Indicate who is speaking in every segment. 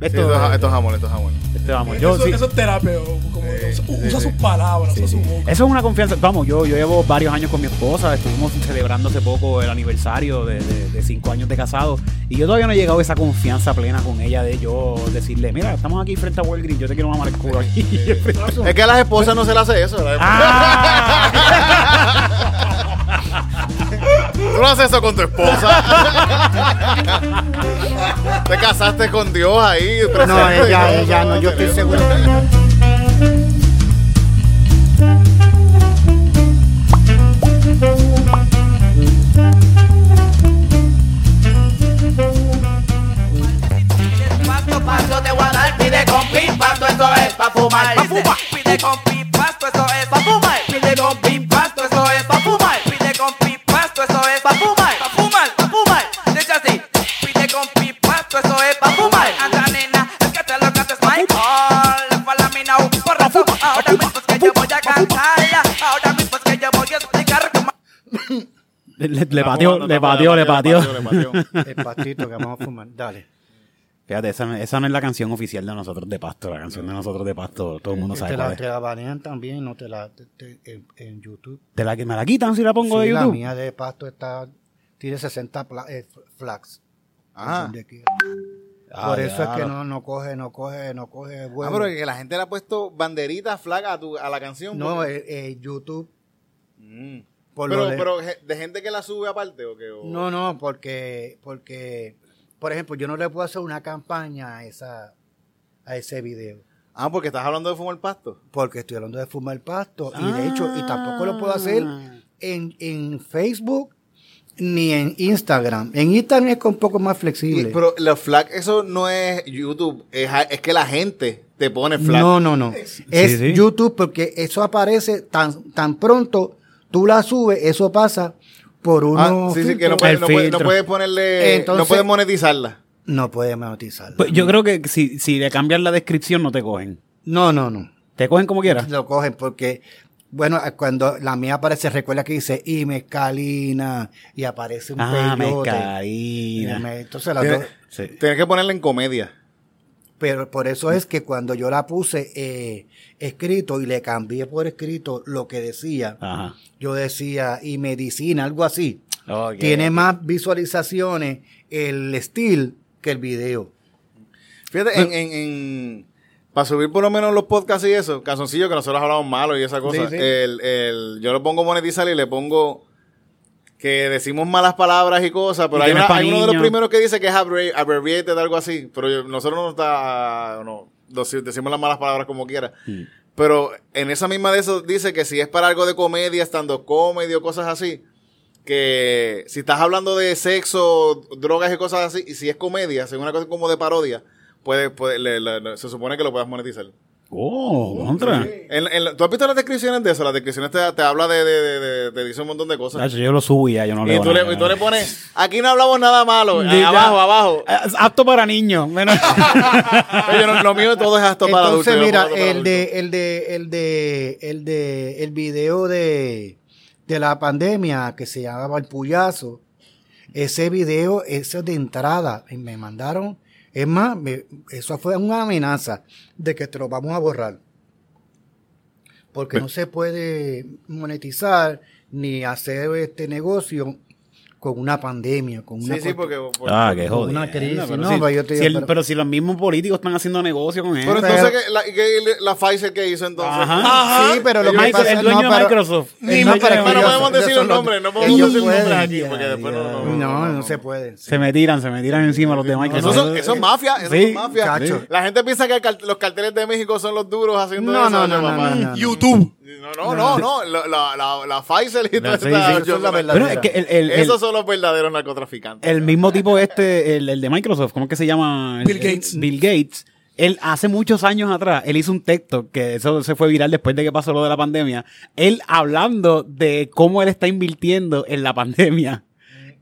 Speaker 1: Sí,
Speaker 2: Esto,
Speaker 1: esto, es- esto es jamón, esto es jamón.
Speaker 2: esto, vamos, yo
Speaker 3: eso,
Speaker 2: sí-
Speaker 3: eso es terapia. Como usa, usa sus palabras, usa su boca.
Speaker 2: Eso es una confianza. Vamos, yo, yo llevo varios años con mi esposa. Estuvimos celebrando hace poco el aniversario de, de- de cinco años de casado. Y yo todavía no he llegado a esa confianza plena con ella de yo decirle, mira, estamos aquí frente a Walgreens, yo te quiero mamar el culo aquí.
Speaker 1: Es que a las esposas no se le hace eso. ¿verdad?
Speaker 2: ¡Ah!
Speaker 1: Tú no haces eso con tu esposa. Te casaste con Dios ahí.
Speaker 4: No, ella, ella no, yo estoy seguro.
Speaker 5: Pasto te voy a dar, pide con pin, pasto, eso es pa' fumar. Pa' fumar. Pide con pin,
Speaker 2: le, le pateó, le pateó, le pateó.
Speaker 1: le pateó.
Speaker 4: El pastito que vamos a fumar. Dale.
Speaker 2: Fíjate, esa, no- esa no es la canción oficial de nosotros de Pasto. La canción de nosotros de Pasto, todo el mundo sabe
Speaker 4: te, la,
Speaker 2: cuál
Speaker 4: te la banean también, no te la te- te- en, en YouTube.
Speaker 2: ¿Te la, ¿Me la quitan si la pongo
Speaker 4: Sí,
Speaker 2: de
Speaker 4: la
Speaker 2: YouTube?
Speaker 4: mía de pasto está tiene 60 pla- eh, flags.
Speaker 1: Ajá.
Speaker 4: Donde quiera.
Speaker 2: Ah,
Speaker 4: Por eso es que
Speaker 2: no.
Speaker 4: no, no coge, no coge, no coge
Speaker 1: Ah,
Speaker 4: vuelo.
Speaker 1: pero que la gente le ha puesto banderitas, flag a, tu, a la canción.
Speaker 4: no,
Speaker 1: porque-
Speaker 4: eh, eh, YouTube.
Speaker 1: Mm.
Speaker 4: Por
Speaker 1: pero,
Speaker 4: lo de-
Speaker 1: pero ge- de gente que la sube aparte o qué? O-
Speaker 4: No, no, porque, porque, por ejemplo, yo no le puedo hacer una campaña a esa, a ese video.
Speaker 1: Ah, porque estás hablando de fumar pasto.
Speaker 4: Porque estoy hablando de fumar pasto. Y de hecho, y tampoco lo puedo hacer
Speaker 2: Ah.
Speaker 4: en, en Facebook ni en Instagram. En Instagram es un poco más
Speaker 1: Y-
Speaker 4: flexible.
Speaker 1: pero los flag, eso no es YouTube, es, es que la gente te pone flag.
Speaker 4: No, no, no. Es
Speaker 2: sí.
Speaker 4: YouTube porque eso aparece tan, tan pronto, tú la subes, eso pasa por
Speaker 1: Ah,
Speaker 4: unos
Speaker 1: sí, sí, que no puedes, no no ponerle,
Speaker 4: Entonces-
Speaker 1: no puedes monetizarla.
Speaker 4: No puedes monetizarlo.
Speaker 2: Pues yo creo que si, si le cambias la descripción no te cogen.
Speaker 4: No, no, no.
Speaker 2: Te cogen como quieras.
Speaker 4: Lo cogen porque, bueno, cuando la mía aparece, recuerda que dice y mezcalina y aparece un
Speaker 2: Ah,
Speaker 4: peyote.
Speaker 2: mezcalina.
Speaker 4: Me- Entonces
Speaker 1: Tienes,
Speaker 4: dos-
Speaker 2: Sí.
Speaker 1: tienes que ponerla en comedia.
Speaker 4: Pero por eso es que cuando yo la puse eh, escrito y le cambié por escrito lo que decía,
Speaker 2: Ajá.
Speaker 4: yo decía y medicina, algo así. Tiene más visualizaciones el estilo que el video.
Speaker 1: Fíjate, en, en, en- para subir por lo menos los podcasts y eso, calzoncillo que nosotros hablamos malo y esa cosa,
Speaker 4: Sí, sí.
Speaker 1: El, el, yo lo pongo monetizar y le pongo que decimos malas palabras y cosas, pero
Speaker 2: Y
Speaker 1: hay, una- uno de los primeros que dice que es abbrevi- abbreviated, algo así, pero nosotros no está, no, deci- decimos las malas palabras como quiera.
Speaker 2: Mm.
Speaker 1: Pero en esa misma de eso dice que si es para algo de comedia, estando comedy o cosas así, que si estás hablando de sexo, drogas y cosas así, y si es comedia, si es una cosa como de parodia, puede, puede- le- le- le- se supone que lo puedas monetizar.
Speaker 2: Oh, contra.
Speaker 1: En- en- ¿Tú has visto las descripciones de eso? Las descripciones te, te habla de, de, de, de- te dice un montón de cosas.
Speaker 2: Nacho, Yo lo subo y ya, yo no
Speaker 1: y,
Speaker 2: leo
Speaker 1: tú le,
Speaker 2: nada.
Speaker 1: y tú le pones, aquí no hablamos nada malo,
Speaker 2: Sí, ya.
Speaker 1: abajo, abajo.
Speaker 2: Es apto para niños. menos-
Speaker 1: yo no- lo mío todo es esto para adultos.
Speaker 4: Entonces, mira,
Speaker 1: para
Speaker 4: el de, el de, el de, el de, el video de, de la pandemia que se llamaba El Puyazo, ese video, eso de entrada, y me mandaron, es más, me- eso fue una amenaza de que te lo vamos a borrar. Porque no se puede monetizar ni hacer este negocio con una pandemia, con una
Speaker 1: Sí, sí, porque... por-
Speaker 2: Ah, qué
Speaker 4: Con una crisis,
Speaker 2: Pero,
Speaker 4: no,
Speaker 2: si,
Speaker 4: pero yo te
Speaker 2: si
Speaker 4: digo,
Speaker 2: el-
Speaker 4: pero-
Speaker 2: pero si los mismos políticos están haciendo negocio con eso.
Speaker 1: Pero entonces, ¿qué- la, qué- la Pfizer que hizo entonces?
Speaker 2: Ajá.
Speaker 4: Sí, pero lo que pasa
Speaker 2: el dueño
Speaker 4: no,
Speaker 2: de
Speaker 4: pero-
Speaker 2: Microsoft.
Speaker 4: Ni no, pero
Speaker 1: no podemos decir
Speaker 4: los-
Speaker 1: nombre, no podemos decir nombres
Speaker 4: pueden,
Speaker 1: aquí, porque después no- no-
Speaker 4: No, se puede.
Speaker 2: Se me tiran, se me tiran encima los de
Speaker 1: Eso,
Speaker 2: Microsoft.
Speaker 1: son- eso es mafia, eso es mafia. La gente piensa que los carteles de México son los duros haciendo eso.
Speaker 4: no, no, no.
Speaker 3: YouTube.
Speaker 1: No, no, no, no. La, la, la, la Pfizer y toda
Speaker 2: Sí, sí,
Speaker 4: eso es la
Speaker 1: yo-
Speaker 4: verdad.
Speaker 2: Bueno, es que el, el- el-
Speaker 1: Esos son los verdaderos narcotraficantes.
Speaker 2: el mismo tipo este, el, el de Microsoft, ¿cómo es que se llama?
Speaker 3: Bill Gates.
Speaker 2: Bill Gates. Él hace muchos años atrás, él hizo un texto que eso se fue viral después de que pasó lo de la pandemia. Él hablando de cómo él está invirtiendo en la pandemia.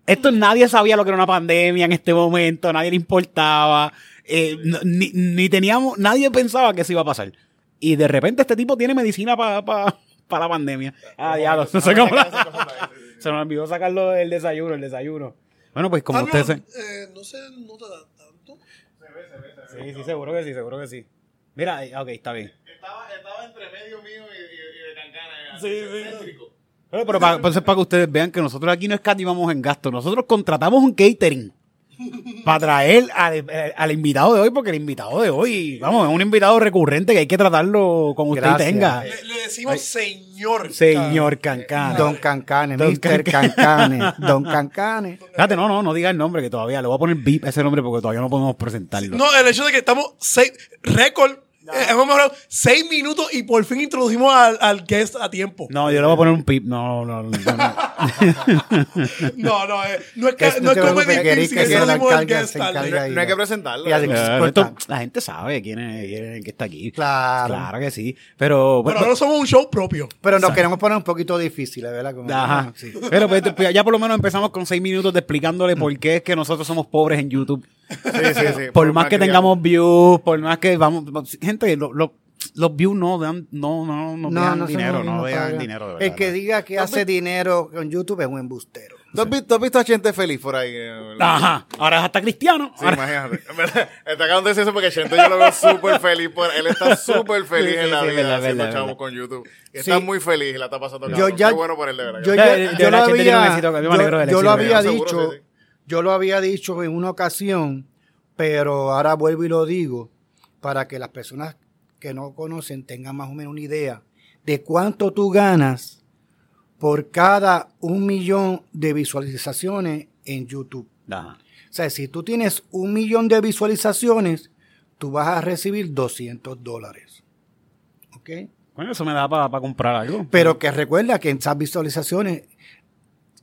Speaker 2: Esto nadie sabía lo que era una pandemia en este momento, nadie le importaba, eh, ni, ni teníamos, nadie pensaba que eso iba a pasar. Y de repente este tipo tiene medicina para la pandemia. Ah, diablo, no sé cómo la- Se nos olvidó sacarlo del desayuno, el desayuno. Bueno, pues como
Speaker 3: Ah, no,
Speaker 2: ustedes se-
Speaker 3: eh, no se nota tanto.
Speaker 2: Sí, sí, seguro que sí, seguro que sí. Mira, eh, ok, está bien.
Speaker 1: Estaba, estaba entre medio mío y, y, y de Cancana.
Speaker 3: Sí, sí.
Speaker 2: Pero, pero para, pues es para que ustedes vean que nosotros aquí no escatimamos en gasto. Nosotros contratamos un catering para traer al, eh, al invitado de hoy, porque el invitado de hoy, vamos, es un invitado recurrente que hay que tratarlo como usted
Speaker 4: Gracias.
Speaker 2: tenga.
Speaker 3: Le, le decimos señor.
Speaker 2: Señor.
Speaker 4: Don Cancane,
Speaker 2: Don
Speaker 4: Mr. Cancane, Don Cancane.
Speaker 2: Fíjate, no, no, no diga el nombre, que todavía le voy a poner beep a ese nombre porque todavía no podemos presentarlo.
Speaker 3: No, el hecho de que estamos seis, récord, eh, hemos mejorado seis minutos y por fin introducimos al, al guest a tiempo.
Speaker 2: No, yo le voy a poner un pip. No, no, no. no, no.
Speaker 3: No, no, eh, no es,
Speaker 4: Que
Speaker 3: que, no es como
Speaker 4: preocupes, que
Speaker 3: el guest tarde.
Speaker 1: No hay que presentarlo.
Speaker 4: Y así-
Speaker 2: esto- la gente sabe quién es, quién es el que está aquí.
Speaker 4: Claro.
Speaker 2: Claro que sí. Pero,
Speaker 3: Pero
Speaker 2: bueno,
Speaker 3: ahora somos un show propio.
Speaker 4: Pero nos queremos poner un poquito difíciles, ¿verdad? Como-
Speaker 2: Ajá.
Speaker 4: Sí.
Speaker 2: Pero pues, pues, ya por lo menos empezamos con seis minutos de explicándole por qué es que nosotros somos pobres en YouTube.
Speaker 1: Sí, sí, sí.
Speaker 2: Por, más que tengamos views, por más que vamos, gente, lo- lo- los views no dan, no, no, no,
Speaker 4: No,
Speaker 2: dinero, no
Speaker 4: para-
Speaker 2: dinero. de verdad.
Speaker 4: El que diga que hace dinero con YouTube es un embustero.
Speaker 1: ¿Tú has, visto, tú has visto a gente feliz por ahí? eh?
Speaker 2: Ajá. Ahora es hasta cristiano.
Speaker 1: Sí,
Speaker 2: Ahora-
Speaker 1: imagínate. Está acabando de decir eso porque Chente yo lo veo súper feliz. Por, él está súper feliz
Speaker 2: Sí,
Speaker 1: en la
Speaker 2: sí,
Speaker 1: vida
Speaker 2: verdad,
Speaker 1: haciendo
Speaker 2: verdad,
Speaker 1: chavos con YouTube. Está
Speaker 4: Sí.
Speaker 1: muy feliz y la está pasando
Speaker 4: Yo ya-
Speaker 1: Qué bueno por él, de verdad.
Speaker 4: Yo, ya, yo lo había,
Speaker 2: yo me
Speaker 4: yo- yo lo había dicho,
Speaker 1: sí, sí.
Speaker 4: Yo lo había dicho en una ocasión, pero ahora vuelvo y lo digo para que las personas que no conocen tengan más o menos una idea de cuánto tú ganas por cada un millón de visualizaciones en YouTube.
Speaker 2: Ajá.
Speaker 4: O sea, si tú tienes un millón de visualizaciones, tú vas a recibir 200 dólares. ¿Ok?
Speaker 2: Bueno, eso me da para comprar algo.
Speaker 4: Pero que recuerda que esas visualizaciones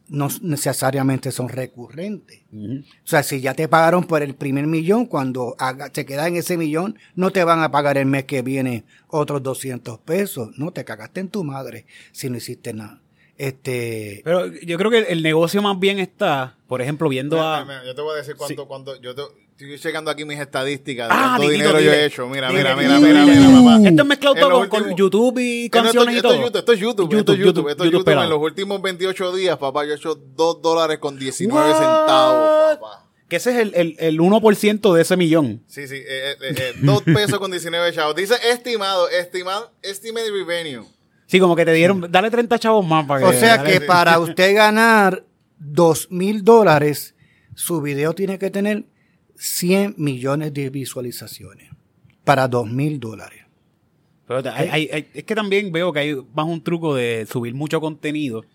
Speaker 4: no necesariamente son recurrentes. O sea, si ya te pagaron por el primer millón, cuando haga- te quedas en ese millón, no te van a pagar el mes que viene otros 200 pesos. No, te cagaste en tu madre si no hiciste nada. Este,
Speaker 2: Pero yo creo que el negocio más bien está, por ejemplo, viendo
Speaker 1: Mira,
Speaker 2: a...
Speaker 1: mira, yo te voy a decir cuánto, cuánto yo te, estoy checando aquí mis estadísticas de
Speaker 2: Ah,
Speaker 1: cuánto dinero yo he hecho. Mira, mira, mira, mira, mira, papá.
Speaker 2: Esto es mezclado todo con, YouTube y canciones y
Speaker 1: esto,
Speaker 2: todo.
Speaker 1: es YouTube, esto es YouTube, esto es
Speaker 2: YouTube,
Speaker 1: YouTube, esto es
Speaker 2: YouTube.
Speaker 1: En los últimos 28 días, papá, yo he hecho 2 dólares con 19
Speaker 2: What?
Speaker 1: centavos, papá.
Speaker 2: Que ese es el, el, el 1% de ese millón.
Speaker 1: Sí, sí, eh, eh, eh, 2 pesos con 19 chavos. Dice estimado, estimado, estimate revenue.
Speaker 2: Sí, como que te dieron, dale 30 chavos más para que...
Speaker 4: o sea que para usted ganar dos mil dólares, su video tiene que tener 100 millones de visualizaciones para dos mil dólares.
Speaker 2: Pero hay- hay- hay- es que también veo que hay más un truco de subir mucho contenido.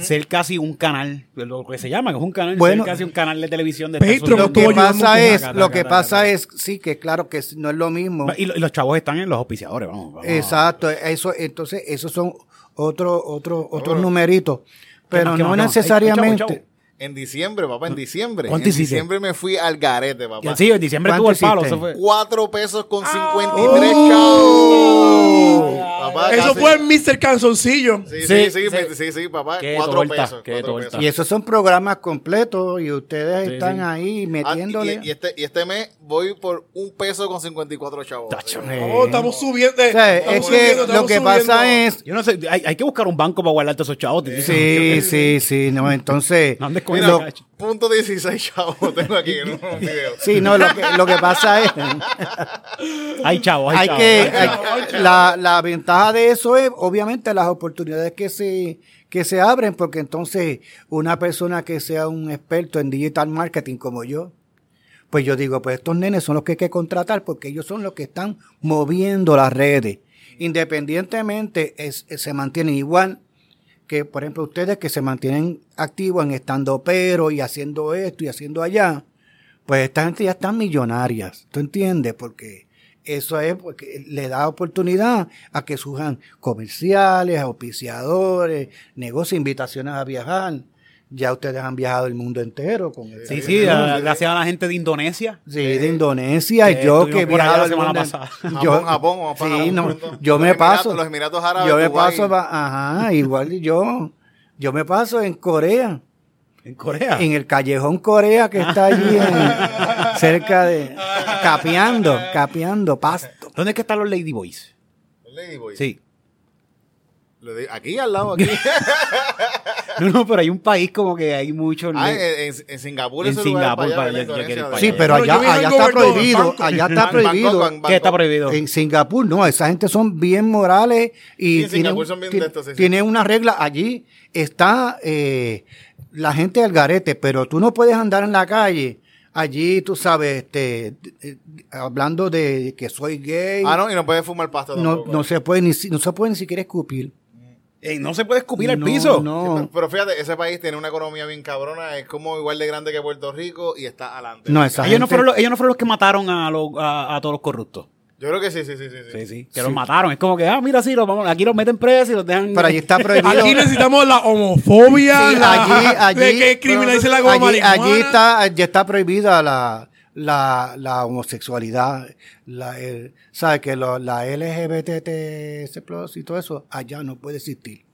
Speaker 2: Ser casi un canal, lo que se llama, que es un canal,
Speaker 4: Bueno,
Speaker 2: ser casi un canal de televisión de subiendo
Speaker 4: Lo que pasa es, lo que pasa es, sí, que claro que no es lo mismo.
Speaker 2: Y, lo- y los chavos están en los auspiciadores, vamos. vamos.
Speaker 4: Exacto, eso, entonces esos son otros otro, otros numeritos, pero no necesariamente.
Speaker 1: En diciembre, papá, en diciembre. En
Speaker 2: ¿Cuánto hiciste?
Speaker 1: diciembre me fui al garete, papá.
Speaker 2: Sí, en diciembre tuvo el
Speaker 4: ¿Cuánto
Speaker 2: palo, eso fue.
Speaker 1: 4 pesos con
Speaker 2: Ah.
Speaker 1: 53
Speaker 2: Oh.
Speaker 1: chavos. Papá,
Speaker 3: Eso
Speaker 1: casi-
Speaker 3: fue el Mr. Canzoncillo.
Speaker 1: Sí,
Speaker 2: Sí,
Speaker 1: sí, sí,
Speaker 2: sí.
Speaker 1: sí, sí, sí, papá.
Speaker 2: Qué
Speaker 1: 4
Speaker 2: torta,
Speaker 1: pesos.
Speaker 2: qué
Speaker 1: cuatro pesos.
Speaker 4: Y esos son programas completos y ustedes
Speaker 2: Sí,
Speaker 4: están
Speaker 2: sí.
Speaker 4: ahí
Speaker 1: Ah,
Speaker 4: metiéndole.
Speaker 1: y, y este, y este mes voy por un peso con 54 chavos.
Speaker 2: Tacho.
Speaker 1: Sí.
Speaker 3: Oh, estamos subiendo.
Speaker 4: O sea,
Speaker 3: estamos
Speaker 4: es que
Speaker 3: subiendo,
Speaker 4: lo que pasa es.
Speaker 2: Yo no sé, hay, hay que buscar un banco para guardarte esos chavos.
Speaker 4: Sí, sí, sí, no, entonces.
Speaker 2: No andes
Speaker 1: punto 16 chavos tengo aquí en un video.
Speaker 4: Sí, no, lo que, lo que pasa es.
Speaker 2: Hay chavos, hay,
Speaker 4: hay
Speaker 2: chavos.
Speaker 4: que hay- la, la ventaja de eso es obviamente las oportunidades que se que se abren porque entonces una persona que sea un experto en digital marketing como yo pues yo digo pues estos nenes son los que hay que contratar porque ellos son los que están moviendo las redes independientemente es- se mantienen igual que por ejemplo ustedes que se mantienen activos en estando pero y haciendo esto y haciendo allá pues esta gente ya están millonarias, ¿tú entiendes? Porque eso es porque le da oportunidad a que surjan comerciales, auspiciadores, negocios, invitaciones a viajar. Ya ustedes han viajado el mundo entero con el
Speaker 2: Sí, sí, a- gracias a la gente de Indonesia.
Speaker 4: Sí, de Indonesia,
Speaker 2: Que
Speaker 4: yo que he viajado
Speaker 2: la semana pasada.
Speaker 4: yo-
Speaker 1: Japón, Japón, para
Speaker 4: sí,
Speaker 1: Japón
Speaker 4: no, yo
Speaker 1: Los
Speaker 4: me paso,
Speaker 1: Los Emiratos Árabes,
Speaker 4: yo me paso, ajá, igual yo, yo me paso en Corea.
Speaker 2: En Corea.
Speaker 4: En el callejón Corea que está allí en- cerca de capeando, capeando pasto.
Speaker 2: ¿Dónde es que están los Ladyboys?
Speaker 1: Ladyboy.
Speaker 2: Sí.
Speaker 1: Lo di- Aquí al lado, aquí.
Speaker 2: No, no, pero hay un país como que hay mucho.
Speaker 1: Ah, en, en- en Singapur
Speaker 2: En
Speaker 1: lugar
Speaker 2: Singapur,
Speaker 1: para allá,
Speaker 2: para allá,
Speaker 4: Sí, pero allá, allá está prohibido. Allá está prohibido.
Speaker 1: Bangkok.
Speaker 2: ¿Qué está prohibido?
Speaker 4: En Singapur, no, esa gente son bien morales y
Speaker 1: Sí, en
Speaker 4: tienen,
Speaker 1: Singapur son bien
Speaker 4: ti-
Speaker 1: de estos, sí, sí.
Speaker 4: tienen una regla. Allí está eh, la gente del garete, pero tú no puedes andar en la calle. Allí, tú sabes, este, eh, hablando de que soy gay,
Speaker 1: Ah, no, y no puedes fumar pasta
Speaker 4: no,
Speaker 1: tampoco.
Speaker 4: no se puede ni, si- no se puede ni siquiera escupir.
Speaker 2: Ey, no se puede escupir al
Speaker 4: No,
Speaker 2: piso.
Speaker 1: Sí,
Speaker 4: No,
Speaker 1: pero, pero fíjate, ese país tiene una economía bien cabrona, es como igual de grande que Puerto Rico y está adelante.
Speaker 4: no, esa
Speaker 2: Ellos no,
Speaker 4: gente-
Speaker 2: fueron los, ellos no fueron los que mataron a, los- a, a todos los corruptos.
Speaker 1: Yo creo que sí, sí, sí, sí. sí.
Speaker 2: Sí, sí. Que los mataron. Es como que, ah, mira, sí, los vamos, aquí los meten presos y los dejan.
Speaker 4: Pero allí está prohibido.
Speaker 3: Aquí necesitamos la homofobia,
Speaker 4: Sí,
Speaker 3: la,
Speaker 4: allí, allí,
Speaker 3: de que criminalicen la goma
Speaker 4: allí, allí está, ya está prohibida la, la, la homosexualidad, la, el, ¿sabes? Que lo- la LGBT y todo eso, allá no puede existir.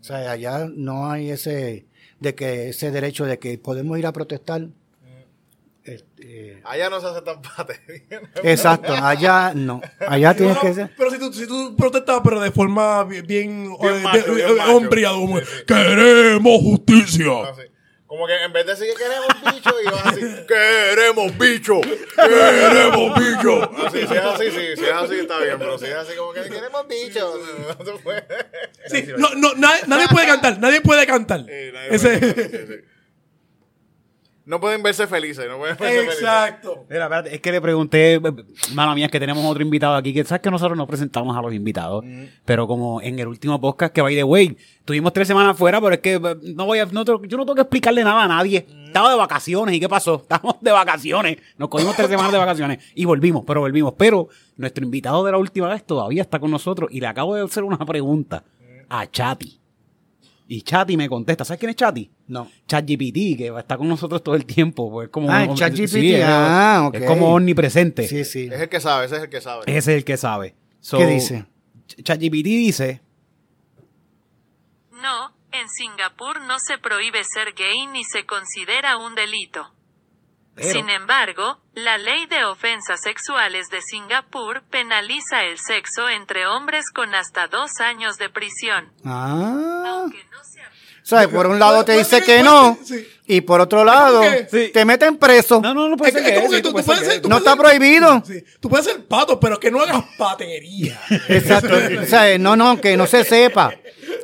Speaker 4: O sea, allá no hay ese, de que ese derecho de que podemos ir a protestar. Este,
Speaker 1: Allá no se hace tan pate.
Speaker 4: exacto, allá no. Allá tienes
Speaker 3: no,
Speaker 4: que ser.
Speaker 3: Pero si tú, si tú protestas, pero de forma bien, bien,
Speaker 1: Bien
Speaker 3: eh,
Speaker 1: macho,
Speaker 3: de-
Speaker 1: bien
Speaker 3: eh,
Speaker 1: macho.
Speaker 3: como,
Speaker 1: Sí, sí.
Speaker 3: queremos justicia.
Speaker 1: Así. Como que en vez de decir que queremos bicho, y vas así, queremos bicho, queremos bicho. Así, si es así, sí, si es así está bien, pero si es así como que queremos bicho, no se puede.
Speaker 3: Sí, no, no, nadie, nadie puede cantar, nadie puede cantar.
Speaker 1: Nadie
Speaker 3: Ese-
Speaker 1: puede- sí, sí. No pueden verse felices, no pueden verse felices.
Speaker 3: Exacto.
Speaker 2: Mira, espérate, es que le pregunté, mala mía, es que tenemos otro invitado aquí, que sabes que nosotros no presentamos a los invitados, pero como en el último podcast que by the way, tuvimos tres semanas fuera, pero es que eh, no voy a, no yo no tengo que explicarle nada a nadie. Estaba de vacaciones, ¿y qué pasó? Estábamos de vacaciones, nos cogimos tres semanas de vacaciones y volvimos, pero volvimos. Pero nuestro invitado de la última vez todavía está con nosotros y le acabo de hacer una pregunta a Chati. Y Chati me contesta, ¿sabes quién es Chati?
Speaker 4: No.
Speaker 2: ChatGPT, que está con nosotros todo el tiempo. Pues, es como
Speaker 4: Ah, ChatGPT,
Speaker 2: sí, es-
Speaker 4: ah, ok.
Speaker 2: Es como omnipresente.
Speaker 4: Sí, sí.
Speaker 1: Es el que sabe, ese es el que sabe.
Speaker 2: Ese es el que sabe. So,
Speaker 4: ¿Qué dice?
Speaker 2: Ch- ChatGPT dice,
Speaker 6: No, en Singapur no se prohíbe ser gay ni se considera un delito.
Speaker 2: Pero-
Speaker 6: Sin embargo, la ley de ofensas sexuales de Singapur penaliza el sexo entre hombres con hasta dos años de prisión.
Speaker 4: Ah.
Speaker 6: Aunque no sea.
Speaker 4: Por un lado te dice que no,
Speaker 3: sí.
Speaker 4: y por otro lado
Speaker 2: Sí.
Speaker 4: te meten preso.
Speaker 2: no, no, no puede
Speaker 3: Es
Speaker 2: ser
Speaker 4: No está prohibido.
Speaker 3: Sí, Tú puedes ser pato, pero que no hagas patería.
Speaker 4: Exacto. O sea, no, no, que no se sepa.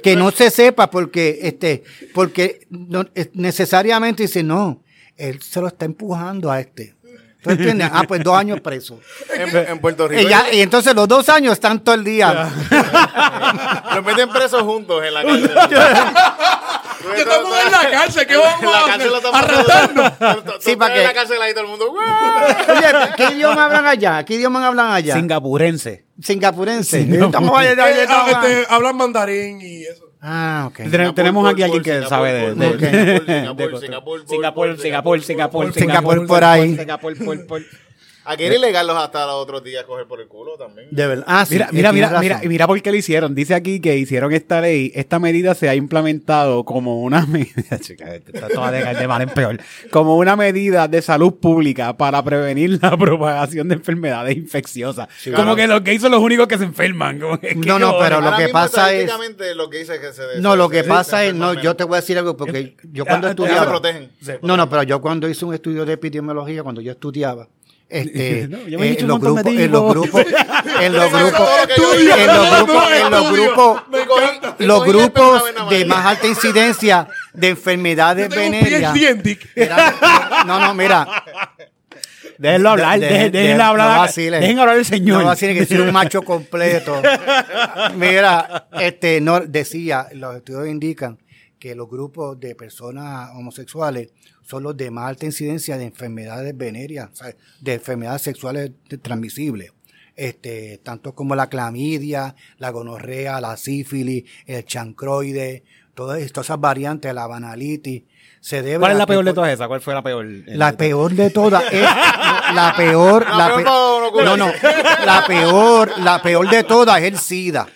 Speaker 4: Que no se sepa porque, este, porque no, necesariamente dice, no, él se lo está empujando a este. ¿Tú entiendes? Ah, pues dos años preso.
Speaker 1: En, en Puerto Rico
Speaker 4: Y, ya- y entonces los dos años están todo el día.
Speaker 1: los meten presos juntos en la cárcel.
Speaker 3: Estamos en la cárcel, ¿qué vamos
Speaker 1: En la
Speaker 3: a
Speaker 1: cárcel lo
Speaker 3: hacer?
Speaker 4: Sí, ¿para
Speaker 1: En
Speaker 4: qué?
Speaker 1: la cárcel ahí todo el mundo.
Speaker 4: ¿qué idioma hablan allá? ¿Qué idioma hablan allá?
Speaker 2: Singapurense.
Speaker 4: Singapurense. Estamos allá,
Speaker 3: Eh, ah,
Speaker 4: allá.
Speaker 3: este, hablan mandarín y eso.
Speaker 4: Ah, ok.
Speaker 2: Ten- tenemos aquí a alguien que
Speaker 1: Singapur,
Speaker 2: sabe de, de-
Speaker 1: Singapur,
Speaker 2: de-
Speaker 1: Singapur, Singapur, Singapur,
Speaker 2: Singapur, Singapur, Singapur,
Speaker 4: Singapur por ahí.
Speaker 2: Singapur, por- por-
Speaker 1: Aquí era ilegal los hasta los otros días coger por el culo también.
Speaker 4: De verdad. Ah, sí.
Speaker 2: Mira,
Speaker 4: eh,
Speaker 2: mira, mira, mira, y mira por qué lo hicieron. Dice aquí que hicieron esta ley, esta medida se ha implementado como una medida, chica, está toda de, de mal en peor, como una medida de salud pública para prevenir la propagación de enfermedades infecciosas. como
Speaker 1: claro.
Speaker 2: que los gays son los únicos que se enferman. como que-
Speaker 4: No, no,
Speaker 2: ¿qué
Speaker 4: pero lo que pasa es-
Speaker 1: estadísticamente, lo que dice es que se
Speaker 4: No, lo que pasa es, no, yo te voy a decir algo porque yo cuando estudiaba.
Speaker 1: se protegen.
Speaker 4: No, no, pero yo cuando hice un estudio de epidemiología, cuando yo estudiaba, este,
Speaker 2: No, yo me he hecho
Speaker 4: en, los grupos, en los grupos, en los grupos, en los grupos, en los grupos, los
Speaker 1: de
Speaker 4: más alta incidencia de enfermedades venéreas. No, no, mira,
Speaker 2: Déjenlo hablar,
Speaker 4: De- de-
Speaker 2: déjenlo
Speaker 4: de-
Speaker 2: hablar,
Speaker 4: no
Speaker 2: a-
Speaker 4: vacilen.
Speaker 2: dejen hablar el señor.
Speaker 4: No va a decir que soy un macho completo. Mira, este no decía, los estudios indican que los grupos de personas homosexuales son los de más alta incidencia de enfermedades venéreas, o sea, de enfermedades sexuales transmisibles. Este, tanto como la clamidia, la gonorrea, la sífilis, el chancroide, todas todas esas variantes, la banalitis, se debe
Speaker 2: ¿Cuál es la peor de todas esas? ¿Cuál fue la peor?
Speaker 4: la peor de todas es la peor,
Speaker 1: La
Speaker 4: la
Speaker 1: peor
Speaker 4: pe-
Speaker 1: no, no ocurre.
Speaker 4: no, no, la peor, la peor de todas es el SIDA,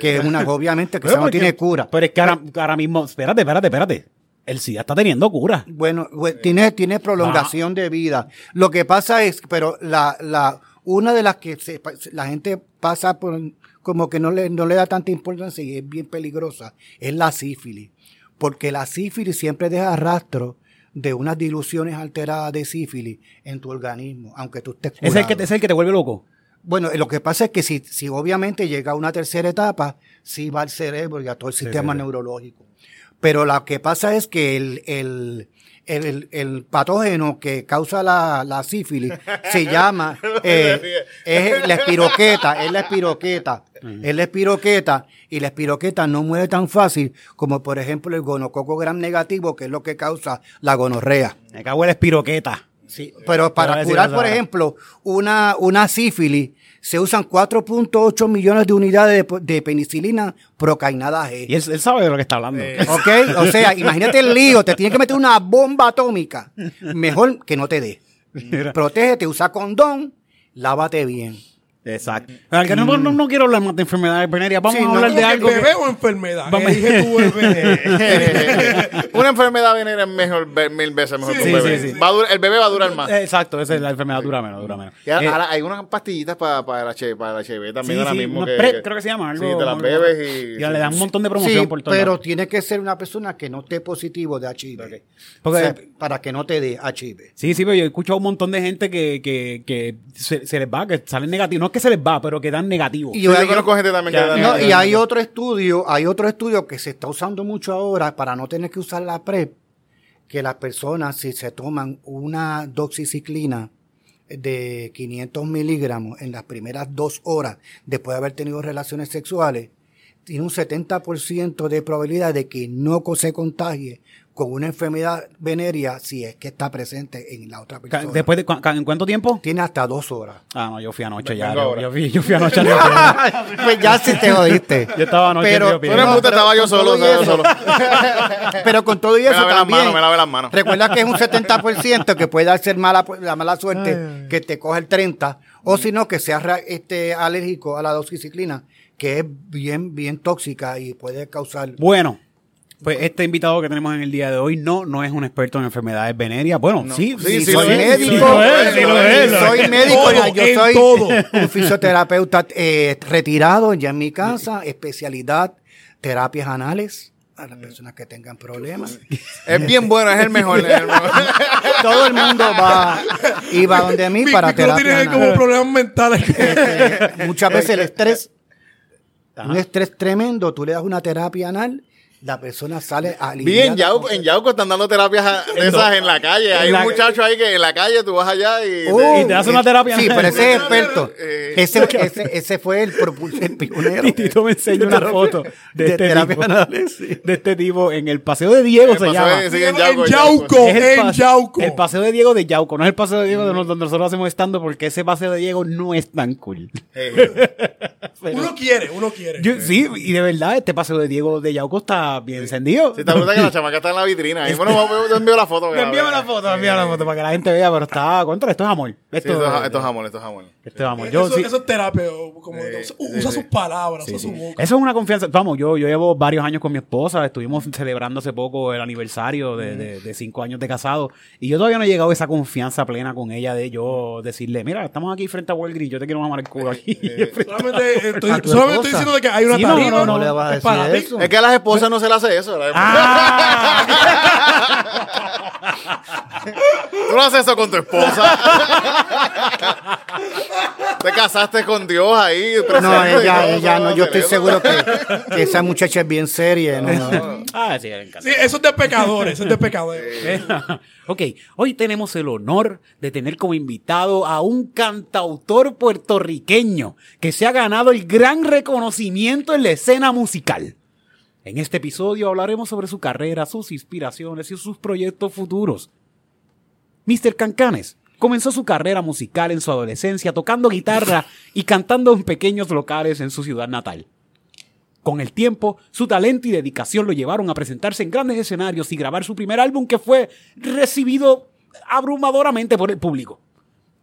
Speaker 4: que es una obviamente que no tiene cura.
Speaker 2: Pero es que ahora, ahora mismo, espérate, espérate, espérate. El SIDA está teniendo cura.
Speaker 4: Bueno, tiene, tiene prolongación de vida. Lo que pasa es, pero la, la, una de las que se- la gente pasa por, como que no le, no le da tanta importancia y es bien peligrosa, es la sífilis. porque la sífilis siempre deja rastro de unas diluciones alteradas de sífilis en tu organismo, aunque tú estés
Speaker 2: Es el, que, es el que te vuelve loco.
Speaker 4: Bueno, lo que pasa es que si, si obviamente llega a una tercera etapa, sí va al cerebro y a todo el sistema neurológico. Pero lo que pasa es que el, el, el, el patógeno que causa la, la sífilis se llama, eh, es la espiroqueta, es la espiroqueta, es la espiroqueta, y la espiroqueta no muere tan fácil como por ejemplo el gonococo gram negativo, que es lo que causa la gonorrea.
Speaker 2: Me cago en la espiroqueta.
Speaker 4: Sí, pero para curar, por ejemplo, una, una sífilis, se usan 4.8 millones de unidades de, de penicilina procainada G.
Speaker 2: Y él, él sabe de lo que está hablando.
Speaker 4: ¿Ok? O sea, imagínate el lío, te tienen que meter una bomba atómica. Mejor que no te dé. Protégete, usa condón, lávate bien.
Speaker 2: Exacto. Que no, no, no quiero hablar más de enfermedades venéreas. Vamos
Speaker 4: Sí,
Speaker 2: a
Speaker 4: no,
Speaker 2: hablar de
Speaker 3: ¿Cómo que
Speaker 2: algo. que-
Speaker 3: ¿Bebé o enfermedad?
Speaker 2: Vamos.
Speaker 3: Que dije tú, bebé.
Speaker 1: Una enfermedad venera es mejor, mil veces mejor
Speaker 3: Sí,
Speaker 1: que un bebé.
Speaker 2: sí, sí.
Speaker 1: Va a durar- el bebé va a durar más.
Speaker 2: Eh, Exacto, esa es la enfermedad dura menos, dura menos.
Speaker 1: Y ahora,
Speaker 2: Eh,
Speaker 1: ahora hay unas pastillitas para, para, el HIV, para el HIV también
Speaker 2: sí,
Speaker 1: ahora
Speaker 2: sí,
Speaker 1: mismo. que,
Speaker 2: creo que se llama. Algo,
Speaker 1: sí, te las bebes y...
Speaker 2: Ya le dan un montón de promoción
Speaker 4: Sí,
Speaker 2: por todo
Speaker 4: pero
Speaker 2: lado.
Speaker 4: tiene que ser una persona que no esté positivo de HIV.
Speaker 2: Porque-
Speaker 4: O sea, para que no te dé HIV.
Speaker 2: Sí, sí, pero yo he escuchado un montón de gente que, que, que se, se les va, que salen negativos. Que se les va, pero que dan negativo.
Speaker 4: Y
Speaker 1: Sí, yo
Speaker 4: hay-
Speaker 1: conozco gente también que
Speaker 2: Ya,
Speaker 1: da-
Speaker 4: No, y hay otro estudio, hay otro estudio que se está usando mucho ahora para no tener que usar la PrEP, que las personas si se toman una doxiciclina de 500 miligramos en las primeras dos horas después de haber tenido relaciones sexuales, tiene un 70% de probabilidad de que no se contagie con una enfermedad venérea si es que está presente en la otra persona.
Speaker 2: Después de, cu- ¿En cuánto tiempo?
Speaker 4: Tiene hasta dos horas.
Speaker 2: Ah, no, yo fui anoche ya. Yo, yo fui, yo fui anoche al
Speaker 4: pues ya sí te jodiste.
Speaker 2: Yo estaba anoche en Río
Speaker 1: Tú
Speaker 2: Piedra.
Speaker 1: eres puta,
Speaker 4: pero
Speaker 1: estaba yo solo, estaba yo solo.
Speaker 4: Pero con todo y
Speaker 1: Me
Speaker 4: eso
Speaker 1: lave las
Speaker 4: también.
Speaker 1: manos, me lave las manos.
Speaker 4: Recuerda que es un 70% que puede darse mala, la mala suerte que te coge el 30%, o si no, que seas este, alérgico a la doxiciclina, que es bien, bien tóxica y puede causar.
Speaker 2: Bueno, pues este invitado que tenemos en el día de hoy no, no es un experto en enfermedades venéreas. Bueno, sí,
Speaker 1: Sí,
Speaker 4: Sí,
Speaker 1: sí
Speaker 4: soy
Speaker 1: es,
Speaker 4: médico,
Speaker 1: sí lo es, sí lo es.
Speaker 4: soy médico,
Speaker 3: Todo,
Speaker 4: yo soy
Speaker 3: todo.
Speaker 4: un fisioterapeuta eh, retirado ya en mi casa, especialidad terapias anales a las personas que tengan problemas.
Speaker 1: Es bien bueno, es el mejor. es el mejor.
Speaker 4: Todo el mundo va y va donde mí
Speaker 3: Mi-
Speaker 4: para
Speaker 3: mi- no tienes como
Speaker 4: anales.
Speaker 3: problemas mentales.
Speaker 4: Eh, muchas veces el estrés, un estrés tremendo, tú le das una terapia anal, la persona sale aliviada.
Speaker 1: Bien, Yauco, en Yauco están dando terapias a- de esas en la calle. Hay
Speaker 2: En la-
Speaker 1: un muchacho ahí que en la calle tú vas allá y...
Speaker 4: Oh,
Speaker 2: Y te hace una
Speaker 4: eh,
Speaker 2: terapia
Speaker 4: Sí, pero ese es experto.
Speaker 1: Eh,
Speaker 4: Ese, ese, ese fue el, el pionero.
Speaker 2: Y Tito me enseña una foto de,
Speaker 4: de
Speaker 2: este
Speaker 4: terapias
Speaker 2: tipo, de este tipo en el paseo de Diego
Speaker 1: El
Speaker 2: se llama.
Speaker 1: de- sí, en
Speaker 3: en
Speaker 1: Yauco,
Speaker 3: Yauco,
Speaker 2: Es el
Speaker 3: en Yauco.
Speaker 2: El paseo de Diego de Yauco, no es el paseo de Diego de donde nosotros hacemos estando porque ese paseo de Diego no es tan cool.
Speaker 1: eh,
Speaker 3: Uno quiere, uno quiere.
Speaker 2: Yo- sí, y de verdad este paseo de Diego de Yauco está bien encendido.
Speaker 1: Si te acuerdas que la chamaca está en la vitrina. Ahí, bueno, te envío la foto.
Speaker 2: Envíame la foto, envíame la foto para que la gente vea, pero está contra, esto es amor.
Speaker 1: Sí,
Speaker 2: Esto,
Speaker 1: esto, es- esto es jamón, esto es jamón.
Speaker 2: Esto es amor. Yo,
Speaker 3: eso,
Speaker 2: sí-
Speaker 3: eso es terapia. Como, usa sus palabras, usa su boca.
Speaker 2: Eso es una confianza. Vamos, yo, yo llevo varios años con mi esposa. Estuvimos celebrando hace poco el aniversario de, de- de cinco años de casado. Y yo todavía no he llegado a esa confianza plena con ella de yo decirle, mira, estamos aquí frente a Walgreens, yo te quiero mamar el culo aquí.
Speaker 3: Solamente estoy,
Speaker 4: A tu
Speaker 3: solamente estoy diciendo de que hay una
Speaker 2: Sí, no,
Speaker 3: tarima.
Speaker 2: no,
Speaker 4: No le vas a
Speaker 3: para
Speaker 4: decir eso.
Speaker 1: Es que a las esposas no se le hace eso. a las esposas. Tú no haces eso con tu esposa. Te casaste con Dios ahí.
Speaker 4: No, ella, ella no, yo estoy seguro que, que esa muchacha es bien seria. ¿no?
Speaker 2: ah, sí, me encanta.
Speaker 3: Sí, eso es de pecadores, eso es de pecadores.
Speaker 2: ok, hoy tenemos el honor de tener como invitado a un cantautor puertorriqueño que se ha ganado el gran reconocimiento en la escena musical. En este episodio hablaremos sobre su carrera, sus inspiraciones y sus proyectos futuros. Mr. Cancanes comenzó su carrera musical en su adolescencia tocando guitarra y cantando en pequeños locales en su ciudad natal. Con el tiempo, su talento y dedicación lo llevaron a presentarse en grandes escenarios y grabar su primer álbum que fue recibido abrumadoramente por el público.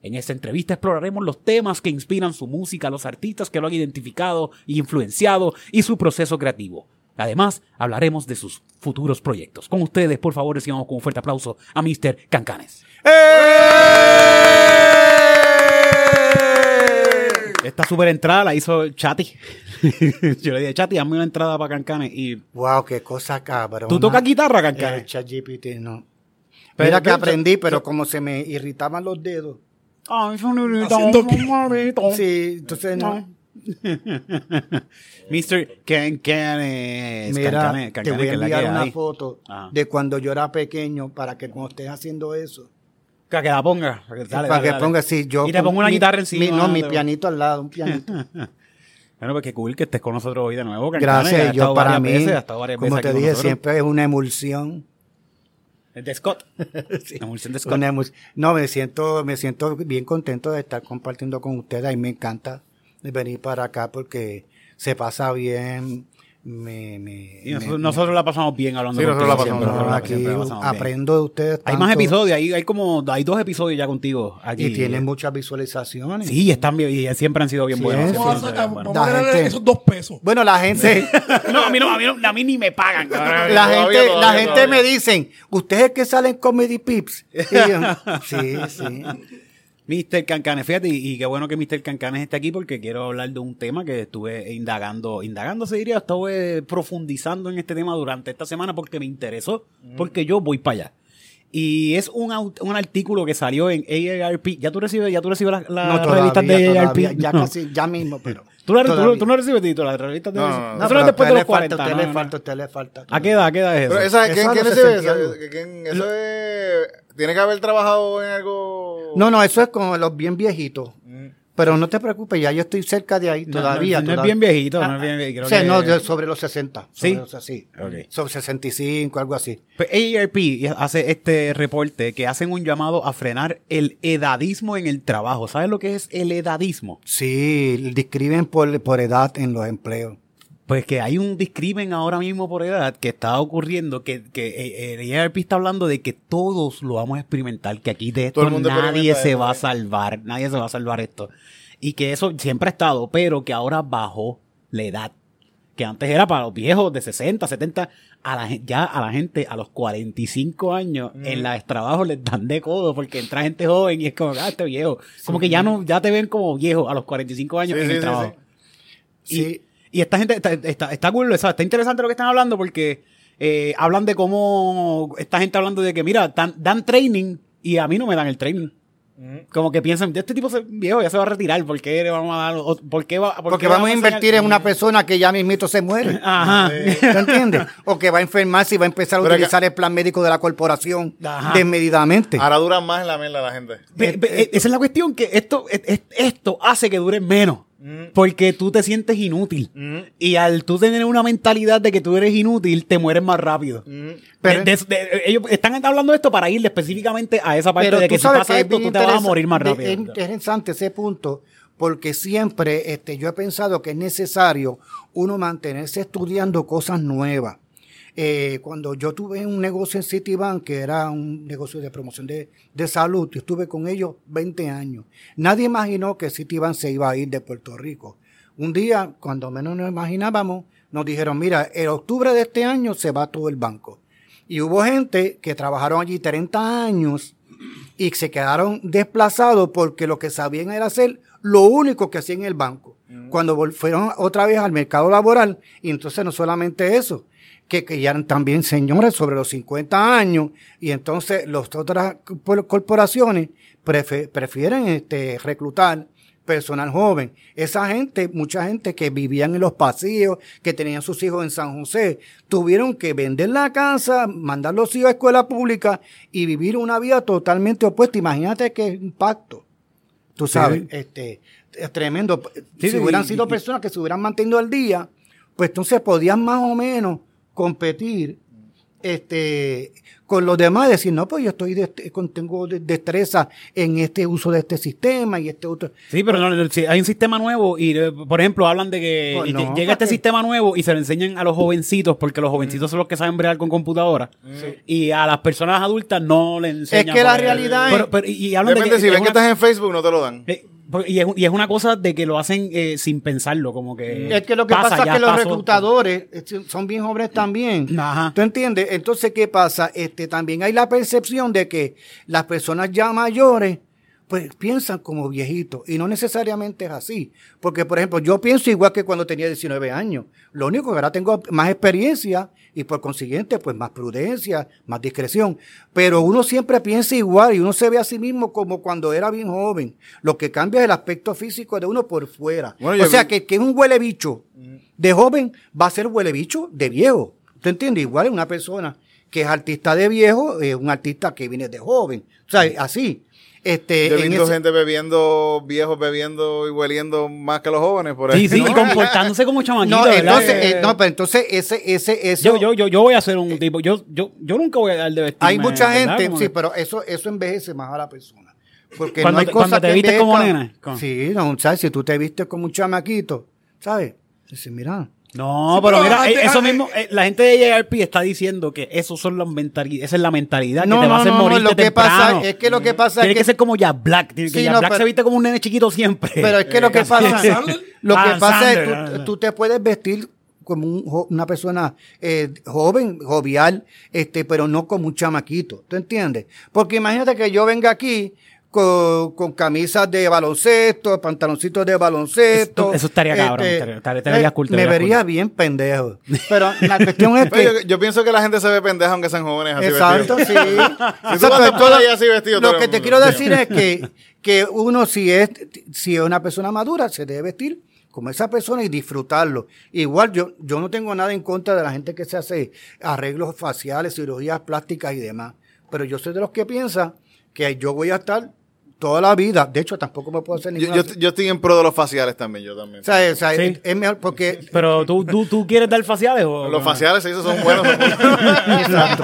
Speaker 2: En esta entrevista exploraremos los temas que inspiran su música, los artistas que lo han identificado y influenciado y su proceso creativo. Además, hablaremos de sus futuros proyectos. Con ustedes, por favor, recibamos con un fuerte aplauso a Mr. Cancanes. Esta super entrada la hizo Chati. Yo le dije, Chati, hazme una entrada para Cancanes. Y
Speaker 4: Wow, qué cosa cabrón.
Speaker 2: tú tocas guitarra, Cancanes.
Speaker 4: ChatGPT, no.
Speaker 2: Pero-
Speaker 4: Mira que aprendí, pero como se me irritaban los dedos. Sí, entonces no.
Speaker 2: Mr. Cancanes.
Speaker 4: Mira,
Speaker 2: Cancanes,
Speaker 4: te
Speaker 2: Cancanes,
Speaker 4: voy
Speaker 2: que
Speaker 4: a
Speaker 2: que
Speaker 4: enviar una
Speaker 2: hay.
Speaker 4: foto
Speaker 2: Ajá.
Speaker 4: de cuando yo era pequeño para que cuando estés haciendo eso,
Speaker 2: Que que la ponga. Dale,
Speaker 4: para
Speaker 2: dale,
Speaker 4: que
Speaker 2: dale.
Speaker 4: ponga así, yo
Speaker 2: Y te pongo una
Speaker 4: mi-
Speaker 2: guitarra encima.
Speaker 4: mi- no, mi pianito al lado, un pianito.
Speaker 2: Bueno, pues qué cool que estés con nosotros hoy de nuevo.
Speaker 4: Gracias,
Speaker 2: estado
Speaker 4: yo para mí,
Speaker 2: veces,
Speaker 4: como te dije, siempre es una emulsión.
Speaker 2: El de Scott. Emulsión de Scott.
Speaker 4: No, me siento, me siento bien contento de estar compartiendo con ustedes. A mí me encanta venir para acá porque se pasa bien. Me, me,
Speaker 2: Y nosotros,
Speaker 4: me-
Speaker 2: nosotros la pasamos bien hablando
Speaker 1: Sí, nosotros la pasamos
Speaker 2: siempre,
Speaker 1: bien.
Speaker 4: aquí
Speaker 2: siempre la pasamos bien.
Speaker 4: aprendo de ustedes.
Speaker 2: Hay más
Speaker 4: tanto
Speaker 2: episodios, hay, hay como, hay dos episodios ya contigo aquí.
Speaker 4: Y tienen muchas visualizaciones.
Speaker 2: Sí, están bien, y siempre han sido bien
Speaker 4: Sí,
Speaker 2: buenos.
Speaker 4: sí,
Speaker 3: Vamos a, sacar- vamos a
Speaker 4: gente-
Speaker 3: esos dos pesos.
Speaker 4: Bueno, la gente.
Speaker 2: No, a mí no, a mí no, a mí ni me pagan. cabrón.
Speaker 4: la gente,
Speaker 1: todavía,
Speaker 4: la gente
Speaker 1: todavía.
Speaker 4: me dicen, ¿usted es el que sale en Comedy Pips? Y yo, sí, sí.
Speaker 2: Mr. Cancanes, fíjate, y, y qué bueno que Mr. Cancanes esté aquí porque quiero hablar de un tema que estuve indagando, indagando se diría, estuve profundizando en este tema durante esta semana porque me interesó, porque yo voy para allá. Y es un, un artículo que salió en AARP. ¿Ya tú recibes, ya tú recibes las
Speaker 4: No,
Speaker 2: revistas de AARP?
Speaker 4: todavía, ya
Speaker 2: No.
Speaker 4: casi, ya mismo, pero.
Speaker 2: ¿Tú, la- tú- no recibes, Tito, las revistas de
Speaker 1: No,
Speaker 2: eso?
Speaker 1: no, no.
Speaker 4: No,
Speaker 2: es después
Speaker 4: a
Speaker 2: de
Speaker 4: usted
Speaker 2: los
Speaker 4: le falta,
Speaker 2: 40.
Speaker 4: a usted
Speaker 2: no,
Speaker 4: le
Speaker 2: no, no.
Speaker 4: falta, a usted le falta.
Speaker 2: ¿A qué edad, a qué edad es eso?
Speaker 1: Pero esa, ¿quién, recibe
Speaker 4: 60
Speaker 1: eso? ¿Quién- eso es, tiene que haber trabajado en algo.
Speaker 4: No, no, eso es como los bien viejitos. Pero no te preocupes, ya yo estoy cerca de ahí
Speaker 2: No,
Speaker 4: todavía.
Speaker 2: no, no es bien viejito, no es bien viejito,
Speaker 4: O
Speaker 2: creo
Speaker 4: sea,
Speaker 2: que-
Speaker 4: no, sobre los 60.
Speaker 2: ¿Sí?
Speaker 4: Sobre los, sí.
Speaker 2: Ok.
Speaker 4: Sobre 65, algo así.
Speaker 2: Pues AARP hace este reporte que hacen un llamado a frenar el edadismo en el trabajo. ¿Sabes lo que es el edadismo?
Speaker 4: Sí, describen por, por edad en los empleos.
Speaker 2: Pues que hay un discrimen ahora mismo por edad que está ocurriendo, que, que el AARP está hablando de que todos lo vamos a experimentar, que aquí de esto
Speaker 1: Todo el mundo
Speaker 2: nadie se va a
Speaker 1: ¿eh?
Speaker 2: salvar, nadie se va a salvar esto. Y que eso siempre ha estado, pero que ahora bajó la edad. Que antes era para los viejos de 60, 70, a la, ya a la gente a los 45 años en las trabajos les dan de codo porque entra gente joven y es como, ah, este viejo. Como que ya no, ya te ven como viejo a los 45 años
Speaker 1: Sí,
Speaker 2: en
Speaker 1: sí,
Speaker 2: el trabajo. Y,
Speaker 4: Sí.
Speaker 2: Y esta gente está, está, está cool, o sea, está interesante lo que están hablando porque eh, hablan de cómo esta gente hablando de que, mira, dan, dan training y a mí no me dan el training. Como que piensan, de este tipo se- viejo ya se va a retirar, ¿por qué le vamos a dar? o- ¿Por qué va, por
Speaker 4: Porque
Speaker 2: qué
Speaker 4: vamos a invertir en una persona que ya mismito se muere.
Speaker 2: Ajá.
Speaker 4: ¿Te entiendes? O que va a enfermarse y va a empezar a
Speaker 1: Pero
Speaker 4: utilizar el plan médico de la corporación
Speaker 2: Ajá.
Speaker 4: desmedidamente.
Speaker 1: Ahora duran más en la mierda la gente.
Speaker 2: Pe- pe- eh, esa es la cuestión, que esto, es- es- esto hace que duren menos. Porque tú te sientes inútil. Y al tú tener una mentalidad de que tú eres inútil, te mueres más rápido.
Speaker 4: Pero-
Speaker 2: De- de- de- ellos están hablando de esto para ir específicamente a esa parte
Speaker 4: Pero
Speaker 2: de que si pasa
Speaker 4: que es
Speaker 2: esto, tú te vas a morir más rápido.
Speaker 4: Es interesante ese punto, porque siempre este, yo he pensado que es necesario uno mantenerse estudiando cosas nuevas. Eh, cuando yo tuve un negocio en Citibank, que era un negocio de promoción de, de salud, yo estuve con ellos 20 años. Nadie imaginó que Citibank se iba a ir de Puerto Rico. Un día, cuando menos nos imaginábamos, nos dijeron, mira, en octubre de este año se va todo el banco. Y hubo gente que trabajaron allí 30 años y se quedaron desplazados porque lo que sabían era hacer lo único que hacían en el banco. Cuando vol- fueron otra vez al mercado laboral, y entonces no solamente eso, que, que ya eran también señores sobre los 50 años, y entonces las otras cor- corporaciones prefieren este, reclutar personal joven. Esa gente, mucha gente que vivían en los pasillos, que tenían sus hijos en San José, tuvieron que vender la casa, mandar los hijos a escuela pública y vivir una vida totalmente opuesta. Imagínate qué impacto. Tú sabes, este, es tremendo.
Speaker 2: Sí,
Speaker 4: si hubieran sido personas que se hubieran mantenido al día, pues entonces podían más o menos competir este con los demás decir no pues yo estoy de- con- tengo de- destreza en este uso de este sistema y este otro
Speaker 2: Sí, pero no, si hay un sistema nuevo y, eh, por ejemplo, hablan de que
Speaker 4: Pues no,
Speaker 2: llega este
Speaker 4: porque-
Speaker 2: sistema nuevo y se lo enseñan a los jovencitos porque los jovencitos son los que saben bregar con computadora y a las personas adultas no le enseñan.
Speaker 4: que la realidad es-
Speaker 2: Pero- pero- y, y hablan de que
Speaker 1: si
Speaker 2: es
Speaker 1: ven que estás en Facebook, no te lo dan.
Speaker 2: eh, y, es, y es una cosa de que lo hacen eh, sin pensarlo, como que...
Speaker 4: Es que lo que pasa, es que los reclutadores eh, son bien jóvenes también.
Speaker 2: Ajá.
Speaker 4: ¿Tú entiendes? Entonces, ¿qué pasa? Este, también hay la percepción de que las personas ya mayores, pues piensan como viejitos. Y no necesariamente es así. Porque, por ejemplo, yo pienso igual que cuando tenía 19 años. Lo único que ahora tengo más experiencia y por consiguiente, pues más prudencia, más discreción. Pero uno siempre piensa igual y uno se ve a sí mismo como cuando era bien joven. Lo que cambia es el aspecto físico de uno por fuera.
Speaker 1: Bueno,
Speaker 4: o sea,
Speaker 1: vi-
Speaker 4: que, que un huele bicho de joven va a ser huele bicho de viejo. ¿Tú entiendes? Igual una persona que es artista de viejo es un artista que viene de joven. O sea, así. Este,
Speaker 1: Yo he
Speaker 4: en
Speaker 1: visto
Speaker 4: ese-
Speaker 1: gente bebiendo, viejos bebiendo y hueliendo más que los jóvenes por ahí.
Speaker 2: Sí, sí, y comportándose como chamaquito,
Speaker 4: No,
Speaker 2: ¿verdad?
Speaker 4: entonces,
Speaker 2: Eh,
Speaker 4: eh, no, pero entonces ese, ese, eso.
Speaker 2: yo, yo, yo, yo voy a ser un tipo, yo, yo, yo nunca voy a dar de vestirme.
Speaker 4: hay mucha gente, sí,
Speaker 2: que-
Speaker 4: pero eso, eso envejece más a la persona. Porque
Speaker 2: Cuando
Speaker 4: no hay
Speaker 2: te-
Speaker 4: cosas
Speaker 2: cuando te
Speaker 4: que
Speaker 2: vistes como nena, ¿cómo?
Speaker 4: Sí, no, ¿sabes? Si tú te vistes como un chamaquito, ¿sabes? Dices, mira,
Speaker 2: No,
Speaker 3: Sí,
Speaker 2: pero,
Speaker 3: pero
Speaker 2: mira,
Speaker 3: antes-
Speaker 2: eh, eso mismo, eh, la gente de JRP está diciendo que eso son las mentalidades, esa es la mentalidad
Speaker 4: no,
Speaker 2: que te va a
Speaker 4: no,
Speaker 2: hacer
Speaker 4: no, no,
Speaker 2: morirte
Speaker 4: lo que pasa es que lo que pasa
Speaker 2: Tiene
Speaker 4: es
Speaker 2: que,
Speaker 4: que,
Speaker 2: ser como Jack Black, tiene que
Speaker 4: Sí,
Speaker 2: Jack
Speaker 4: no,
Speaker 2: Black
Speaker 4: pero-
Speaker 2: se viste como un nene chiquito siempre.
Speaker 4: pero es que lo que pasa, lo que pasa es que tú, tú te puedes vestir como un una persona eh, joven, jovial, este, pero no como un chamaquito, ¿tú entiendes? Porque imagínate que yo venga aquí con, con camisas de baloncesto, pantaloncitos de baloncesto.
Speaker 2: Eso- eso estaría cabrón, estaría- estaría- te verías cool,
Speaker 4: me vería
Speaker 2: cool.
Speaker 4: bien pendejo. Pero la cuestión es que...
Speaker 1: yo, yo pienso que la gente se ve pendeja aunque sean jóvenes así
Speaker 4: Exacto,
Speaker 1: vestidos.
Speaker 4: sí.
Speaker 1: tú
Speaker 4: Exacto, todo-
Speaker 1: así vestido,
Speaker 4: Lo que te quiero decir es que, que uno, si es, si es una persona madura, se debe vestir como esa persona y disfrutarlo. Igual yo, yo no tengo nada en contra de la gente que se hace arreglos faciales, cirugías plásticas y demás. Pero yo soy de los que piensan que yo voy a estar toda la vida. De hecho, tampoco me puedo hacer ninguna.
Speaker 1: yo, yo estoy en pro de los faciales también, yo también.
Speaker 4: o sea, o sea,
Speaker 2: Sí.
Speaker 4: es, es mejor porque
Speaker 2: Pero tú, tú, tú quieres dar faciales o
Speaker 1: Los faciales, sí, esos son buenos.
Speaker 4: Exacto.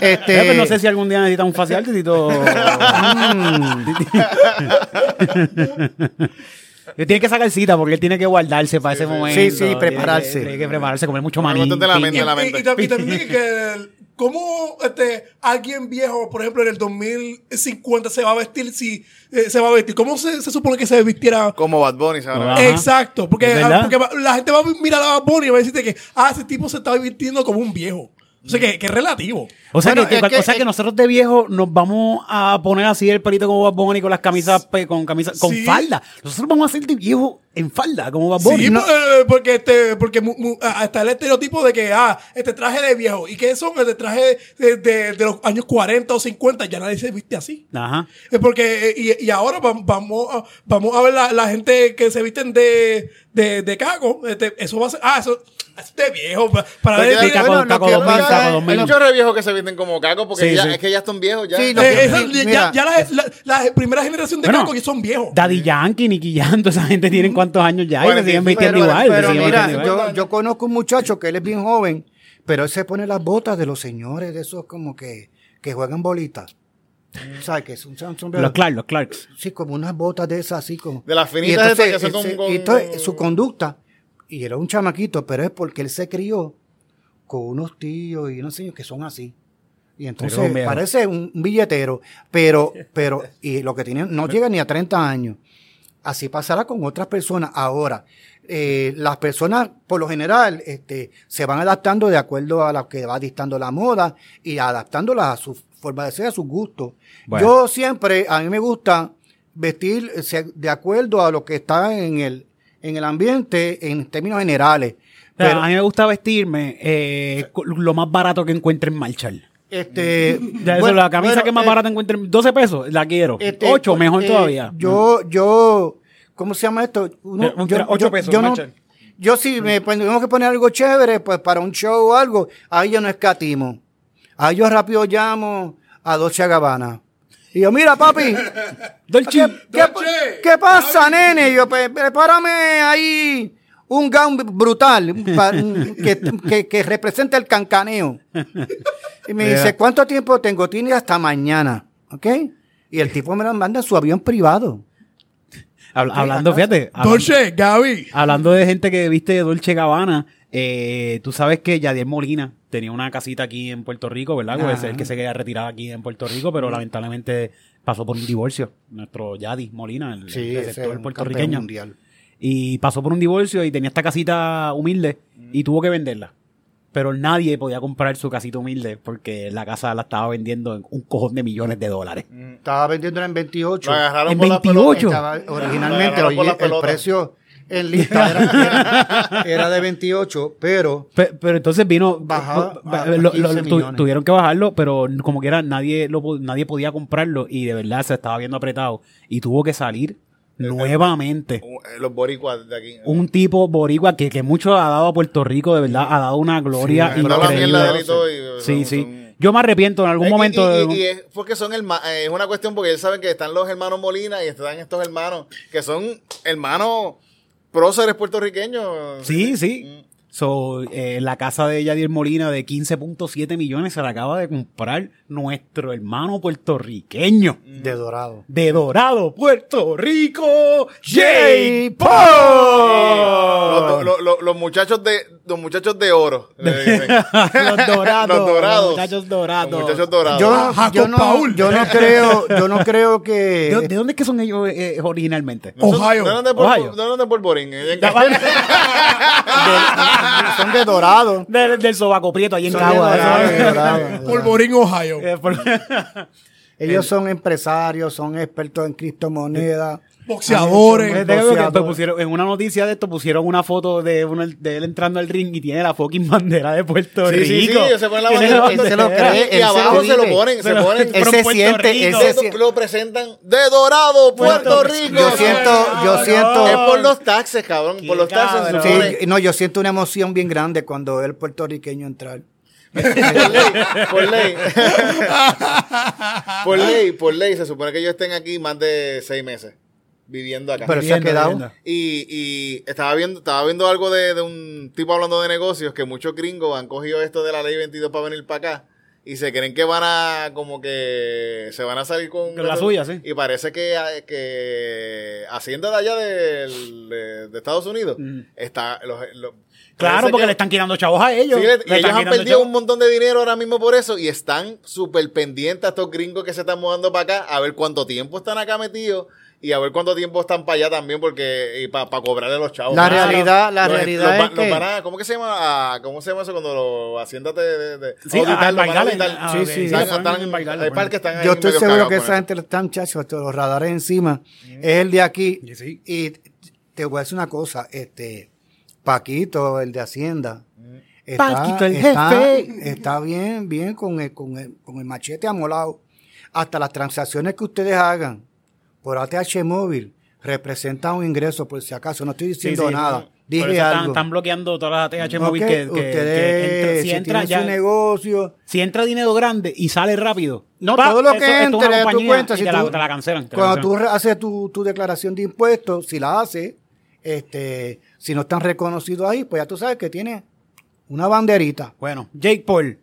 Speaker 2: Eh,
Speaker 4: Este,
Speaker 2: pues no sé si algún día necesitas un facial, Tito. Él tiene que sacar cita porque él tiene que guardarse para ese momento.
Speaker 4: Sí, sí,
Speaker 2: Tiene que-
Speaker 4: prepararse.
Speaker 2: Tiene que prepararse, comer mucho maní.
Speaker 1: la mente, la
Speaker 3: Y,
Speaker 1: mente.
Speaker 3: y y también que el- cómo este, alguien viejo, por ejemplo, en el 2050 se va a vestir si eh, se va a vestir. ¿Cómo se, se supone que se vistiera?
Speaker 1: Como Bad Bunny, ¿sabes?
Speaker 3: Exacto, porque, la gente va a mirar a Bad Bunny y va a decirte que ah, ese tipo se está vistiendo como un viejo. O sea, que, que es relativo.
Speaker 2: O sea,
Speaker 4: Bueno,
Speaker 2: que,
Speaker 4: es
Speaker 2: que-
Speaker 4: que-
Speaker 2: o sea que nosotros de viejo nos vamos a poner así el pelito como Bad Bunny con las camisas, con camisas, con
Speaker 3: Sí.
Speaker 2: falda. Nosotros vamos a ser de viejo en falda, como Bad
Speaker 3: Sí,
Speaker 2: Bunny.
Speaker 3: por- eh, porque este, porque mu- mu- está el estereotipo de que, ah, este traje de viejo. ¿Y qué son? Este traje de, de- de los años 40 o 50, ya nadie se viste así.
Speaker 2: Ajá.
Speaker 3: Es porque, eh, y, y ahora vam- vamos a, vamos a ver la, la gente que se visten de, de, de caco. Este, eso va a ser, ah, eso, eso es de viejo. pa- Para ver, eh,
Speaker 2: Caco- Caco
Speaker 4: que
Speaker 2: 2000,
Speaker 4: pasa
Speaker 2: Caco
Speaker 4: es-
Speaker 2: 2000.
Speaker 1: Hay muchos re viejos que se visten como caco porque
Speaker 2: Sí,
Speaker 1: ya,
Speaker 2: sí.
Speaker 1: es que ya están viejos. Ya.
Speaker 4: Sí, lo
Speaker 3: eh,
Speaker 4: que-
Speaker 3: esa- ya, ya la, la- la primera generación de
Speaker 2: Bueno,
Speaker 3: caco ya son viejos.
Speaker 2: Daddy Yankee, Nicky Jam, toda esa gente tienen cuántos años ya y se siguen vistiendo igual.
Speaker 4: pero mira,
Speaker 2: vistiendo igual.
Speaker 4: yo, yo conozco un muchacho que él es bien joven, pero él se pone las botas de los señores, de esos como que, que juegan bolitas. ¿Sabes? Que son, son, son-
Speaker 2: Los Clarks, los Clarks.
Speaker 4: Sí, como unas botas de esas, así como.
Speaker 1: De las
Speaker 4: Y
Speaker 1: finitas
Speaker 4: entonces,
Speaker 1: estas que son
Speaker 4: ese-
Speaker 1: con-
Speaker 4: y entonces,
Speaker 1: con-
Speaker 4: su conducta, y era un chamaquito, pero es porque él se crió con unos tíos y unos señores que son así. Y entonces parece un billetero, pero, pero, y lo que tiene, no llega ni a 30 años. Así pasará con otras personas. Ahora, eh, las personas, por lo general, este, se van adaptando de acuerdo a lo que va dictando la moda y adaptándolas a su ser, a sus gustos.
Speaker 2: Bueno.
Speaker 4: Yo siempre, a mí me gusta vestir de acuerdo a lo que está en el, en el ambiente en términos generales. Pero,
Speaker 2: a mí me gusta vestirme eh, lo más barato que encuentre en Marshall.
Speaker 4: este,
Speaker 2: Ya eso,
Speaker 4: bueno,
Speaker 2: la camisa
Speaker 4: bueno,
Speaker 2: que más
Speaker 4: eh,
Speaker 2: barata encuentre en 12 pesos, la quiero.
Speaker 4: este,
Speaker 2: 8, mejor
Speaker 4: eh,
Speaker 2: todavía.
Speaker 4: Yo, yo, ¿cómo se llama esto? Uno- yo,
Speaker 2: pesos,
Speaker 4: yo no-
Speaker 2: Marshall.
Speaker 4: yo sí, me pues, tenemos que poner algo chévere, pues para un show o algo, ahí yo no escatimo. Ahí yo rápido llamo a Dolce Gabbana. Y yo, mira, papi,
Speaker 2: Dolce.
Speaker 4: ¿qué, qué-
Speaker 3: Dolce,
Speaker 4: qué pasa, nene? Y yo, prepárame ahí un gown brutal que, que, que represente el cancaneo. Y me dice, ¿cuánto tiempo tengo? Tiene hasta mañana, ¿ok? Y el tipo me lo manda en su avión privado.
Speaker 2: Habla- hablando, fíjate. hablando-
Speaker 3: Dolce, Gaby.
Speaker 2: Hablando de gente que viste de Dolce Gabbana, eh, tú sabes que Yadier Molina tenía una casita aquí en Puerto Rico, ¿verdad? Pues
Speaker 4: Ajá.
Speaker 2: el que se quería retirar aquí en Puerto Rico, pero lamentablemente pasó por un divorcio. Nuestro Yadi Molina, el, el receptor
Speaker 4: es un
Speaker 2: puertorriqueño.
Speaker 4: mundial.
Speaker 2: Y pasó por un divorcio y tenía esta casita humilde y tuvo que venderla. pero nadie podía comprar su casita humilde porque la casa la estaba vendiendo en un cojón de millones de dólares.
Speaker 4: Estaba vendiéndola en 28.
Speaker 1: Lo agarraron
Speaker 2: En
Speaker 1: por las
Speaker 2: 28.
Speaker 1: pelotas.
Speaker 4: Estaba- originalmente,
Speaker 1: agarraron por
Speaker 4: el precio en lista era, era de 28, pero
Speaker 2: Pe- Pero, entonces vino.
Speaker 4: Bajaba
Speaker 2: ba-
Speaker 4: a
Speaker 2: lo- lo-
Speaker 4: 15
Speaker 2: tu-
Speaker 4: millones.
Speaker 2: tuvieron que bajarlo, pero como que era, nadie, lo, nadie podía comprarlo y de verdad se estaba viendo apretado. Y tuvo que salir nuevamente.
Speaker 1: Eh, Los boricuas de aquí.
Speaker 2: Un tipo boricua que, que mucho ha dado a Puerto Rico, de verdad, ha dado una gloria
Speaker 1: Sí,
Speaker 2: increíble.
Speaker 1: de y y,
Speaker 2: sí,
Speaker 1: son-
Speaker 2: sí. Yo me arrepiento en algún
Speaker 1: Eh, y-
Speaker 2: momento.
Speaker 1: Y, es porque son herma- eh, es una cuestión porque ellos saben que están los hermanos Molina y están estos hermanos que son hermanos próceres puertorriqueños.
Speaker 2: Sí, sí. So, eh, la casa de Yadier Molina de 15.7 millones se la acaba de comprar nuestro hermano puertorriqueño.
Speaker 4: de dorado.
Speaker 2: De Dorado, Puerto Rico, J.
Speaker 1: Los, los- los- los muchachos de los muchachos de oro. le dicen.
Speaker 2: los dorados.
Speaker 1: Los dorados.
Speaker 2: Los muchachos dorados.
Speaker 1: Los muchachos dorados.
Speaker 4: Yo,
Speaker 3: Ah, Jacob
Speaker 4: yo no,
Speaker 3: Paul.
Speaker 4: yo no creo, yo no creo que
Speaker 2: ¿De, de dónde es que son ellos eh, originalmente?
Speaker 1: No son-
Speaker 3: Ohio.
Speaker 1: De
Speaker 2: Ohio.
Speaker 1: de Polvorín. eh,
Speaker 4: de- son de dorado.
Speaker 2: Del, del sobaco prieto ahí en
Speaker 4: Son
Speaker 2: Cagua.
Speaker 3: Polvorín, Ohio.
Speaker 2: Eh,
Speaker 4: Ellos son empresarios, son expertos en criptomonedas.
Speaker 3: Boxeadores.
Speaker 2: Eh,
Speaker 4: boxeadores.
Speaker 2: pusieron, en una noticia de esto pusieron una foto de, uno, de él entrando al ring y tiene la fucking bandera de Puerto
Speaker 1: Sí, sí, sí,
Speaker 2: Rico.
Speaker 1: ellos se ponen la
Speaker 2: Tiene
Speaker 1: bandera.
Speaker 4: él se lo
Speaker 2: bandera.
Speaker 4: cree,
Speaker 1: Y abajo se lo ponen, se
Speaker 2: Se lo-
Speaker 1: ponen.
Speaker 4: Él se
Speaker 2: Puerto
Speaker 4: siente, él
Speaker 2: Rico.
Speaker 4: se
Speaker 1: Lo,
Speaker 4: siente.
Speaker 1: lo presentan de dorado, Puerto Rico.
Speaker 4: Yo siento, yo siento,
Speaker 1: Es por los taxes, cabrón. Por los taxes
Speaker 4: sí, no, yo siento una emoción bien grande cuando el puertorriqueño entrar.
Speaker 1: por ley. por ley, por ley, se supone que ellos estén aquí más de seis meses viviendo acá.
Speaker 4: Pero se ha quedado.
Speaker 1: y, y estaba viendo, estaba viendo algo de, de un tipo hablando de negocios que muchos gringos han cogido esto de la ley 22 para venir para acá y se creen que van a como que se van a salir con,
Speaker 2: Con la suya, sí.
Speaker 1: Y parece que, que Hacienda de allá de, de Estados Unidos
Speaker 2: Mm.
Speaker 1: está los- los-
Speaker 2: Claro, porque
Speaker 1: que-
Speaker 2: le están quitando chavos a ellos.
Speaker 1: Sí,
Speaker 2: Le
Speaker 1: y ellos han perdido
Speaker 2: chavos.
Speaker 1: un montón de dinero ahora mismo por eso y están súper pendientes a estos gringos que se están mudando para acá a ver cuánto tiempo están acá metidos y a ver cuánto tiempo están para allá también porque y para cobrarle los chavos.
Speaker 4: La realidad- la
Speaker 1: Los-
Speaker 4: realidad
Speaker 1: los
Speaker 4: es
Speaker 1: va- los
Speaker 4: que-
Speaker 1: van a- ¿Cómo que se llama? Ah, ¿Cómo se llama eso cuando los Hacienda te... de- de-
Speaker 2: Sí,
Speaker 1: auditar,
Speaker 2: a- a
Speaker 1: a
Speaker 2: ah,
Speaker 4: Sí, sí.
Speaker 1: Están- están-
Speaker 2: en
Speaker 1: están ahí
Speaker 4: Yo estoy seguro que esa gente está muchachos, hasta los radares encima. Es el de aquí.
Speaker 2: Sí, sí.
Speaker 4: Y te voy a decir una cosa, este Paquito, el de Hacienda. Está,
Speaker 2: Paquito, el
Speaker 4: está-
Speaker 2: jefe.
Speaker 4: Está bien, bien con el, con el, con el machete amolado. Hasta las transacciones que ustedes hagan por ATH móvil representan un ingreso, por si acaso. No estoy diciendo
Speaker 2: Sí, sí,
Speaker 4: nada.
Speaker 2: no. Por eso
Speaker 4: algo.
Speaker 2: están bloqueando todas las ATH móvil que, que- que
Speaker 4: ustedes,
Speaker 2: entra- si
Speaker 4: si
Speaker 2: entra ya,
Speaker 4: su negocio,
Speaker 2: si entra dinero grande y sale rápido.
Speaker 4: No,
Speaker 2: pa,
Speaker 4: todo lo que entre a tu cuenta, si
Speaker 2: te, la,
Speaker 4: tú-
Speaker 2: te la cancelan. te la
Speaker 4: cuando tú
Speaker 2: cancelan.
Speaker 4: haces tu, tu declaración de impuestos, si la haces, este, si no están reconocidos ahí, pues ya tú sabes que tiene una banderita.
Speaker 2: Bueno, Jake Paul,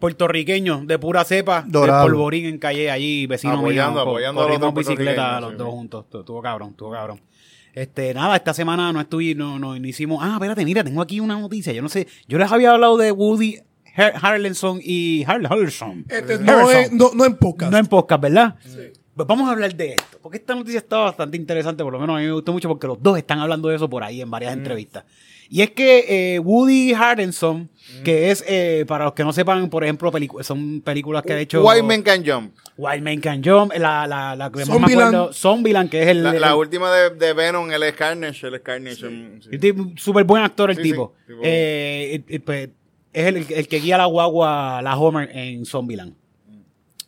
Speaker 2: puertorriqueño de pura cepa,
Speaker 4: Dorado.
Speaker 2: de polvorín en calle allí, vecino
Speaker 1: Apoyando,
Speaker 2: mío. co-
Speaker 1: apoyando a
Speaker 2: corrimos
Speaker 1: otros
Speaker 2: bicicleta
Speaker 1: puertorriqueños,
Speaker 2: los
Speaker 1: sí,
Speaker 2: dos
Speaker 1: sí.
Speaker 2: juntos. Tu- Estuvo cabrón, estuvo cabrón. Este, nada, esta semana no estuve, no, no, no hicimos. Ah, espérate, mira, tengo aquí una noticia. Yo no sé, yo les había hablado de Woody Har- Harrelson y Har Harrelson.
Speaker 3: Este, no, es, no, no en podcast.
Speaker 2: No en podcast, ¿verdad? Pues vamos a hablar de esto, porque esta noticia está bastante interesante, por lo menos a mí me gustó mucho porque los dos están hablando de eso por ahí en varias entrevistas. Y es que eh, Woody Harrelson, que es, eh, para los que no sepan, por ejemplo, son películas que ha hecho...
Speaker 1: White Man Can Jump.
Speaker 2: Wild Man Can Jump, la, la, la que más me acuerdo, Zombieland, que es el...
Speaker 1: La, la
Speaker 2: el-
Speaker 1: última de, de Venom, es Carnage, es Carnage. mm, sí.
Speaker 2: el tipo- súper buen actor el
Speaker 1: Sí,
Speaker 2: tipo.
Speaker 1: sí, tipo-
Speaker 2: Eh, y- y, pues, es el, el que guía la guagua, la Homer en Zombieland.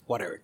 Speaker 2: Whatever.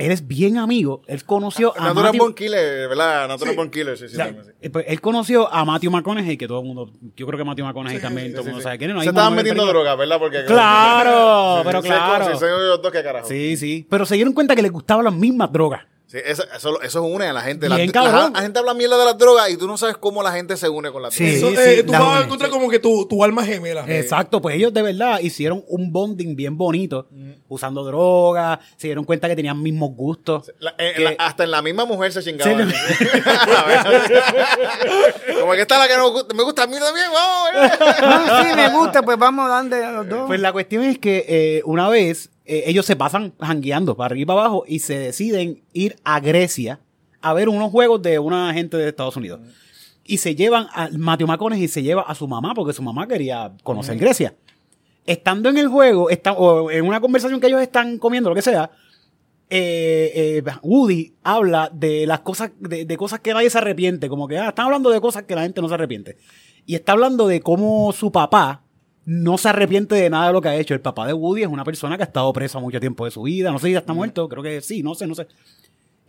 Speaker 2: Él es bien amigo. Él conoció a
Speaker 1: Natural
Speaker 2: Matthew-
Speaker 1: Killer, ¿verdad? Natural Killer, sí, sí.
Speaker 2: O sea,
Speaker 1: también, sí.
Speaker 2: eh, pues, él conoció a Matthew McConaughey, que todo el mundo, yo creo que Matthew McConaughey también, todo el mundo sabe quién es. no
Speaker 1: Se estaban metiendo
Speaker 2: película-
Speaker 1: droga, ¿verdad? Porque,
Speaker 2: Claro, pero claro.
Speaker 1: Sí, dos carajo.
Speaker 2: Sí, sí. Pero se dieron cuenta que les gustaban las mismas drogas.
Speaker 1: Sí, eso, eso, eso une a la gente.
Speaker 2: Bien,
Speaker 1: la,
Speaker 2: cabrón.
Speaker 1: la- la gente habla mierda de las drogas y tú no sabes cómo la gente se une con las
Speaker 4: Sí.
Speaker 1: drogas.
Speaker 3: Eso,
Speaker 2: sí,
Speaker 3: eh, tú
Speaker 4: la
Speaker 3: vas a encontrar como que tu, tu alma gemela.
Speaker 2: Exacto, pues ellos de verdad hicieron un bonding bien bonito, usando drogas, se dieron cuenta que tenían mismos gustos.
Speaker 1: La- eh,
Speaker 2: Que-
Speaker 1: la- hasta en la misma mujer se chingaba.
Speaker 2: Sí,
Speaker 1: Como que esta es la que no gusta- me gusta a mí también, vamos. eh.
Speaker 4: Ah, sí, me gusta, pues vamos a darle a los dos.
Speaker 2: Pues la cuestión es que eh, una vez eh, ellos se pasan jangueando para arriba y para abajo y se deciden ir a Grecia a ver unos juegos de una gente de Estados Unidos. y se llevan a Matthew McConaughey y se lleva a su mamá porque su mamá quería conocer Grecia. Estando en el juego, está, o en una conversación que ellos están comiendo, lo que sea, eh, eh, Woody habla de las cosas, de, de cosas que nadie se arrepiente, como que ah, están hablando de cosas que la gente no se arrepiente. Y está hablando de cómo su papá no se arrepiente de nada de lo que ha hecho. El papá de Woody es una persona que ha estado presa mucho tiempo de su vida. No sé si ya está muerto, creo que sí, no sé, no sé.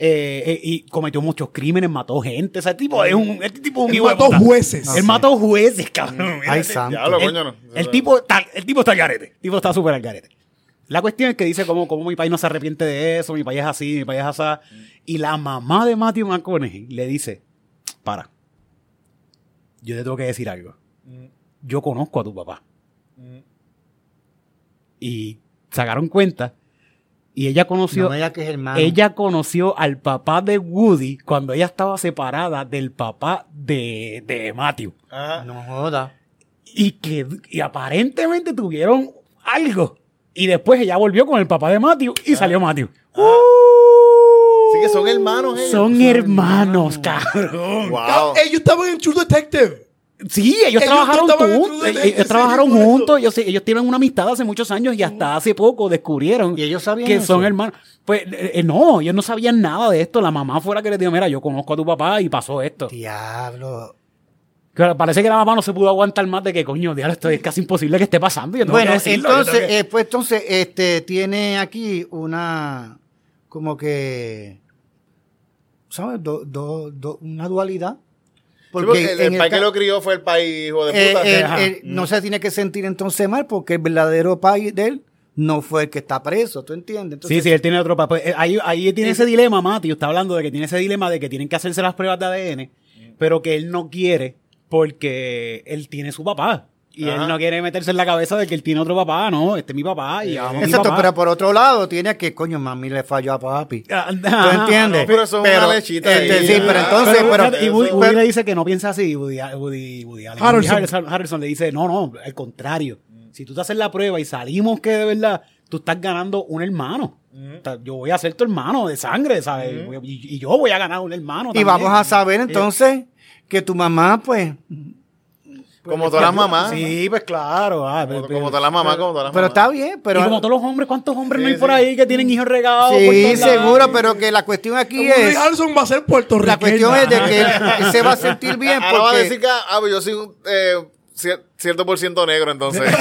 Speaker 2: Eh, eh, y cometió muchos crímenes, mató gente. O sea, el tipo es un, el tipo es un
Speaker 3: Él mató
Speaker 2: puta.
Speaker 3: jueces.
Speaker 2: Él mató jueces, cabrón. Mira,
Speaker 4: Ay,
Speaker 2: el-
Speaker 4: santo.
Speaker 1: Diablo,
Speaker 2: el,
Speaker 1: coño, no.
Speaker 2: el tipo está, el tipo está al garete. El tipo está súper al garete. La cuestión es que dice cómo, cómo mi país no se arrepiente de eso, mi país es así, mi país es así. Y la mamá de Matthew McConaughey le dice, para, yo te tengo que decir algo. Yo conozco a tu papá. Y sacaron cuenta y ella conoció...
Speaker 4: No que es hermano.
Speaker 2: Ella conoció al papá de Woody cuando ella estaba separada del papá de, de Matthew.
Speaker 1: Ajá.
Speaker 4: No joda.
Speaker 2: Y que y aparentemente tuvieron algo. Y después ella volvió con el papá de Matthew y salió Matthew.
Speaker 1: Así que son hermanos ellos.
Speaker 2: Son hermanos, cabrón.
Speaker 1: Wow.
Speaker 3: Ah, Ellos estaban en True Detective.
Speaker 2: Sí, ellos,
Speaker 3: Ellos
Speaker 2: trabajaron
Speaker 3: en
Speaker 2: juntos. Ellos, trabajaron juntos. Ellos, ellos tienen una amistad hace muchos años y hasta hace poco descubrieron
Speaker 4: ¿Y ellos sabían
Speaker 2: que
Speaker 4: eso?
Speaker 2: son hermanos. Pues eh, eh, no, ellos no sabían nada de esto. La mamá fuera que les dijo, mira, yo conozco a tu papá y pasó esto.
Speaker 4: Diablo.
Speaker 2: Claro, parece que la mamá no se pudo aguantar más de que, coño, diablo, esto es casi imposible que esté pasando. Yo
Speaker 4: Bueno,
Speaker 2: decirlo,
Speaker 4: entonces,
Speaker 2: que-
Speaker 4: eh, pues entonces, este, tiene aquí una, como que, ¿sabes? Do- do- do- una dualidad.
Speaker 1: Sí, porque el, país que lo crió fue el país hijo de
Speaker 4: eh,
Speaker 1: puta.
Speaker 4: él-
Speaker 2: Ajá.
Speaker 4: él no se tiene que sentir entonces mal porque el verdadero país de él no fue el que está preso, ¿tú entiendes? Entonces,
Speaker 2: Sí, sí, él tiene otro papel. Eh, Ahí, ahí tiene ese dilema, Mati. Está hablando de que tiene ese dilema de que tienen que hacerse las pruebas de ADN, pero que él no quiere porque él tiene su papá. Y
Speaker 1: Ajá.
Speaker 2: él no quiere meterse en la cabeza de que él tiene otro papá. No, este es mi papá y amo a mi
Speaker 4: Exacto,
Speaker 2: papá.
Speaker 4: pero por otro lado, tiene que, coño, mami le falló a papi. ¿Tú
Speaker 2: Ah,
Speaker 4: entiendes?
Speaker 1: no, pero eso es una lechita
Speaker 4: este,
Speaker 1: ahí.
Speaker 4: sí, pero entonces,
Speaker 2: Pero, y Woody, le dice que no piensa así. Woody, Woody, Woody Allen.
Speaker 3: Harrelson.
Speaker 2: Harrelson. Harrelson le dice, no, no, al contrario. Si tú te haces la prueba y salimos que de verdad tú estás ganando un hermano. Yo voy a ser tu hermano de sangre, ¿sabes? Y, y yo voy a ganar un hermano.
Speaker 4: y
Speaker 2: también.
Speaker 4: vamos a saber entonces que tu mamá, pues,
Speaker 1: como todas las mamás.
Speaker 2: Sí, pues claro. ah,
Speaker 1: Como,
Speaker 2: pero-
Speaker 1: como todas las mamás, como todas las
Speaker 4: pero
Speaker 1: mamás.
Speaker 4: está bien, pero...
Speaker 2: y como todos los hombres, ¿cuántos hombres no
Speaker 1: Sí,
Speaker 2: hay por
Speaker 1: sí.
Speaker 2: ahí que tienen hijos regados?
Speaker 4: Sí,
Speaker 2: lados?
Speaker 4: seguro, pero que la cuestión aquí
Speaker 3: Woody
Speaker 4: es...
Speaker 3: Harrelson va a ser puertorriqueño.
Speaker 4: La cuestión es de que él, se va a sentir bien
Speaker 1: Ahora va a decir que ah, pues yo soy un eh, cier- cierto por ciento negro, entonces.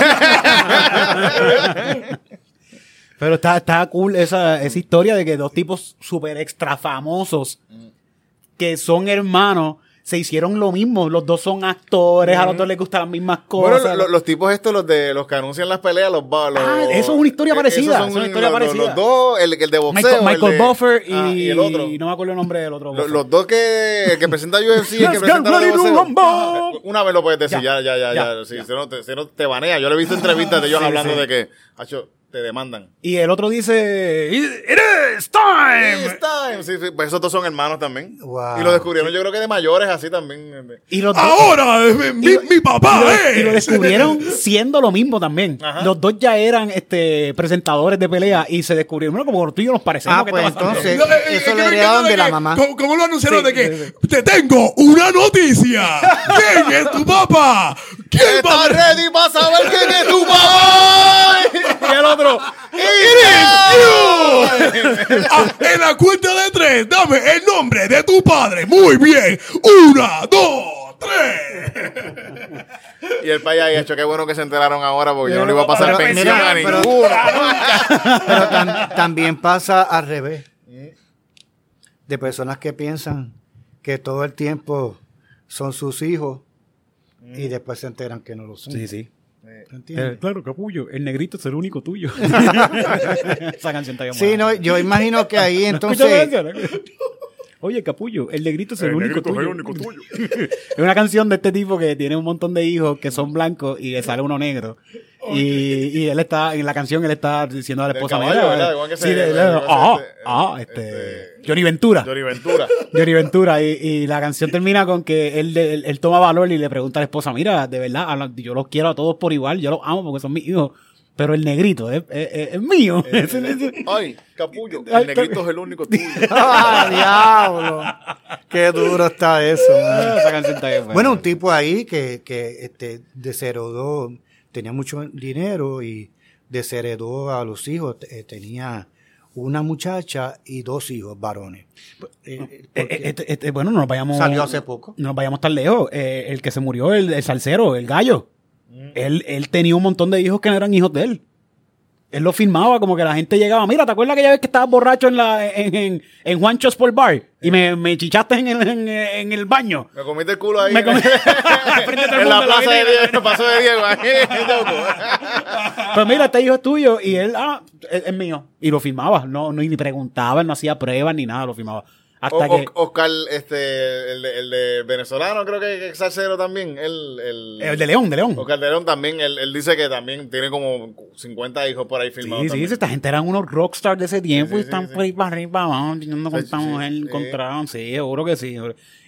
Speaker 2: Pero está, está cool esa, esa historia de que dos tipos súper extra famosos que son hermanos se hicieron lo mismo. Los dos son actores, a los dos les gustan las mismas
Speaker 1: bueno,
Speaker 2: cosas.
Speaker 1: lo- lo- los tipos estos, los de los que anuncian las peleas, los, los
Speaker 2: Ah, eso es una historia
Speaker 1: eh,
Speaker 2: parecida,
Speaker 1: esos
Speaker 2: es una historia
Speaker 1: los,
Speaker 2: parecida.
Speaker 1: Los dos, el, el de boxeo.
Speaker 2: Michael,
Speaker 1: el
Speaker 2: Michael
Speaker 1: de-
Speaker 2: Buffer y,
Speaker 1: ah, y el otro.
Speaker 2: no me acuerdo el nombre del otro.
Speaker 1: Los, los dos que, el que presenta UFC y el que presenta
Speaker 2: to
Speaker 1: boxeo. Una vez lo puedes decir, ya,
Speaker 2: Ya,
Speaker 1: ya, ya, ya.
Speaker 2: ya.
Speaker 1: Si, no te, si no te banea. Yo le he visto entrevistas de ellos
Speaker 2: Sí,
Speaker 1: hablando
Speaker 2: sí.
Speaker 1: de que, hacho, te demandan.
Speaker 2: Y el otro dice, "It it is time.
Speaker 1: It's time. Sí, sí, pues esos dos son hermanos también.
Speaker 4: Wow.
Speaker 1: Y lo descubrieron, yo creo que de mayores así también.
Speaker 2: Y los
Speaker 3: Ahora, eh, mi, mi papá,
Speaker 2: y lo
Speaker 3: eh.
Speaker 2: descubrieron siendo lo mismo también.
Speaker 1: Ajá.
Speaker 2: Los dos ya eran este presentadores de pelea y se descubrieron, bueno, como tú y yo nos parecemos.
Speaker 4: Ah,
Speaker 2: ¿qué
Speaker 4: pues
Speaker 2: está pasando?"
Speaker 4: entonces-
Speaker 3: No, eh,
Speaker 4: Eso
Speaker 3: que
Speaker 4: lo heredaron de la
Speaker 3: que-
Speaker 4: mamá.
Speaker 3: Como, como lo anunciaron
Speaker 2: Sí,
Speaker 3: de que
Speaker 2: sí,
Speaker 3: te tengo una noticia. ¿Quién es tu papá? ¿Quién va
Speaker 1: ¿Estás
Speaker 3: a
Speaker 1: ready para saber quién es tu papá?
Speaker 2: Y el otro,
Speaker 3: Ah, en la cuenta de tres, dame el nombre de tu padre. Muy bien. Una, dos, tres.
Speaker 1: Y el país ahí hecho, qué bueno que se enteraron ahora porque yo no le iba a pasar
Speaker 4: Pero,
Speaker 1: pensión
Speaker 4: mira,
Speaker 1: a
Speaker 4: pero-
Speaker 1: ninguno.
Speaker 4: Pero tam- también pasa al revés. De personas que piensan que todo el tiempo son sus hijos y después se enteran que no lo son.
Speaker 2: Sí, sí.
Speaker 4: ¿Te entiendes?
Speaker 2: Eh, claro, capullo, el negrito es el único tuyo. Esa canción está
Speaker 4: Sí, no, yo imagino que ahí
Speaker 2: ¿No escuchas la
Speaker 4: entonces...
Speaker 2: canción? Oye, capullo, el negrito es el, único, tuyo. es una canción de este tipo que tiene un montón de hijos que son blancos y le sale uno negro. Y, y él está, en la canción él está diciendo a la esposa,
Speaker 1: caballo,
Speaker 2: mira,
Speaker 1: ¿verdad? Igual que
Speaker 2: sí,
Speaker 1: se-
Speaker 2: de- de- ah,
Speaker 1: este,
Speaker 2: ah,
Speaker 1: este,
Speaker 2: este, Johnny Ventura.
Speaker 1: Johnny Ventura.
Speaker 2: Johnny Ventura y, y la canción termina con que él, él, él toma valor y le pregunta a la esposa, mira, de verdad, yo los quiero a todos por igual, yo los amo porque son mis hijos, Pero el negrito es, es- es- es mío. Ese- ese-
Speaker 1: Ay, capullo. El negrito es el único tuyo.
Speaker 4: ¡Ah, diablo! Qué duro está eso. man.
Speaker 2: Esa canción está bien buena.
Speaker 4: Bueno, un tipo ahí que, que este, desheredó, tenía mucho dinero y desheredó a los hijos. eh, tenía una muchacha y dos hijos varones. Eh,
Speaker 2: Eh, este- este- bueno, no nos vayamos.
Speaker 4: Salió hace poco.
Speaker 2: No nos vayamos tan lejos. Eh, el que se murió, el, el salsero, el gallo. Él, él tenía un montón de hijos que no eran hijos de él. Él lo filmaba como que la gente llegaba. Mira, ¿te acuerdas aquella vez que estabas borracho en la en, en, en Juancho Sport Bar? Y me, me chichaste en el, en, en el baño.
Speaker 1: Me comiste el culo ahí.
Speaker 2: Me el
Speaker 1: en la plaza de. Diego, en el paso de Diego.
Speaker 2: Pues mira, este hijo es tuyo. Y él, ah, es, es mío. Y lo filmaba. No, no, ni preguntaba, no hacía pruebas ni nada, lo filmaba. Hasta
Speaker 1: O-
Speaker 2: que.
Speaker 1: Oscar, este, el, de- el de venezolano, creo que es salsero también. El, el,
Speaker 2: el de León, de León.
Speaker 1: Oscar de León también, él, él dice que también tiene como 50 hijos por ahí filmados.
Speaker 2: Sí, sí,
Speaker 1: también.
Speaker 2: esta gente eran unos rockstars de ese tiempo
Speaker 1: Sí,
Speaker 2: y
Speaker 1: sí,
Speaker 2: están
Speaker 1: sí.
Speaker 2: por ahí para arriba, vamos, teniendo con
Speaker 1: Sí,
Speaker 2: esta
Speaker 1: sí,
Speaker 2: mujer
Speaker 1: sí.
Speaker 2: encontraron, sí, seguro que sí.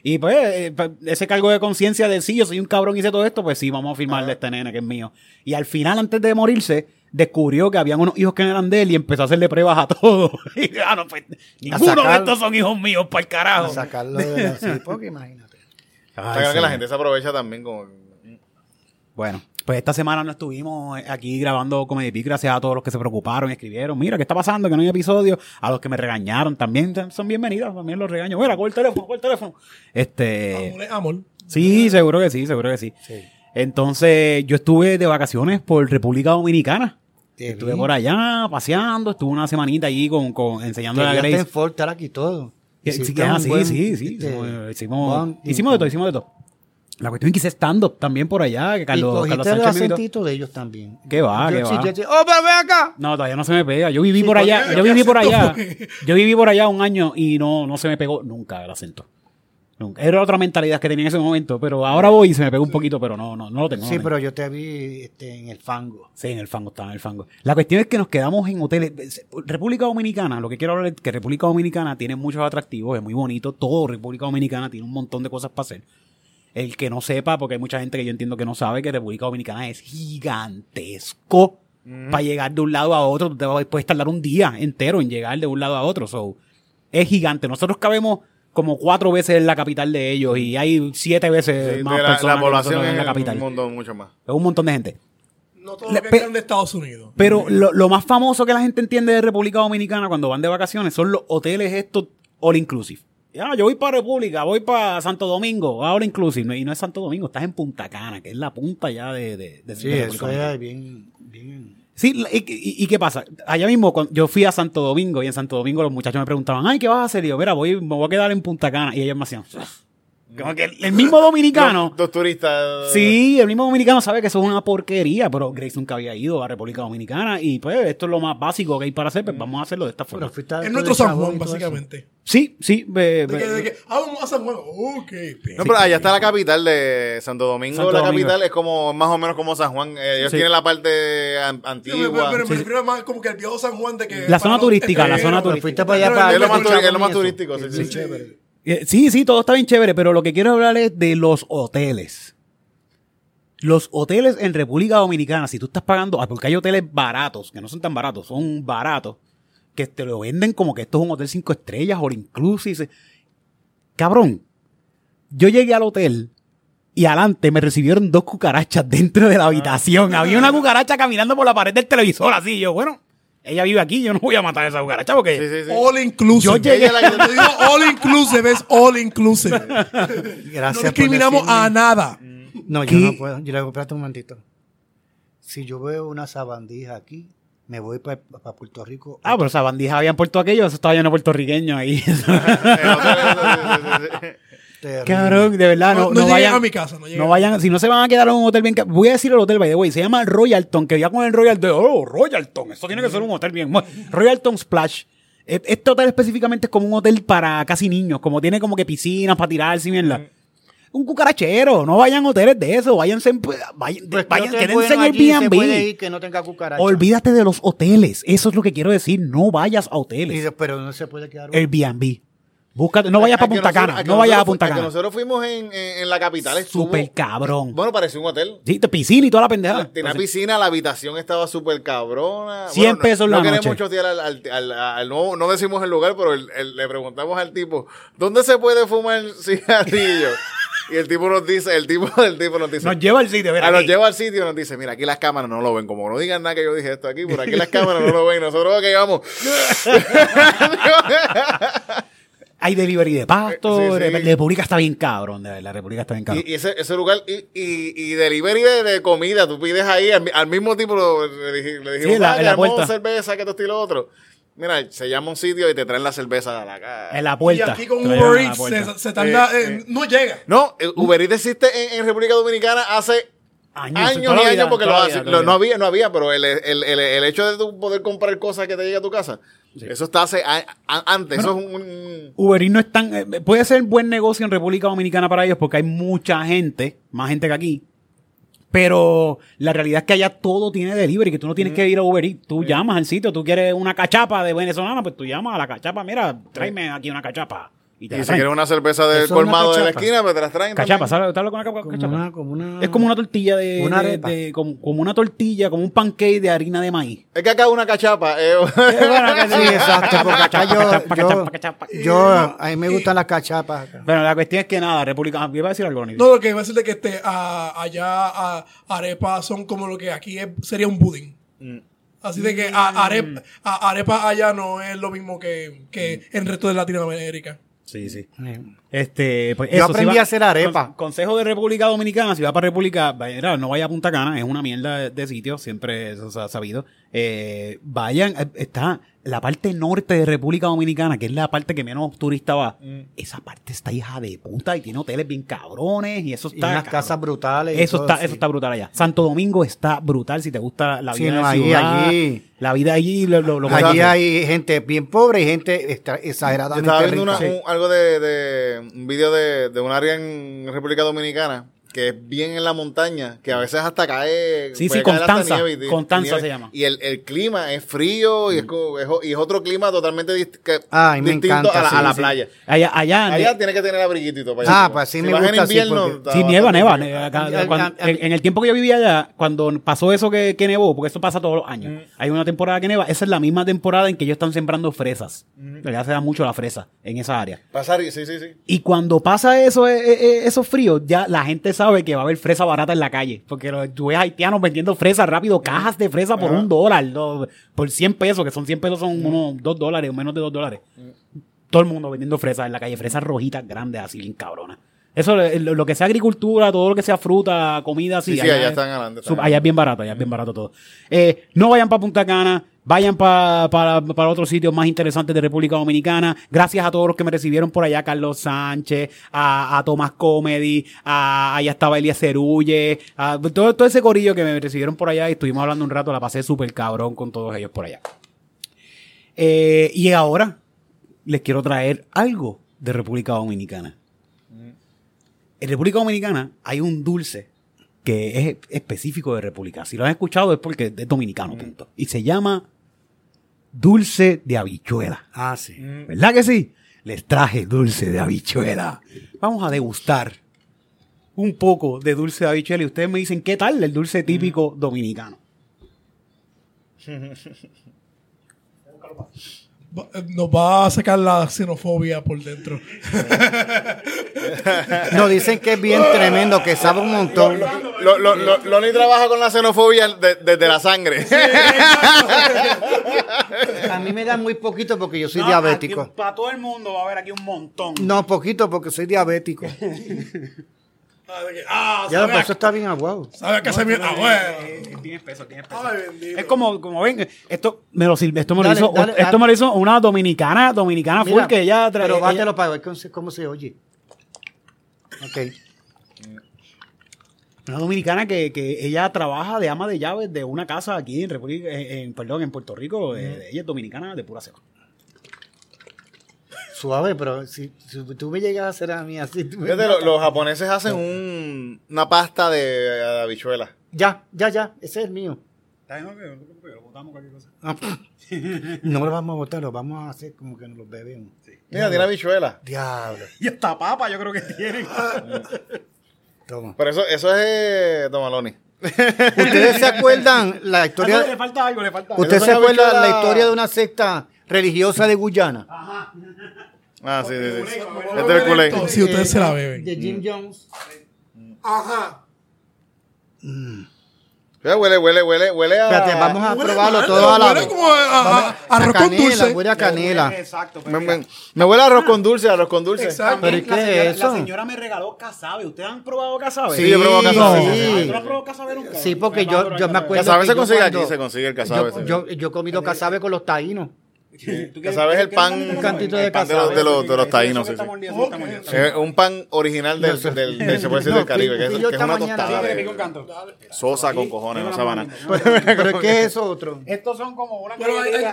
Speaker 2: Y pues, eh, pa- ese cargo de conciencia de sí, yo soy un cabrón y hice todo esto, pues sí, vamos a firmarle a este nene que es mío. Y al final, antes de morirse, descubrió que habían unos hijos que no eran de él y empezó a hacerle pruebas a todos. y ah, no, pues, ninguno de estos son hijos míos, para el
Speaker 4: a
Speaker 2: carajo.
Speaker 4: sacarlo de la sí, porque imagínate.
Speaker 2: Ay,
Speaker 1: que la gente se aprovecha también como...
Speaker 2: Bueno, pues esta semana no estuvimos aquí grabando Comedy Pick, gracias a todos los que se preocuparon y escribieron, mira, ¿qué está pasando? Que no hay episodio. A los que me regañaron también son bienvenidos, también los regaño. Mira, coge el teléfono, coge el teléfono. Este,
Speaker 3: Amor, amor.
Speaker 2: sí, seguro que sí, seguro que sí.
Speaker 4: Sí.
Speaker 2: Entonces, yo estuve de vacaciones por República Dominicana.
Speaker 4: Te
Speaker 2: Estuve por allá paseando, estuve una semanita allí con, con enseñándole a Grace.
Speaker 4: ten Ford, estar aquí todo.
Speaker 2: Sí, ah, sí,
Speaker 4: buen,
Speaker 2: sí, sí,
Speaker 4: este,
Speaker 2: hicimos, hicimos,
Speaker 4: buen-
Speaker 2: hicimos de todo, hicimos de todo. La cuestión es que hice stand-up también por allá, que
Speaker 4: y
Speaker 2: Carlos,
Speaker 4: cogiste
Speaker 2: Carlos
Speaker 4: el
Speaker 2: Sánchez invitó.
Speaker 4: acentito de ellos también.
Speaker 2: ¿Qué va,
Speaker 4: Yo
Speaker 2: qué
Speaker 4: sí,
Speaker 2: va?
Speaker 4: yo sí, ¡Oh, pero ven acá!
Speaker 2: No, todavía no se me pega. Yo viví
Speaker 4: Sí,
Speaker 2: por
Speaker 4: ¿por
Speaker 2: allá, yo viví
Speaker 3: ¿Qué
Speaker 2: por allá. Yo viví por allá un año y no, no se me pegó nunca el acento. Nunca. Era otra mentalidad que tenía en ese momento, pero ahora voy y se me pegó un poquito, pero no, no, no lo tengo. no
Speaker 4: Sí,
Speaker 2: tengo.
Speaker 4: pero yo te vi este, en el fango.
Speaker 2: Sí, en el fango, estaba en el fango. La cuestión es que nos quedamos en hoteles. República Dominicana, lo que quiero hablar es que República Dominicana tiene muchos atractivos, es muy bonito. Todo República Dominicana tiene un montón de cosas para hacer. El que no sepa, porque hay mucha gente que yo entiendo que no sabe que República Dominicana es gigantesco para llegar de un lado a otro. Te puedes tardar un día entero en llegar de un lado a otro. So, es gigante. Nosotros cabemos como cuatro veces en la capital de ellos y hay siete veces
Speaker 1: Sí,
Speaker 2: más
Speaker 1: la,
Speaker 2: personas
Speaker 1: la
Speaker 2: que
Speaker 1: población
Speaker 2: en la
Speaker 1: es
Speaker 2: capital.
Speaker 1: un mundo mucho más.
Speaker 2: Es un montón de gente.
Speaker 3: No todo
Speaker 2: Le-
Speaker 3: lo que es de Estados Unidos.
Speaker 2: Pero lo, lo más famoso que la gente entiende de República Dominicana cuando van de vacaciones son los hoteles estos all inclusive. Ya, yo voy para República, voy para Santo Domingo, all inclusive. Y no es Santo Domingo, estás en Punta Cana, que es la punta ya de, de, de-
Speaker 4: Sí,
Speaker 2: de República
Speaker 4: eso
Speaker 2: Dominicana.
Speaker 4: es bien, bien.
Speaker 2: Sí, y- y qué pasa? Allá mismo, cuando yo fui a Santo Domingo y en Santo Domingo los muchachos me preguntaban, ay, ¿qué vas a hacer? Y yo, mira, voy, me voy a quedar en Punta Cana. Y ellos me hacían, como que el, mismo dominicano.
Speaker 1: Los turistas.
Speaker 2: Sí, el mismo dominicano sabe que eso es una porquería, pero Grace nunca había ido a República Dominicana y pues esto es lo más básico que hay para hacer, pues vamos a hacerlo de esta forma.
Speaker 3: Es nuestro San Juan, básicamente.
Speaker 2: Sí, sí,
Speaker 3: De
Speaker 2: ve-
Speaker 3: que, de que, ah, vamos a San Juan. Ok, bien.
Speaker 1: No, pero allá está la capital de Santo Domingo.
Speaker 2: Santo
Speaker 1: la
Speaker 2: Domingo.
Speaker 1: capital es como más o menos como San Juan. Eh, ellos
Speaker 2: Sí.
Speaker 1: tienen la parte an-
Speaker 3: Sí, pero,
Speaker 1: antigua.
Speaker 3: pero me refiero más como que el viejo San Juan de que...
Speaker 2: La zona turística, la zona
Speaker 4: Pero
Speaker 2: turística.
Speaker 4: fuiste para allá para
Speaker 1: es, lo más, turístico. Sí, sí,
Speaker 3: Sí,
Speaker 1: sí.
Speaker 3: chévere.
Speaker 2: Eh, Sí, sí, todo está bien chévere, pero lo que quiero hablar es de los hoteles. Los hoteles en República Dominicana, si tú estás pagando, ah, porque hay hoteles baratos, que no son tan baratos, son baratos, que te lo venden como que esto es un hotel cinco estrellas, all inclusive. Cabrón, yo llegué al hotel y adelante me recibieron dos cucarachas dentro de la habitación. Había una cucaracha caminando por la pared del televisor, así. Yo, bueno, ella vive aquí, yo no voy a matar a esa cucaracha porque...
Speaker 1: Sí, sí, sí.
Speaker 3: All inclusive.
Speaker 2: Yo llegué-
Speaker 3: Ella la que- te digo all inclusive, es all inclusive.
Speaker 4: Gracias
Speaker 3: no discriminamos a nada.
Speaker 4: No,
Speaker 2: ¿Qué?
Speaker 4: yo no puedo. Yo le digo, espérate un momentito. Si yo veo una sabandija aquí, me voy para Puerto Rico.
Speaker 2: Ah, pero esa bandija había en Puerto aquello, eso estaba lleno de puertorriqueños ahí.
Speaker 4: Terrible.
Speaker 2: Cabrón, de verdad, no,
Speaker 3: No- no
Speaker 2: no vayan.
Speaker 3: a mi casa, no lleguen.
Speaker 2: vayan, si no se van a quedar en un hotel bien. Voy a decir el hotel, by the way, se llama Royalton, que ya con el Royal de, oh, Royalton, esto tiene que ser un hotel bien. Royalton Splash. E- Este hotel específicamente es como un hotel para casi niños, como tiene como que piscinas para tirarse y mierda. Un cucarachero, no vayan a hoteles de eso, váyanse, en- vayan,
Speaker 4: Pues, ¿qué
Speaker 2: vayan quédense
Speaker 4: bueno
Speaker 2: en el
Speaker 4: allí se puede
Speaker 2: B&B.
Speaker 4: ir que no tenga cucaracha?
Speaker 2: Olvídate de los hoteles, eso es lo que quiero decir, no vayas a hoteles.
Speaker 4: pero no se puede quedar.
Speaker 2: Airbnb. Búscate, no vayas
Speaker 1: A-
Speaker 2: para Punta Cana, no vayas a Punta Cana.
Speaker 1: nosotros fuimos en, en, en la capital. estuvo-
Speaker 2: Súper cabrón.
Speaker 1: Bueno, parecía un hotel.
Speaker 2: Sí, piscina y toda la pendejada.
Speaker 1: Tenía piscina, la habitación estaba súper cabrona.
Speaker 2: 100
Speaker 1: no-
Speaker 2: pesos
Speaker 1: no,
Speaker 2: la
Speaker 1: queremos
Speaker 2: noche.
Speaker 1: chotear al, al- al- al- no, no decimos el lugar, pero el- el- le preguntamos al tipo, ¿dónde se puede fumar cigarrillo? y el tipo nos dice, el tipo, el tipo nos dice,
Speaker 2: Nos lleva al sitio, mira.
Speaker 1: a nos lleva al sitio y nos dice, mira, aquí las cámaras no lo ven. Como no digan nada que yo dije esto aquí, por aquí las cámaras no lo ven. Nosotros que vamos.
Speaker 2: Hay delivery de pasto.
Speaker 1: Sí, sí.
Speaker 2: La República está bien cabrón, de verdad, La República está bien cabrón.
Speaker 1: y, y ese, ese lugar, y, y, y delivery de, de comida, tú pides ahí, al, al mismo tipo le, dije- le dijimos,
Speaker 2: en la-
Speaker 1: "Ah,
Speaker 2: en la puerta".
Speaker 1: cerveza, que esto y lo otro. Mira, se llama un sitio y te traen la cerveza a la casa.
Speaker 2: En la
Speaker 3: Y
Speaker 2: puerta.
Speaker 3: aquí con
Speaker 2: Te
Speaker 3: Uber Eats se, se tarda,
Speaker 1: Eh,
Speaker 3: eh,
Speaker 1: eh.
Speaker 3: no llega.
Speaker 1: No, eh, Uber Eats existe en, en República Dominicana hace
Speaker 2: Años,
Speaker 1: años, y
Speaker 2: vida,
Speaker 1: años porque lo
Speaker 2: la
Speaker 1: Lo- no había, no había, pero el, el, el, el hecho de tú poder comprar cosas que te lleguen a tu casa, eso está hace a- a- antes. eso es un, un-
Speaker 2: Uber Eats no es tan. eh, puede ser buen negocio en República Dominicana para ellos porque hay mucha gente, más gente que aquí. Pero la realidad es que allá todo tiene delivery, que tú no tienes que ir a Uber Eats. Tú llamas al sitio, tú quieres una cachapa de venezolana, pues tú llamas a la cachapa, mira, tráeme aquí una cachapa. Y te
Speaker 1: y
Speaker 2: la
Speaker 1: si
Speaker 2: traen.
Speaker 1: quieres una cerveza del
Speaker 4: Eso es una
Speaker 1: colmado de la
Speaker 4: cachapa.
Speaker 1: esquina, pues te las traen.
Speaker 2: Cachapa,
Speaker 1: también.
Speaker 2: ¿sabes? ¿Te hablo con una capa-
Speaker 4: Como
Speaker 2: cachapa?
Speaker 4: una, como una...
Speaker 2: Es como una tortilla de.
Speaker 4: Una
Speaker 2: de-
Speaker 4: arepa.
Speaker 2: de- como, como una tortilla, como un pancake de harina de maíz.
Speaker 1: Es que acá una cachapa. eh,
Speaker 4: Sí, exacto, porque acá yo,
Speaker 2: Cachapa,
Speaker 4: yo,
Speaker 2: cachapa, cachapa.
Speaker 4: yo, a mí me gustan las cachapas. acá.
Speaker 2: Bueno, la cuestión es que nada, República. ¿Iba a decir algo?
Speaker 3: No, lo que iba a decirte que este, a- allá a, arepas son como lo que aquí es- sería un pudding. Así de que a, arepa, a- arepa allá no es lo mismo que, que en el resto de Latinoamérica.
Speaker 2: Sí, sí. Este, pues
Speaker 4: Yo
Speaker 2: eso,
Speaker 4: aprendí
Speaker 2: si va-
Speaker 4: a hacer arepa.
Speaker 2: con- consejo de República Dominicana, si va para República, vaya, no vaya a Punta Cana, es una mierda de, de sitio, siempre eso se ha sabido. Eh, vayan, eh, está la parte norte de República Dominicana, que es la parte que menos turista va.
Speaker 4: Mm.
Speaker 2: Esa parte está hija de puta y tiene hoteles bien cabrones y eso
Speaker 4: Y
Speaker 2: está.
Speaker 4: unas
Speaker 2: cabrón.
Speaker 4: casas brutales. y
Speaker 2: Eso
Speaker 4: todo,
Speaker 2: está,
Speaker 4: sí.
Speaker 2: eso está brutal allá. Santo Domingo está brutal si te gusta la
Speaker 4: Sí,
Speaker 2: vida
Speaker 4: no,
Speaker 2: de
Speaker 4: allí-
Speaker 2: ciudad.
Speaker 4: allí-
Speaker 2: La vida allí lo, lo, lo
Speaker 4: Allí hay gente bien pobre y gente extra-
Speaker 1: Yo
Speaker 4: exageradamente
Speaker 1: estaba viendo
Speaker 4: rica.
Speaker 1: una- un- algo de, de un video de, de un área en República Dominicana que es bien en la montaña, que a veces hasta cae.
Speaker 2: Sí, sí, Constanza.
Speaker 1: nieve
Speaker 2: Constanza
Speaker 1: nieve.
Speaker 2: se llama.
Speaker 1: Y el, el clima es frío y, es, como- es o- y es otro clima totalmente dist- que-
Speaker 4: Ay, me
Speaker 1: distinto
Speaker 4: encanta,
Speaker 1: a la,
Speaker 4: sí,
Speaker 1: a la
Speaker 4: sí.
Speaker 1: playa.
Speaker 2: Allá, allá,
Speaker 1: Allá tiene que tener abriguito y todo para
Speaker 4: Ah,
Speaker 1: allá.
Speaker 4: pues sí
Speaker 1: Si
Speaker 4: me
Speaker 1: vas
Speaker 4: gusta,
Speaker 1: en
Speaker 4: sí,
Speaker 1: invierno,
Speaker 4: porque-
Speaker 2: Sí, nieva,
Speaker 1: frío.
Speaker 2: Acá- cuando-
Speaker 4: al-
Speaker 2: en, en el tiempo que yo vivía allá, cuando pasó eso que, que nevó, porque eso pasa todos los años,
Speaker 1: Mm.
Speaker 2: hay una temporada que neva, esa es la misma temporada en que ellos están sembrando fresas.
Speaker 1: Mm.
Speaker 2: Allá se da mucho la fresa en esa área.
Speaker 1: Pasar y sí, sí, sí.
Speaker 2: Y cuando pasa eso, eh, eh, esos fríos, ya la gente sabe que va a haber fresa barata en la calle. Porque tú ves haitianos vendiendo fresa rápido, cajas de fresa por un dólar, por 100 pesos, que son 100 pesos, son unos 2 dólares o menos de 2 dólares. Todo el mundo vendiendo fresas en la calle, fresas rojitas grandes, así bien cabronas. Eso, eh, lo, que sea agricultura, todo lo que sea fruta, comida, así.
Speaker 1: Sí, sí, allá
Speaker 2: es-
Speaker 1: están adelante, están
Speaker 2: allá es bien barato, allá es bien barato todo. Eh, no vayan para Punta Cana, vayan pa- para para otros sitios más interesantes de República Dominicana. Gracias a todos los que me recibieron por allá, Carlos Sánchez, a, a Tomás Comedy, a, allá estaba Elia Cerulle, a todo, todo ese corillo que me recibieron por allá y estuvimos hablando un rato, la pasé súper cabrón con todos ellos por allá. Eh, y ahora les quiero traer algo de República Dominicana. En República Dominicana hay un dulce que es específico de República. Si lo han escuchado es porque es dominicano, punto. Y se llama dulce de habichuela.
Speaker 4: Ah, sí.
Speaker 2: ¿Verdad que sí? Les traje dulce de habichuela. Vamos a degustar un poco de dulce de habichuela y ustedes me dicen qué tal el dulce típico dominicano.
Speaker 3: Eh, Nos va a sacar la xenofobia por dentro.
Speaker 4: No, dicen que es bien tremendo, que sabe un montón.
Speaker 1: Lo, lo, lo, Loni trabaja con la xenofobia de- desde la sangre.
Speaker 4: A mí me da muy poquito porque yo soy diabético.
Speaker 2: para todo el mundo va a haber aquí un montón.
Speaker 4: No, poquito porque soy diabético.
Speaker 3: Ah,
Speaker 4: Ya,
Speaker 3: a,
Speaker 4: eso está bien aguado.
Speaker 3: sabe a casa bien. Ah, bueno.
Speaker 2: Tiene peso, tiene peso.
Speaker 3: Ay, bendito.
Speaker 2: Es como, como ven, esto me lo, sirve- esto me lo hizo,
Speaker 4: dale,
Speaker 2: esto me lo hizo una dominicana, dominicana full que ella tra-
Speaker 4: Pero
Speaker 2: ella-
Speaker 4: bátelo para ver cómo se, cómo se oye. Ok.
Speaker 2: Una dominicana que, que ella trabaja de ama de llaves de una casa aquí en República, en, en- perdón, en Puerto Rico. eh, ella es dominicana de pura cepa.
Speaker 4: Suave, pero si, si tú me llegas a hacer a mí así. tú me
Speaker 1: Fíjate, lo-
Speaker 4: matas.
Speaker 1: los japoneses hacen un- una pasta de, de habichuelas.
Speaker 4: Ya, ya, ya. Ese es el mío. Ah, no lo vamos a botar, lo vamos a hacer como que nos los bebemos.
Speaker 1: Mira, tiene habichuela.
Speaker 4: Diablo.
Speaker 2: Y esta papa yo creo que tienen.
Speaker 4: Toma.
Speaker 1: Pero eso, eso es eh, Tomaloni.
Speaker 4: ¿Ustedes se acuerdan la
Speaker 2: le
Speaker 4: historia?
Speaker 2: falta algo, le falta algo.
Speaker 4: ¿Usted
Speaker 1: Eso
Speaker 4: se
Speaker 1: es
Speaker 4: acuerda
Speaker 1: habichuela-
Speaker 4: la historia de una secta religiosa de Guyana?
Speaker 1: Ah, sí, sí, sí. Este es el culé.
Speaker 3: Si ustedes se la beben.
Speaker 4: De Jim Jones.
Speaker 3: Ajá.
Speaker 1: Mira, Huele, huele, huele, huele a...
Speaker 4: Espérate, vamos a
Speaker 3: Huele
Speaker 4: probarlo
Speaker 3: mal,
Speaker 4: todo a la
Speaker 3: huele como a- a-
Speaker 4: Vamos
Speaker 3: a- arroz con
Speaker 4: canela,
Speaker 3: dulce.
Speaker 4: Huele a canela.
Speaker 2: Exacto.
Speaker 1: Me, me- me huele a arroz con dulce, arroz con dulce.
Speaker 3: Exacto.
Speaker 4: Pero ¿y
Speaker 2: La
Speaker 4: qué
Speaker 2: señora,
Speaker 4: es eso?
Speaker 2: La señora me regaló casabe. ¿Ustedes han probado casabe?
Speaker 1: Sí, yo he probado casabe.
Speaker 4: sí.
Speaker 2: ¿Tú no has probado casabe nunca?
Speaker 4: Sí, porque yo, yo me acuerdo.
Speaker 1: Casabe se consigue aquí, se consigue el casabe.
Speaker 4: Yo, yo, yo he comido casabe con los taínos.
Speaker 1: Casabe es el pan,
Speaker 4: Un cantito de
Speaker 1: pan de los, de los, de los taínos. sí, sí.
Speaker 3: Ok.
Speaker 1: Es un pan original del, del, del, se puede decir
Speaker 4: No,
Speaker 1: del Caribe, que es, que es una tostada de sosa con cojones, no sabana.
Speaker 4: Pero ¿qué es eso otro?
Speaker 2: Estos son como una.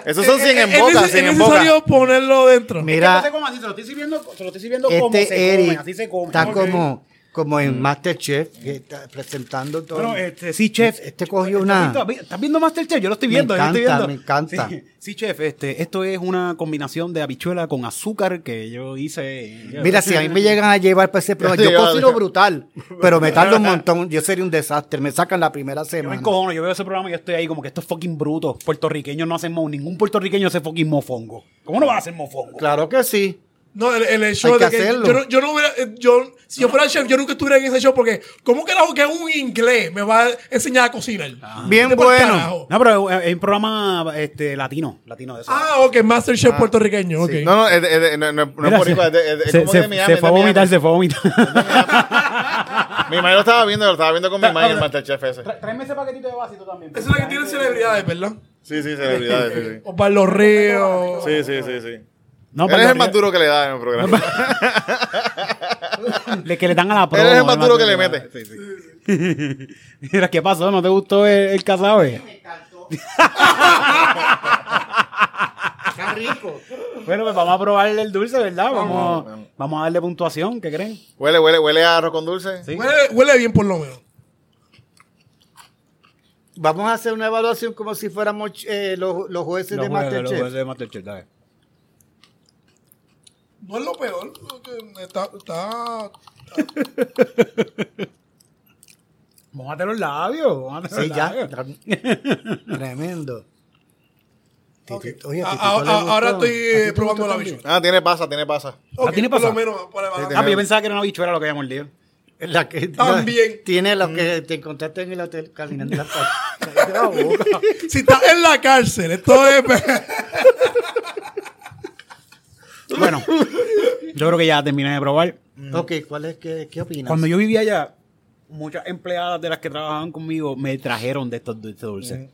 Speaker 1: Esos son 100 en
Speaker 3: es
Speaker 1: boca,
Speaker 3: neces-
Speaker 1: 100
Speaker 3: es
Speaker 1: en boca.
Speaker 3: necesario ponerlo dentro.
Speaker 4: Mira,
Speaker 2: Este se come así, se lo estoy sirviendo, se lo estoy sirviendo como se
Speaker 4: este
Speaker 2: come, así se come.
Speaker 4: está como, como en Masterchef, que está presentando todo.
Speaker 2: Bueno, este, sí, chef.
Speaker 4: Este cogió una-
Speaker 2: ¿Estás viendo- ¿Estás viendo Masterchef? Yo lo estoy
Speaker 4: Me
Speaker 2: viendo, yo lo estoy
Speaker 4: encanta,
Speaker 2: viendo.
Speaker 4: me encanta.
Speaker 2: Sí, sí, chef, este, esto es una combinación de habichuela con azúcar que yo hice.
Speaker 4: Mira, si a mí me llegan a llevar para ese programa, yo cocino brutal, pero me tardo un montón. Yo sería un desastre. Me sacan la primera
Speaker 2: Yo me
Speaker 4: semana.
Speaker 2: encojono, yo veo ese programa y estoy ahí como que estos fucking brutos puertorriqueños no hacen mo, ningún puertorriqueño hace fucking mofongo. ¿Cómo no va a hacer mofongo?
Speaker 4: Claro que sí.
Speaker 3: No, el, el hecho
Speaker 4: Hay que
Speaker 3: de que
Speaker 4: hacerlo.
Speaker 3: yo no, yo no hubiera, eh, yo, si yo fuera chef, yo nunca estuviera en ese show porque, ¿cómo carajo que un inglés me va a enseñar a cocinar?
Speaker 4: Bien
Speaker 3: Vete por
Speaker 4: bueno.
Speaker 2: No, pero es es un programa este, latino, latino de eso.
Speaker 3: Ah, ok, Masterchef puertorriqueño, ok.
Speaker 1: No, no, es, es no, no, no es
Speaker 2: Mira,
Speaker 1: boricua,
Speaker 2: se,
Speaker 1: es,
Speaker 2: se-
Speaker 1: Miami.
Speaker 2: fue a vomitar, se fue a vomitar.
Speaker 1: Mi madre lo estaba viendo, lo estaba viendo con mi madre el Masterchef ese.
Speaker 2: Tráeme ese paquetito de vasito también.
Speaker 3: Esa es la que tiene celebridades, ¿verdad?
Speaker 1: Sí, sí, celebridades, sí, sí.
Speaker 3: Osvaldo Ríos.
Speaker 1: Sí, sí, sí, sí.
Speaker 2: No,
Speaker 1: Él
Speaker 2: pero
Speaker 1: es el más duro que le da en el programa.
Speaker 2: Le, que le dan a la
Speaker 1: Él
Speaker 2: promo.
Speaker 1: es el más duro que le mete. Sí, sí.
Speaker 2: Mira, ¿qué pasó? ¿No te gustó el, el casabe?
Speaker 4: Está rico.
Speaker 2: Bueno, pues vamos a probar el dulce, ¿verdad? Vamos,
Speaker 1: Vamos.
Speaker 2: vamos a darle puntuación, ¿qué creen?
Speaker 1: Huele, huele, huele a arroz con dulce.
Speaker 2: Sí.
Speaker 3: Huele, huele bien por lo menos.
Speaker 4: Vamos a hacer una evaluación como si fuéramos eh, los, los jueces
Speaker 2: Los
Speaker 4: de
Speaker 2: jueces, los
Speaker 4: Masterchef.
Speaker 2: jueces de Masterchef, dale.
Speaker 3: No es lo peor. Está, está,
Speaker 2: Mójate los labios. mójate los
Speaker 4: Sí, ya.
Speaker 2: labios.
Speaker 4: Tremendo. oye,
Speaker 3: A- a- a- ahora estoy
Speaker 4: ¿A ti
Speaker 3: eh, probando la bichuela.
Speaker 1: Ah, tiene pasa, tiene pasa.
Speaker 3: Ok,
Speaker 2: tiene
Speaker 3: por
Speaker 2: pasado.
Speaker 3: lo menos para
Speaker 1: Sí,
Speaker 2: Ah, pero yo pensaba que era una bichuela lo que había mordido.
Speaker 4: La que,
Speaker 3: También.
Speaker 4: Tiene lo que te encontraste en el hotel caminando la la.
Speaker 3: Si estás en la cárcel, esto es.
Speaker 2: Bueno, yo creo que ya terminé de probar.
Speaker 4: ok, ¿cuál es, qué, qué opinas?
Speaker 2: Cuando yo vivía allá, muchas empleadas de las que trabajaban conmigo me trajeron de estos, de estos dulces.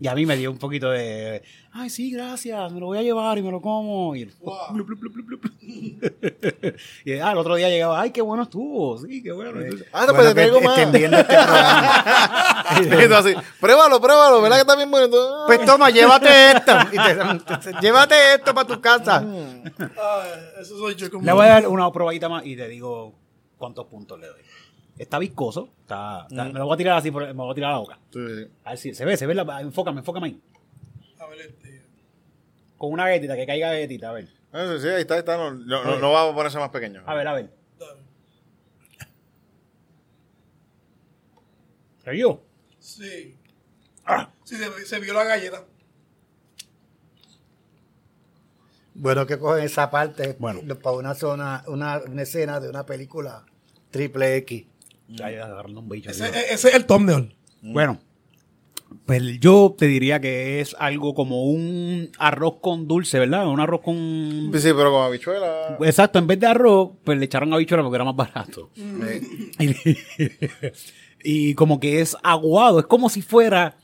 Speaker 2: Y a mí me dio un poquito de, ay, sí, gracias, me lo voy a llevar y me lo como. Y, el-
Speaker 3: Wow.
Speaker 2: blup, blup, blup, blup, blup. y ah, el otro día llegaba, ay, qué bueno estuvo, sí, qué bueno.
Speaker 1: Ah, no,
Speaker 4: Bueno,
Speaker 1: pues te traigo más.
Speaker 4: este programa.
Speaker 1: Así, pruébalo, pruébalo, ¿verdad que está bien bueno? Entonces,
Speaker 4: Pues toma, llévate esto. Y te- te- llévate esto para tu casa.
Speaker 3: Ah, eso soy yo como.
Speaker 2: Le voy a dar una probadita más y te digo cuántos puntos le doy. Está viscoso, está, está- me lo voy a tirar así, por- me lo voy a tirar a la boca.
Speaker 1: sí, sí.
Speaker 2: A ver si se ve, se ve, la, enfócame, enfócame ahí.
Speaker 3: A ver, este.
Speaker 2: Con una galletita, que caiga galletita, a ver.
Speaker 1: Ah, sí, sí, ahí está, ahí está. No, no, no, no va a ponerse más pequeño.
Speaker 2: A ver, a ver.
Speaker 3: dame.
Speaker 2: ¿Se vio?
Speaker 3: Sí.
Speaker 2: Ah.
Speaker 3: Sí, se, se vio la galleta.
Speaker 4: Bueno, que cogen esa parte
Speaker 2: Bueno.
Speaker 4: para una zona, una, una escena de una película triple X.
Speaker 2: Ya, ya, agarrando un bicho.
Speaker 3: Ese, ese es el thumbnail.
Speaker 2: Bueno, pues yo te diría que es algo como un arroz con dulce, ¿verdad? Un arroz con...
Speaker 1: Sí, pero con habichuela.
Speaker 2: Exacto, en vez de arroz, pues le echaron habichuela porque era más barato.
Speaker 1: Eh,
Speaker 2: y como que es aguado, es como si fuera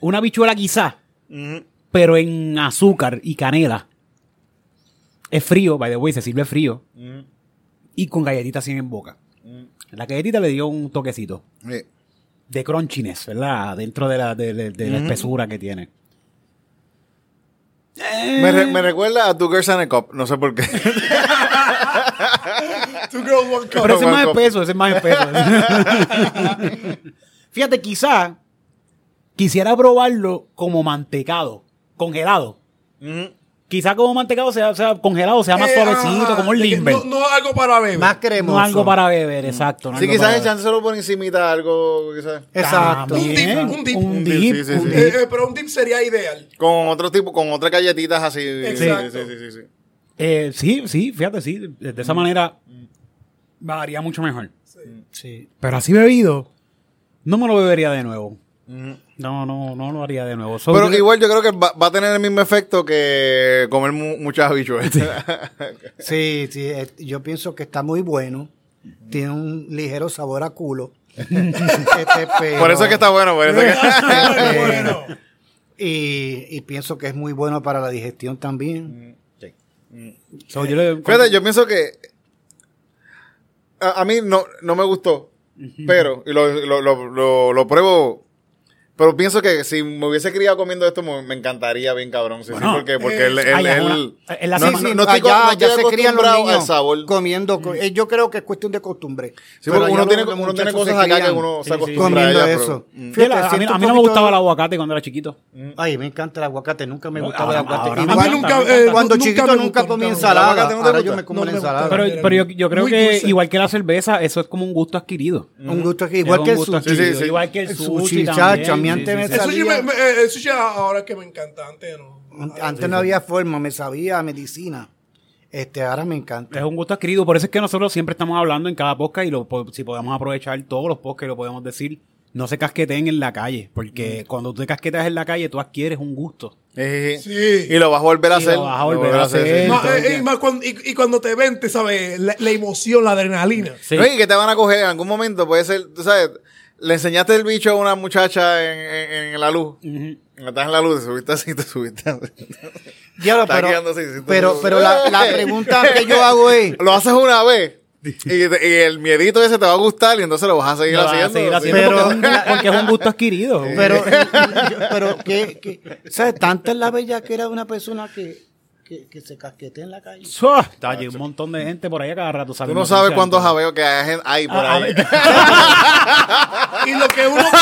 Speaker 2: una habichuela quizá,
Speaker 1: ujú.
Speaker 2: pero en azúcar y canela. Es frío, by the way, se sirve frío.
Speaker 1: Ujú.
Speaker 2: Y con galletitas así en boca. La galletita le dio un toquecito
Speaker 1: Sí.
Speaker 2: de crunchiness, ¿verdad? Dentro de la, de, de- de la espesura que tiene.
Speaker 1: Me, re- me recuerda a Two Girls and a Cup, no sé por qué.
Speaker 3: Two girls, one cup.
Speaker 2: Pero ese es más espeso, ese es más espeso. Fíjate, quizá quisiera probarlo como mantecado, congelado. Quizá como mantecado sea, sea congelado, sea más
Speaker 3: Eh,
Speaker 2: suavecito,
Speaker 3: ajá,
Speaker 2: como el limber.
Speaker 3: No, no algo para beber.
Speaker 4: Más cremoso.
Speaker 2: No algo para beber, exacto. no
Speaker 1: Sí, quizás echándoselo por encimita algo, quizás.
Speaker 4: Exacto.
Speaker 3: Un dip, un dip.
Speaker 2: Un
Speaker 1: dip,
Speaker 2: dip,
Speaker 1: sí, sí,
Speaker 2: un
Speaker 1: sí.
Speaker 2: dip.
Speaker 3: Eh, eh, pero un dip sería ideal.
Speaker 1: Con otro tipo, con otras galletitas así.
Speaker 3: Exacto.
Speaker 1: Sí, sí, sí, sí, sí.
Speaker 2: Eh, sí, sí, fíjate, sí. De de esa manera bajaría mucho mejor.
Speaker 4: Sí.
Speaker 2: Pero así bebido, no me lo bebería de nuevo. No, no, no lo haría de nuevo. So,
Speaker 1: Pero
Speaker 2: yo-
Speaker 1: igual yo creo que va, va a tener el mismo efecto que comer mu- muchas habichuelas.
Speaker 4: Sí, sí, eh, yo pienso que está muy bueno. Tiene un ligero sabor a culo. Este, pero-
Speaker 1: Por eso es que está bueno, por eso que-
Speaker 4: Este,
Speaker 3: bueno.
Speaker 4: y, y pienso que es muy bueno para la digestión también.
Speaker 2: so, yo le-
Speaker 1: Fíjate, yo pienso que a, a mí no, no me gustó, pero y lo, lo, lo, lo, lo pruebo. Pero pienso que si me hubiese criado comiendo esto, me, me encantaría bien cabrón. Sí, sí, porque, porque él, él,
Speaker 2: allá,
Speaker 1: él-
Speaker 2: la-
Speaker 1: no,
Speaker 2: sí,
Speaker 1: no, estoy,
Speaker 4: allá
Speaker 1: no estoy
Speaker 4: ya se crían los
Speaker 1: acostumbrado
Speaker 4: niños
Speaker 1: al sabor.
Speaker 4: comiendo. co- eh, Yo creo que es cuestión de costumbre.
Speaker 1: Sí,
Speaker 4: Pero
Speaker 1: porque uno tiene, uno tiene cosas acá que uno se
Speaker 2: sí, sí,
Speaker 1: acostumbra a ella,
Speaker 4: eso.
Speaker 1: pero- mm.
Speaker 2: Fíjate, a, mí, a no me gustaba el aguacate cuando era chiquito.
Speaker 4: Ay, me encanta el aguacate, nunca me
Speaker 2: Ahora-
Speaker 4: gustaba el aguacate.
Speaker 2: ahora-
Speaker 4: Igual-
Speaker 3: a mí nunca, eh,
Speaker 4: cuando
Speaker 3: nunca
Speaker 4: chiquito nunca comí ensalada.
Speaker 1: ¿El aguacate no te
Speaker 4: Ahora yo me como la ensalada.
Speaker 2: Pero, yo, yo creo que igual que la cerveza, eso es como un gusto adquirido.
Speaker 4: un gusto
Speaker 2: Es
Speaker 4: igual que el sushi.
Speaker 2: adquirido. Igual que el
Speaker 4: El
Speaker 2: sushi,
Speaker 4: mí antes
Speaker 2: sí,
Speaker 4: me salía-
Speaker 3: me- me- eh, el sushi ahora que me encanta, antes no.
Speaker 4: Antes no había forma, me sabía medicina. Este, ahora me encanta.
Speaker 2: Es un gusto adquirido, por eso es que nosotros siempre estamos hablando en cada podcast y lo, po- si podemos aprovechar todos los podcasts lo podemos decir, no se casqueten en la calle, porque cuando tú te casquetas en la calle tú adquieres un gusto.
Speaker 1: Sí.
Speaker 3: Sí.
Speaker 1: Y lo vas a volver a
Speaker 2: Y
Speaker 1: hacer.
Speaker 2: lo vas a volver a hacer.
Speaker 1: sí.
Speaker 3: Eh, y, más cuando, y, y cuando te ven, te sabes, la, la emoción, la adrenalina.
Speaker 2: Sí.
Speaker 1: No, y que te van a coger en algún momento, puede ser, tú sabes, le enseñaste el bicho a una muchacha en, en, en la luz. Estás en la luz, te subiste así, te subiste así.
Speaker 4: Diablo, pero,
Speaker 1: así, sí,
Speaker 4: pero, pero la, la pregunta que yo hago es,
Speaker 1: Lo haces una vez y, y el miedito ese te va a gustar y entonces lo vas a seguir
Speaker 2: vas a
Speaker 1: haciendo.
Speaker 2: seguir
Speaker 1: sí.
Speaker 2: haciendo
Speaker 4: Pero-
Speaker 2: porque, es un, porque es un gusto adquirido.
Speaker 4: pero, pero que, que, ¿sabes? Tanta es la bella que era de una persona que, que, que se casquetea en la calle.
Speaker 2: Allí un montón de gente por ahí a cada rato.
Speaker 1: Tú no sabes cuántos jabeos que hay, hay por
Speaker 2: Ah,
Speaker 1: ahí.
Speaker 3: Y lo que uno menos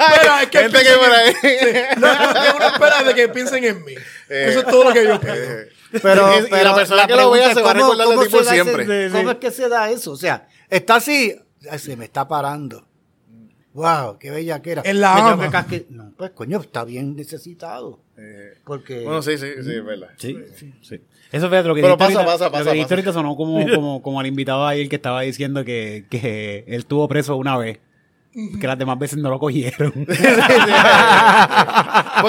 Speaker 3: espera es que
Speaker 1: Gente que
Speaker 3: piensen
Speaker 1: por
Speaker 3: en-
Speaker 1: ahí.
Speaker 3: Lo, que uno espera es de que piensen en mí. Eso es todo lo que yo espero.
Speaker 4: Pero,
Speaker 1: Y- y la
Speaker 4: pero
Speaker 1: persona que lo vea se va a recordar de ti por
Speaker 4: ese-
Speaker 1: siempre.
Speaker 4: ¿Cómo es que se da eso? O sea, está así, se me está parando. Wow, qué bella que era.
Speaker 3: Él la ama.
Speaker 4: que casque- No, pues coño, está bien necesitado. Porque
Speaker 1: Bueno, sí, sí, sí, es verdad.
Speaker 2: Sí, sí, sí. Eso fue lo que
Speaker 1: Pero pasa,
Speaker 2: ahorita,
Speaker 1: pasa,
Speaker 2: lo
Speaker 1: pasa,
Speaker 2: que
Speaker 1: pasa.
Speaker 2: ahorita sonó como, como, como al invitado ahí el que estaba diciendo que, que él estuvo preso una vez. Que las demás veces no lo cogieron.
Speaker 1: Porque,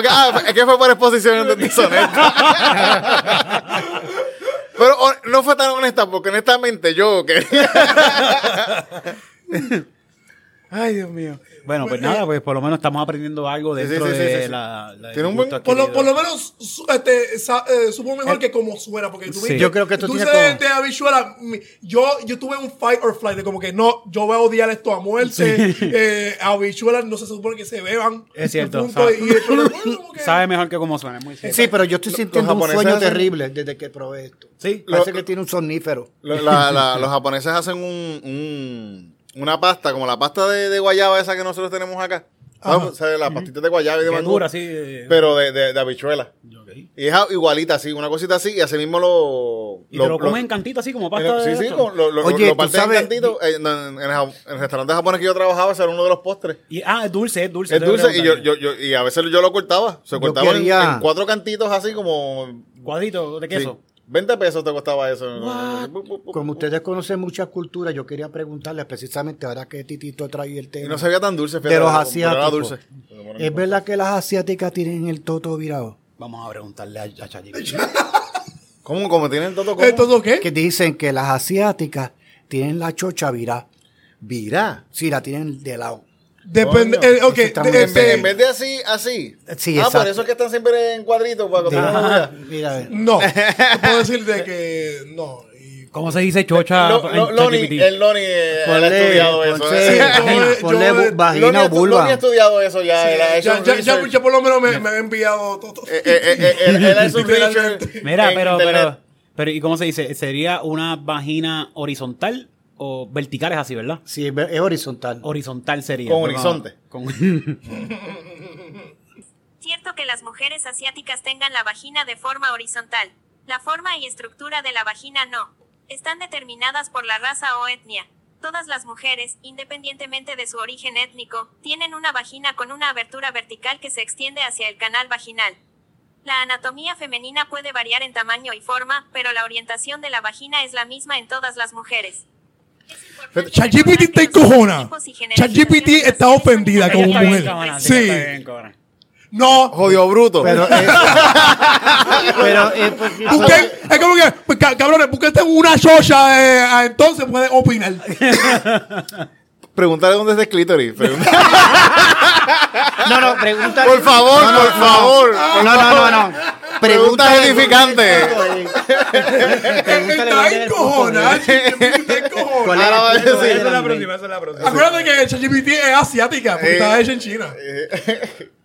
Speaker 1: ah, es que fue por exposición de. Pero no fue tan honesta, porque honestamente yo que. Ay, Dios mío.
Speaker 2: Bueno, pues nada, pues por lo menos estamos aprendiendo algo
Speaker 1: sí,
Speaker 2: dentro
Speaker 1: sí, sí,
Speaker 2: de la, la-
Speaker 1: Tiene un
Speaker 2: el
Speaker 1: buen-
Speaker 2: gusto
Speaker 3: Por lo,
Speaker 2: adquirido.
Speaker 3: por lo menos su- este, sa- eh, supo mejor que como suena. Porque tú
Speaker 2: Sí.
Speaker 3: viste-
Speaker 4: Yo creo que esto
Speaker 3: tú
Speaker 4: tiene
Speaker 3: dices
Speaker 4: como-
Speaker 3: de habichuela, mi- yo, yo tuve un fight or flight de como que no, yo voy a odiar esto a muerte. Eh, habichuelas no se supone que se beban.
Speaker 2: Es cierto,
Speaker 3: Punto,
Speaker 2: sabe.
Speaker 3: y- que-
Speaker 2: Sabe mejor que como suena, es muy cierto.
Speaker 4: Sí, pero yo estoy sintiendo un sueño
Speaker 1: hacen-
Speaker 4: terrible desde que probé esto.
Speaker 2: Sí.
Speaker 4: Parece
Speaker 1: Lo-
Speaker 4: que tiene un somnífero.
Speaker 1: Lo- la- la- los japoneses hacen un, un- una pasta, como la pasta de, de guayaba esa que nosotros tenemos acá. ¿Sabes? O sea, las pastitas de guayaba y de mangú.
Speaker 2: dura, sí. eh,
Speaker 1: Pero de, de, de habichuela.
Speaker 2: ok.
Speaker 1: Y es igualita, así, una cosita así, y así mismo lo.
Speaker 2: Y te lo comes en cantito así como pasta
Speaker 1: Sí,
Speaker 2: de
Speaker 1: sí,
Speaker 2: esto.
Speaker 1: como lo, lo,
Speaker 4: Oye,
Speaker 1: lo
Speaker 4: tú
Speaker 1: parten en cantito. eh, En, en en el restaurante japonés que yo trabajaba, ese era uno de los postres.
Speaker 2: Y, ah, es dulce, es dulce.
Speaker 1: Es dulce y yo, yo, yo, y a veces yo lo cortaba. Se cortaba en-
Speaker 4: quería-
Speaker 1: en, cuatro cantitos así como.
Speaker 2: Cuadrito de queso.
Speaker 1: sí, 20 pesos te costaba eso.
Speaker 4: Como ustedes conocen muchas culturas, yo quería preguntarles precisamente ahora que Titito trae el
Speaker 1: Y
Speaker 4: tema
Speaker 1: no se veía tan dulce,
Speaker 4: de los asiáticos.
Speaker 1: dulce.
Speaker 4: ¿Es verdad que las asiáticas tienen el toto virado?
Speaker 2: Vamos a preguntarle a, a.
Speaker 1: ¿Cómo? ¿Cómo tienen todo como?
Speaker 3: ¿Esto es qué?
Speaker 4: Que dicen que las asiáticas tienen la chocha virada.
Speaker 1: Virá.
Speaker 4: Sí, la tienen de lado.
Speaker 3: Depende. Eh, ok, este,
Speaker 1: en vez de así, así.
Speaker 4: Sí,
Speaker 1: ah, por
Speaker 4: exacto.
Speaker 1: eso es que están siempre en cuadritos para
Speaker 4: Ah, mira.
Speaker 3: No, puedo decir de que no. Y-
Speaker 2: ¿Cómo se dice chocha?
Speaker 1: Lo-
Speaker 2: en
Speaker 1: lo- Loni, el Loni eh, él ha
Speaker 4: Ponle-
Speaker 1: estudiado eso.
Speaker 4: ponle-
Speaker 1: ¿eh?
Speaker 3: Sí,
Speaker 4: vagina,
Speaker 3: yo-
Speaker 4: ponle
Speaker 3: yo-
Speaker 4: vagina
Speaker 1: Loni,
Speaker 4: o
Speaker 1: ha- Loni ha
Speaker 4: vulva.
Speaker 1: estudiado eso ya. él ha hecho
Speaker 3: ya, ya, ya, ya por lo menos me, me ha enviado todo.
Speaker 1: Eh, eh, eh, eh, él, él ha hecho un research
Speaker 3: Literalmente.
Speaker 2: Mira, pero,
Speaker 1: internet.
Speaker 2: pero, pero, ¿y cómo se dice? ¿Sería una vagina horizontal o vertical es así, verdad?
Speaker 4: Sí, es horizontal.
Speaker 2: Horizontal sería.
Speaker 1: Con horizonte.
Speaker 2: con-
Speaker 7: las mujeres asiáticas tengan la vagina de forma horizontal. La forma y estructura de la vagina no. Están determinadas por la raza o etnia. Todas las mujeres, independientemente de su origen étnico, tienen una vagina con una abertura vertical que se extiende hacia el canal vaginal. La anatomía femenina puede variar en tamaño y forma, pero la orientación de la vagina es la misma en todas las mujeres.
Speaker 3: ChatGPT
Speaker 7: que los
Speaker 3: encojona. ChatGPT está ofendida
Speaker 2: Está bien,
Speaker 3: mujer. Sí.
Speaker 2: está.
Speaker 3: No.
Speaker 1: Jodido bruto.
Speaker 4: Pero, eh, pero eh, porque-
Speaker 3: Busquen, es como que, pues, ca- cabrones, busquen una chocha, eh, entonces pueden opinar.
Speaker 1: Pregúntale dónde está el clítoris. Pregunta-
Speaker 4: no, no, pregunta.
Speaker 1: por favor,
Speaker 4: No, no,
Speaker 1: por
Speaker 4: no.
Speaker 1: favor.
Speaker 4: No, no, no, no.
Speaker 1: Preguntas edificantes.
Speaker 4: Pregúntale
Speaker 3: Está está
Speaker 4: ¿Cuál es
Speaker 1: Ahora va a
Speaker 4: el punto de
Speaker 1: decir.
Speaker 4: la
Speaker 2: Esa es la próxima, esa es la próxima.
Speaker 3: Acuérdate que ChatGPT es asiática, porque
Speaker 1: Eh.
Speaker 3: está hecha en China.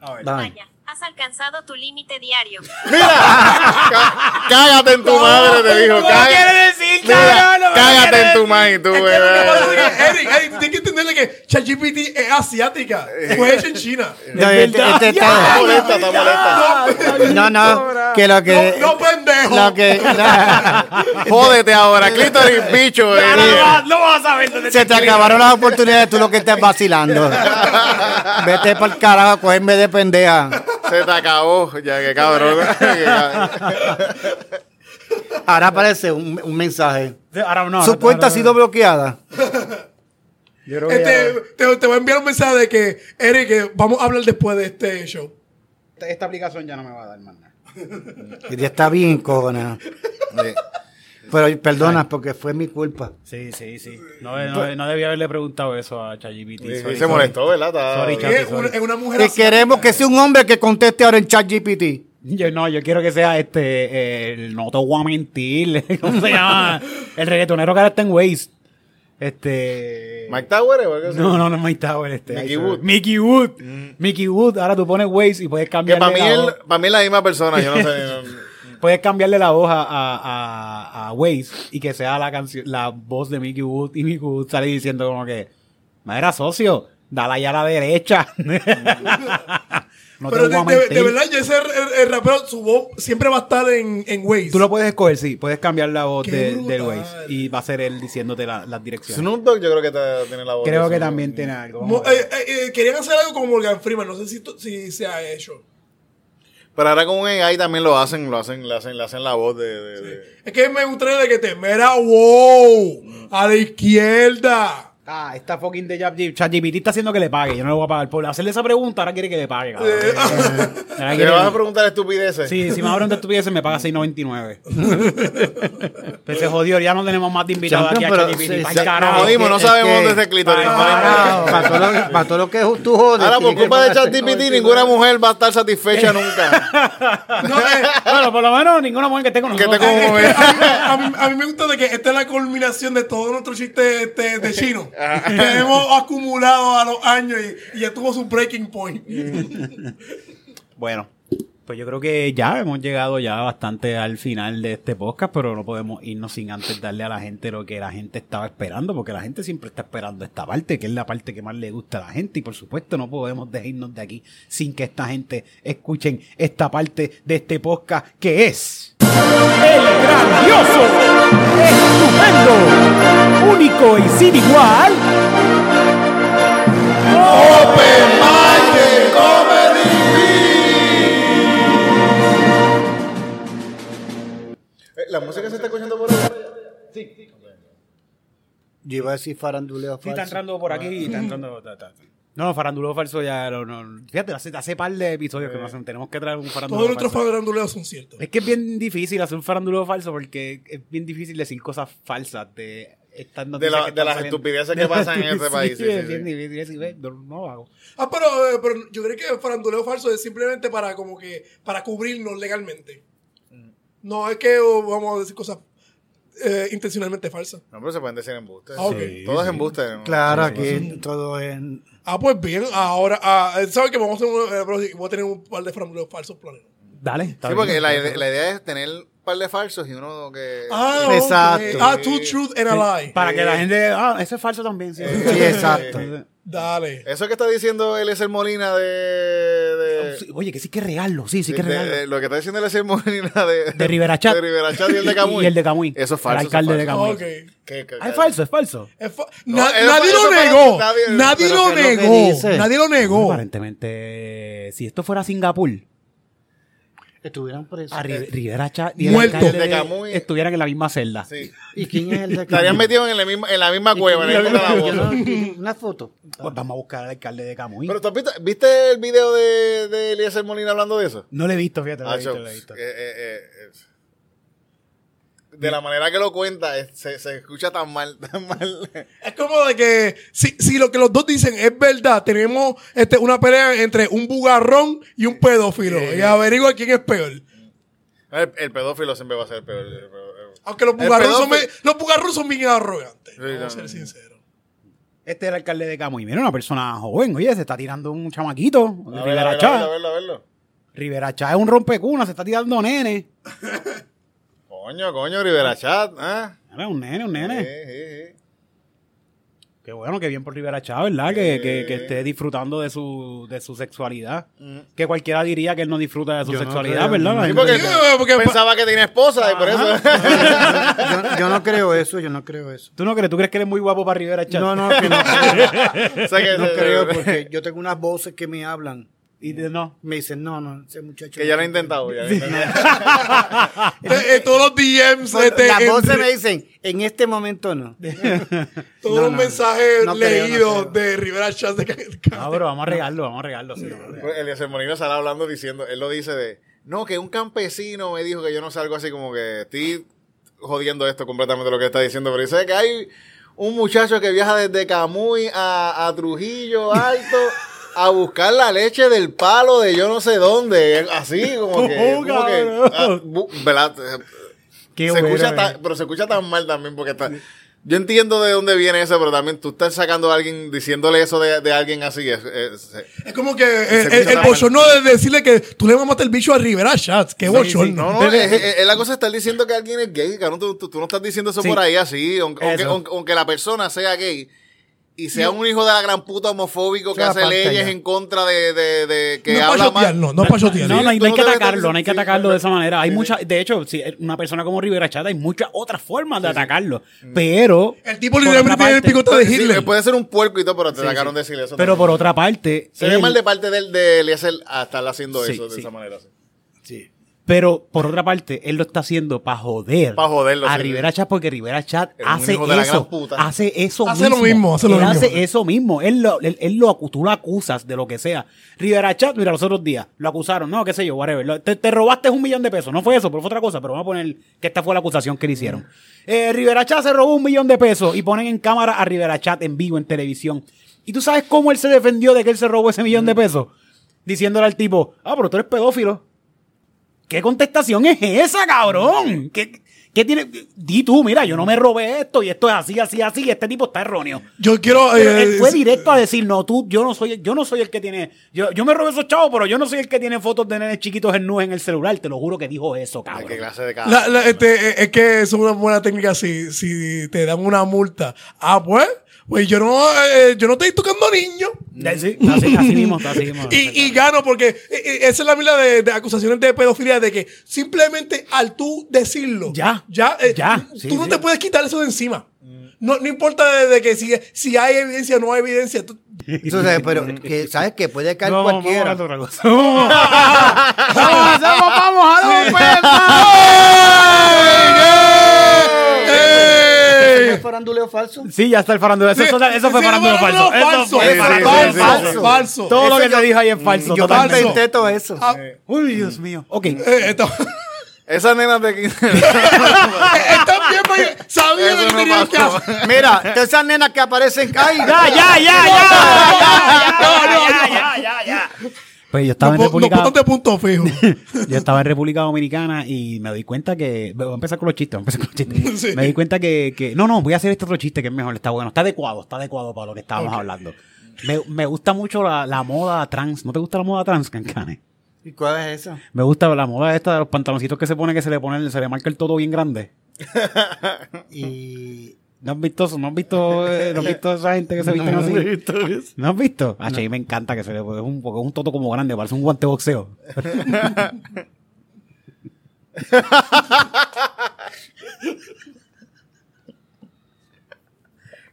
Speaker 2: A ver.
Speaker 4: Dale.
Speaker 7: Has alcanzado tu límite diario.
Speaker 1: Cá- Cágate en tu madre, te dijo.
Speaker 2: ¿Cómo
Speaker 1: Cágate,
Speaker 2: quiere decir,
Speaker 1: Mira?
Speaker 2: No
Speaker 1: cágate en tu madre, tú,
Speaker 3: Eric, Eric, tú tienes que entenderle que ChatGPT es asiática. Fue hecha en China.
Speaker 4: No, este- este está-
Speaker 1: Está molesta, está molesta.
Speaker 4: No, no, que lo que.
Speaker 3: No, no, pendejo.
Speaker 4: Lo que.
Speaker 1: Jódete ahora, clítoris, bicho. eh.
Speaker 2: No, no, no, no vas a saber dónde
Speaker 4: Se te acabaron las oportunidades, tú lo que estás vacilando. Vete para el carajo a cogerme de pendeja.
Speaker 1: Se te acabó. Ya, que cabrón.
Speaker 4: Ahora aparece un, un mensaje.
Speaker 2: Ahora no.
Speaker 4: Su
Speaker 2: ahora-
Speaker 4: cuenta ha sido bloqueada.
Speaker 2: Yo creo que
Speaker 3: Este,
Speaker 2: ya-
Speaker 3: te, te voy a enviar un mensaje de que, Eric, vamos a hablar después de este show.
Speaker 2: esta, esta aplicación ya no me va a dar más nada.
Speaker 4: Ya está bien, cojona. Pero perdona, porque fue mi culpa.
Speaker 2: Sí, sí, sí. No, no, no debía haberle preguntado eso a ChatGPT.
Speaker 1: Sí, se molestó, ¿verdad?
Speaker 2: Sorry,
Speaker 3: Es
Speaker 2: Chapi,
Speaker 3: una, es una mujer
Speaker 4: Y queremos que sea un hombre que conteste ahora en ChatGPT.
Speaker 2: Yo no, yo quiero que sea este, eh, el no te voy a mentir, ¿cómo se llama? El reggaetonero que ahora está en Waze. Este...
Speaker 1: Mike Tower o.
Speaker 2: No, no, no es Mike Tower, este.
Speaker 1: Mickey Wood.
Speaker 2: Mickey Wood. Mickey Wood, ahora tú pones Waze y puedes
Speaker 1: Que
Speaker 2: cambiarle
Speaker 1: para mí,
Speaker 2: voz.
Speaker 1: para mí es la misma persona, yo no sé.
Speaker 2: Puedes cambiarle la voz a, a, a, a Waze y que sea la canción, la voz de Mickey Wood y Mickey Wood sale diciendo como que, madre socio, dale allá a la derecha. no
Speaker 3: Pero de, de- de verdad, yo ese el, el rapero, su voz siempre va a estar en, en Waze.
Speaker 2: Tú lo puedes escoger, sí. Puedes cambiar la voz de- del Waze. Y va a ser él diciéndote la- las direcciones.
Speaker 1: Snoop Dogg yo creo que te- tiene la voz.
Speaker 2: Creo que también tiene algo.
Speaker 3: Mo- eh, eh, eh, querían hacer algo con Morgan Freeman, no sé si, si se ha hecho.
Speaker 1: Pero ahora con un AI también lo hacen, lo hacen, le hacen, le hacen la voz de... de- de-
Speaker 3: Es que me gustaría de que te mira, wow, a la izquierda.
Speaker 2: Ah, esta fucking de ChatGPT ChatGPT está haciendo que le pague. Yo no le voy a pagar por hacerle esa pregunta. Ahora quiere que le pague, cabrón. Ahora
Speaker 1: ¿Le
Speaker 2: quiere-
Speaker 1: vas a preguntar estupideces?
Speaker 2: Sí, si me abren de estupideces me paga 6.99. Pero se jodió, ya no tenemos más de invitados aquí a
Speaker 4: Champion, pero
Speaker 2: ChatGPT.
Speaker 4: sí,
Speaker 2: carajo.
Speaker 1: Nos jodimos, no
Speaker 4: Es
Speaker 1: sabemos
Speaker 4: que-
Speaker 1: dónde está el clítoris.
Speaker 2: Para-
Speaker 1: nos jodimos.
Speaker 4: Carajo, para todo lo, para todo lo que tú jodes.
Speaker 1: Ahora, por culpa
Speaker 4: que
Speaker 1: de ChatGPT, ninguna mujer va a estar satisfecha nunca.
Speaker 3: No, eh,
Speaker 2: Bueno, por lo menos ninguna mujer que esté con
Speaker 1: Que
Speaker 2: nosotros.
Speaker 1: esté como-
Speaker 3: eh, a, mí, a mí- a mí me gusta de que esta es la culminación de todos nuestros chistes este, de chino que hemos acumulado a los años y, y ya tuvo su breaking point.
Speaker 2: Bueno, pues yo creo que ya hemos llegado ya bastante al final de este podcast, pero no podemos irnos sin antes darle a la gente lo que la gente estaba esperando, porque la gente siempre está esperando esta parte, que es la parte que más le gusta a la gente, y por supuesto no podemos dejarnos de aquí sin que esta gente escuchen esta parte de este podcast que es el grandioso, estupendo, único y sin igual.
Speaker 1: Eh, ¿La música se está escuchando por ahí?
Speaker 4: Yo iba a decir faranduleo
Speaker 2: Sí, está
Speaker 4: falso.
Speaker 2: entrando por aquí, está entrando. ta, ta, ta. No, no, farandulo falso ya. No, no. Fíjate, hace, hace par de episodios que no hacen. Tenemos que traer un farandulo
Speaker 3: Todos nuestros
Speaker 2: falso.
Speaker 3: faranduleos son ciertos.
Speaker 2: Es que es bien difícil hacer un farandulo falso porque es bien difícil decir cosas falsas de estas noticias
Speaker 1: la-
Speaker 2: que
Speaker 1: de las
Speaker 2: saliendo.
Speaker 1: estupideces que pasan en este país, sí, sí, sí.
Speaker 2: bien difícil decir, "Ve, no, no lo hago.
Speaker 3: Ah, pero, eh, pero yo creo que el faranduleo falso es simplemente para como que para cubrirnos legalmente. No es que oh, vamos a decir cosas eh, intencionalmente falsas.
Speaker 1: No, pero se pueden decir embustes.
Speaker 3: Ah, ok.
Speaker 1: Todo es embuste. ¿no?
Speaker 4: Claro, aquí todo es.
Speaker 3: Ah, pues bien, ahora, ah, ¿sabes que vamos a hacer un, eh, voy a tener un par de faranduleos falsos planeados?
Speaker 2: Dale. está
Speaker 1: Sí,
Speaker 2: bien.
Speaker 1: porque la, la idea es tener un par de falsos y uno que...
Speaker 3: Ah, ok.
Speaker 4: Exacto.
Speaker 3: Ah, two truth and a lie.
Speaker 2: Para que la gente. Ah, eso es falso también. Sí,
Speaker 4: Sí, exacto.
Speaker 3: Dale.
Speaker 1: Eso que está diciendo él es el Molina de...
Speaker 2: oye, que sí que es regarlo, sí, sí que
Speaker 1: de- de- lo que está diciendo el Molina de,
Speaker 2: De Rivera Chat.
Speaker 1: de Rivera Chat y el de Camuy.
Speaker 2: Y el de Camuy.
Speaker 1: Eso es falso.
Speaker 2: El alcalde de
Speaker 1: es
Speaker 2: Camuy.
Speaker 1: falso.
Speaker 3: Ok.
Speaker 1: ¿Qué- qué-
Speaker 2: Ah, es falso, es falso.
Speaker 3: Es fa-
Speaker 1: No,
Speaker 3: Na-
Speaker 1: eso-
Speaker 3: nadie lo negó.
Speaker 1: nadie-
Speaker 3: lo
Speaker 4: ¿qué es lo que
Speaker 3: negó. Nadie lo negó.
Speaker 2: Aparentemente, si esto fuera Singapur,
Speaker 4: Estuvieran presos.
Speaker 2: a Ri- Rivera Chat y el
Speaker 3: Muerto.
Speaker 2: alcalde
Speaker 1: De Camuy.
Speaker 2: estuvieran en la misma celda.
Speaker 1: Sí.
Speaker 4: ¿Y quién es el de
Speaker 1: Estarían metidos en la misma, en la misma cueva. en la
Speaker 4: Yo
Speaker 1: boda.
Speaker 4: no- Una foto.
Speaker 2: Pues vamos a buscar al alcalde de Camuy.
Speaker 1: Pero ¿tú has visto, ¿viste el video de, de Eliezer Molina hablando de eso?
Speaker 2: no lo he visto, fíjate, no lo he
Speaker 1: Acho,
Speaker 2: visto, no lo he visto.
Speaker 1: eh, eh, eh, eh, de la manera que lo cuenta, es- se, se escucha tan mal, tan mal.
Speaker 3: Es como de que si, si lo que los dos dicen es verdad, tenemos este, una pelea entre un bugarrón y un pedófilo. Y averigua quién es peor.
Speaker 1: El, el pedófilo siempre va a ser el peor. el el-
Speaker 3: Aunque los bugarrón son, los bugarrón son bien arrogantes.
Speaker 1: Sí,
Speaker 3: vamos a ser sinceros.
Speaker 2: Este es el alcalde de Camuy. Mira, una persona joven. Oye, se está tirando un chamaquito.
Speaker 1: A verlo, a verlo, a verlo.
Speaker 2: Rivera Chat es un rompecuna, se está tirando nene.
Speaker 1: Coño, coño, Rivera Chat. ¿ah?
Speaker 2: Mira, un nene, un
Speaker 1: Sí,
Speaker 2: nene.
Speaker 1: sí, sí.
Speaker 2: Qué bueno, qué bien por Rivera Chat, ¿verdad? Que, que, que esté disfrutando de su, de su sexualidad. Que cualquiera diría que él no disfruta de su
Speaker 4: Yo no
Speaker 2: sexualidad,
Speaker 4: creo,
Speaker 2: ¿verdad?
Speaker 4: no.
Speaker 1: Sí, porque,
Speaker 3: Sí, porque-
Speaker 1: pensaba que tenía esposa y por eso.
Speaker 4: Yo, yo no creo eso, yo no creo eso.
Speaker 2: ¿Tú no crees? ¿Tú crees que eres muy guapo para Rivera Chat?
Speaker 4: No, no, que no creo.
Speaker 1: O sea que,
Speaker 4: No creo porque yo tengo unas voces que me hablan.
Speaker 2: Y de- no.
Speaker 4: Me dicen, no, no, ese muchacho.
Speaker 1: que ya lo he intentado. Ya
Speaker 3: todos los DMs, este,
Speaker 4: Las voces
Speaker 3: entre-
Speaker 4: me dicen, en este momento no.
Speaker 3: todos
Speaker 4: No,
Speaker 3: los
Speaker 4: no,
Speaker 3: mensajes
Speaker 4: no creo, no
Speaker 3: leídos de Rivera Chat de
Speaker 2: No, pero vamos a regarlo, vamos a regarlo. sí.
Speaker 1: Pues Eliezer Molina sale hablando diciendo, él lo dice de, no, que un campesino me dijo que yo no sé algo así como que estoy jodiendo esto completamente lo que está diciendo, pero dice que hay un muchacho que viaja desde Camuy a, a Trujillo Alto a buscar la leche del palo de yo no sé dónde, así como que,
Speaker 2: Oh,
Speaker 1: como que ah, bu- ¿verdad?
Speaker 2: Qué
Speaker 1: se escucha
Speaker 2: eh.
Speaker 1: tan- pero se escucha tan mal también porque está, yo entiendo de dónde viene eso, pero también tú estás sacando a alguien, diciéndole eso de, de alguien así, es- es-
Speaker 3: Es como que eh, el,
Speaker 1: escucha
Speaker 3: el
Speaker 1: mal.
Speaker 3: bochorno de decirle que tú le mamaste el bicho a Rivera Chat. Qué bochorno.
Speaker 1: No, no, es, es- es la cosa estar diciendo que alguien es gay, cabrón. Tú, tú- tú no estás diciendo eso
Speaker 2: Sí.
Speaker 1: por ahí así. Aunque, aunque,
Speaker 2: Eso.
Speaker 1: aunque- aunque la persona sea gay y sea un hijo de la gran puta homofóbico que hace leyes
Speaker 4: ya.
Speaker 1: en contra de, de, de que
Speaker 3: No es para
Speaker 1: habla
Speaker 3: chotear,
Speaker 1: mal.
Speaker 3: no, no es para chotear.
Speaker 2: No, no, hay, no que atacarlo, no hay que
Speaker 1: sí,
Speaker 2: atacarlo de esa manera. Hay
Speaker 1: sí,
Speaker 2: muchas, de hecho, si una persona como Rivera Chat, hay muchas otras formas de atacarlo. Pero.
Speaker 3: El tipo literalmente tiene el picote de
Speaker 1: Sí,
Speaker 3: Hitler.
Speaker 1: puede ser un puerco y todo, pero te sacaron de decir eso.
Speaker 2: Pero
Speaker 1: también.
Speaker 2: por otra parte.
Speaker 1: Se ve
Speaker 2: él-
Speaker 1: mal de parte del de Eliezer a estar haciendo
Speaker 2: Sí,
Speaker 1: eso de
Speaker 2: sí.
Speaker 1: esa manera. sí.
Speaker 2: Pero por otra parte, él lo está haciendo para joder.
Speaker 1: Pa' joderlo,
Speaker 2: A
Speaker 1: sí.
Speaker 2: Rivera Chat porque Rivera Chat hace eso.
Speaker 1: puta.
Speaker 2: Hace eso
Speaker 3: Hace lo mismo, hace lo
Speaker 2: él
Speaker 3: mismo.
Speaker 2: hace eso mismo. Él lo, él, él lo tú lo acusas de lo que sea. Rivera Chat, mira, los otros días lo acusaron. No, qué sé yo, whatever. Lo- Te, te robaste un millón de pesos. No fue eso, pero fue otra cosa. Pero vamos a poner que esta fue la acusación que le hicieron. Eh, Rivera Chat se robó un millón de pesos y ponen en cámara a Rivera Chat en vivo en televisión. ¿Y tú sabes cómo él se defendió de que él se robó ese millón de pesos? Diciéndole al tipo, ah, pero tú eres pedófilo. ¿Qué contestación es esa, cabrón? ¿Qué, qué tiene? Di tú, mira, yo no me robé esto y esto es así, así, así, y este tipo está erróneo.
Speaker 3: Yo quiero.
Speaker 2: Pero
Speaker 3: eh,
Speaker 2: él fue directo a decir, no, tú, yo no soy, yo no soy el que tiene, yo, yo me robé esos chavos, pero yo no soy el que tiene fotos de nenes chiquitos en nubes en el celular, te lo juro que dijo eso,
Speaker 1: Ay,
Speaker 2: cabrón.
Speaker 1: qué clase de.
Speaker 3: La- la- este, eh, es que es una buena técnica si, si te dan una multa. Ah, pues, pues yo no, eh, yo no estoy tocando niños.
Speaker 2: Sí, así, así mismo, está, así mismo.
Speaker 3: Y, y gano porque eh, eh, esa es la mila de, de acusaciones de pedofilia de que simplemente al tú decirlo,
Speaker 2: Ya,
Speaker 3: ya, eh,
Speaker 2: ya,
Speaker 3: tú
Speaker 2: sí,
Speaker 3: no
Speaker 2: sí.
Speaker 3: te puedes quitar eso de encima. No, no importa de, de que si, si hay evidencia o no hay evidencia. tú-
Speaker 4: Entonces, pero, que, ¿sabes qué? Puede caer
Speaker 2: No, vamos,
Speaker 4: cualquiera.
Speaker 2: vamos. Vamos, vamos, vamos, vamos,
Speaker 4: ¿Ese el faranduleo falso?
Speaker 2: Sí, ya está el faranduleo. Eso, fue
Speaker 3: faranduleo
Speaker 2: falso.
Speaker 3: falso.
Speaker 2: Falso. Todo lo que te dijo ahí es falso.
Speaker 4: Yo
Speaker 2: totalmente.
Speaker 4: inventé todo eso.
Speaker 2: Uy, Dios mío. Ok.
Speaker 3: Eh,
Speaker 1: Esas nenas de 15
Speaker 3: Están bien, sabía que tenían que.
Speaker 4: Mira, esas nenas que aparecen. ¡Ay!
Speaker 2: ¡Ya, ya! ya, ya, ya, ya, ya, ya, ya, ya pues yo estaba en
Speaker 3: po- nos
Speaker 2: República
Speaker 3: de punto fijo.
Speaker 2: yo estaba en República Dominicana y me doy cuenta que voy a empezar con los chistes, voy a empezar con los chistes.
Speaker 3: Sí.
Speaker 2: Me di cuenta que, que no, no, voy a hacer este otro chiste que es mejor, está bueno, está adecuado, está adecuado para lo que estábamos hablando. Me, me gusta mucho la, la moda trans. ¿No te gusta la moda trans, Cancane?
Speaker 4: ¿Y cuál es esa?
Speaker 2: Me gusta la moda esta de los pantaloncitos que se pone que se le pone, se le marca el todo bien grande.
Speaker 4: Y
Speaker 2: ¿No has visto eso? ¿No has visto, eh, ¿no has visto esa gente que se visten
Speaker 4: No,
Speaker 2: así?
Speaker 4: no he visto eso.
Speaker 2: ¿No has visto? Ah, mí me encanta que se le es un, porque es un toto como grande, parece un guante de boxeo.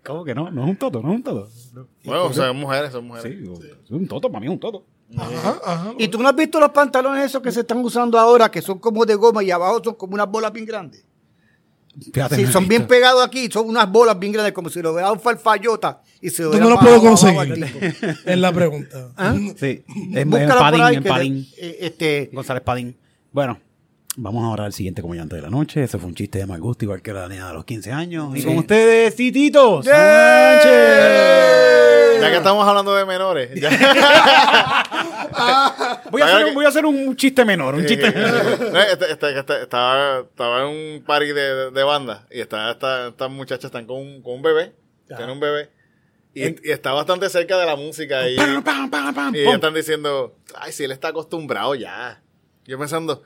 Speaker 2: ¿Cómo que no? No es un toto, no es un toto.
Speaker 1: Bueno, o sea, son mujeres, son mujeres.
Speaker 2: Sí, es un toto, para mí es un toto.
Speaker 3: Ajá, ajá.
Speaker 4: ¿Y tú no has visto los pantalones esos que se están usando ahora, que son como de goma y abajo son como unas bolas bien grandes?
Speaker 2: Fíjate,
Speaker 4: Sí,
Speaker 2: no
Speaker 4: son bien pegados aquí, son unas bolas bien grandes, como si lo hubiera un farfallota y se lo
Speaker 3: ¿Dónde
Speaker 4: hubiera
Speaker 3: lo puedo conseguir? Es la pregunta.
Speaker 4: ¿Ah?
Speaker 2: Sí, en
Speaker 4: Búscala por
Speaker 2: Padín,
Speaker 4: ahí,
Speaker 2: en Padín.
Speaker 4: eh, este,
Speaker 2: González Padín. Bueno, vamos ahora al siguiente comediante de la noche. Ese fue un chiste de mal gusto, igual que la niña de los 15 años. Y con ustedes, Titito Sánchez.
Speaker 1: Ya que estamos hablando de menores. ya-
Speaker 2: Voy a, hacer, un- voy a hacer un chiste menor, un chiste menor.
Speaker 1: No, este- este- este- estaba, estaba en un party de, de banda y estas muchachas están con, un- con un bebé. Tienen un bebé. Y, y está bastante cerca de la música. Y,
Speaker 2: Pam, pam, pam,
Speaker 1: y están diciendo, ay, si él está acostumbrado ya. Yo pensando,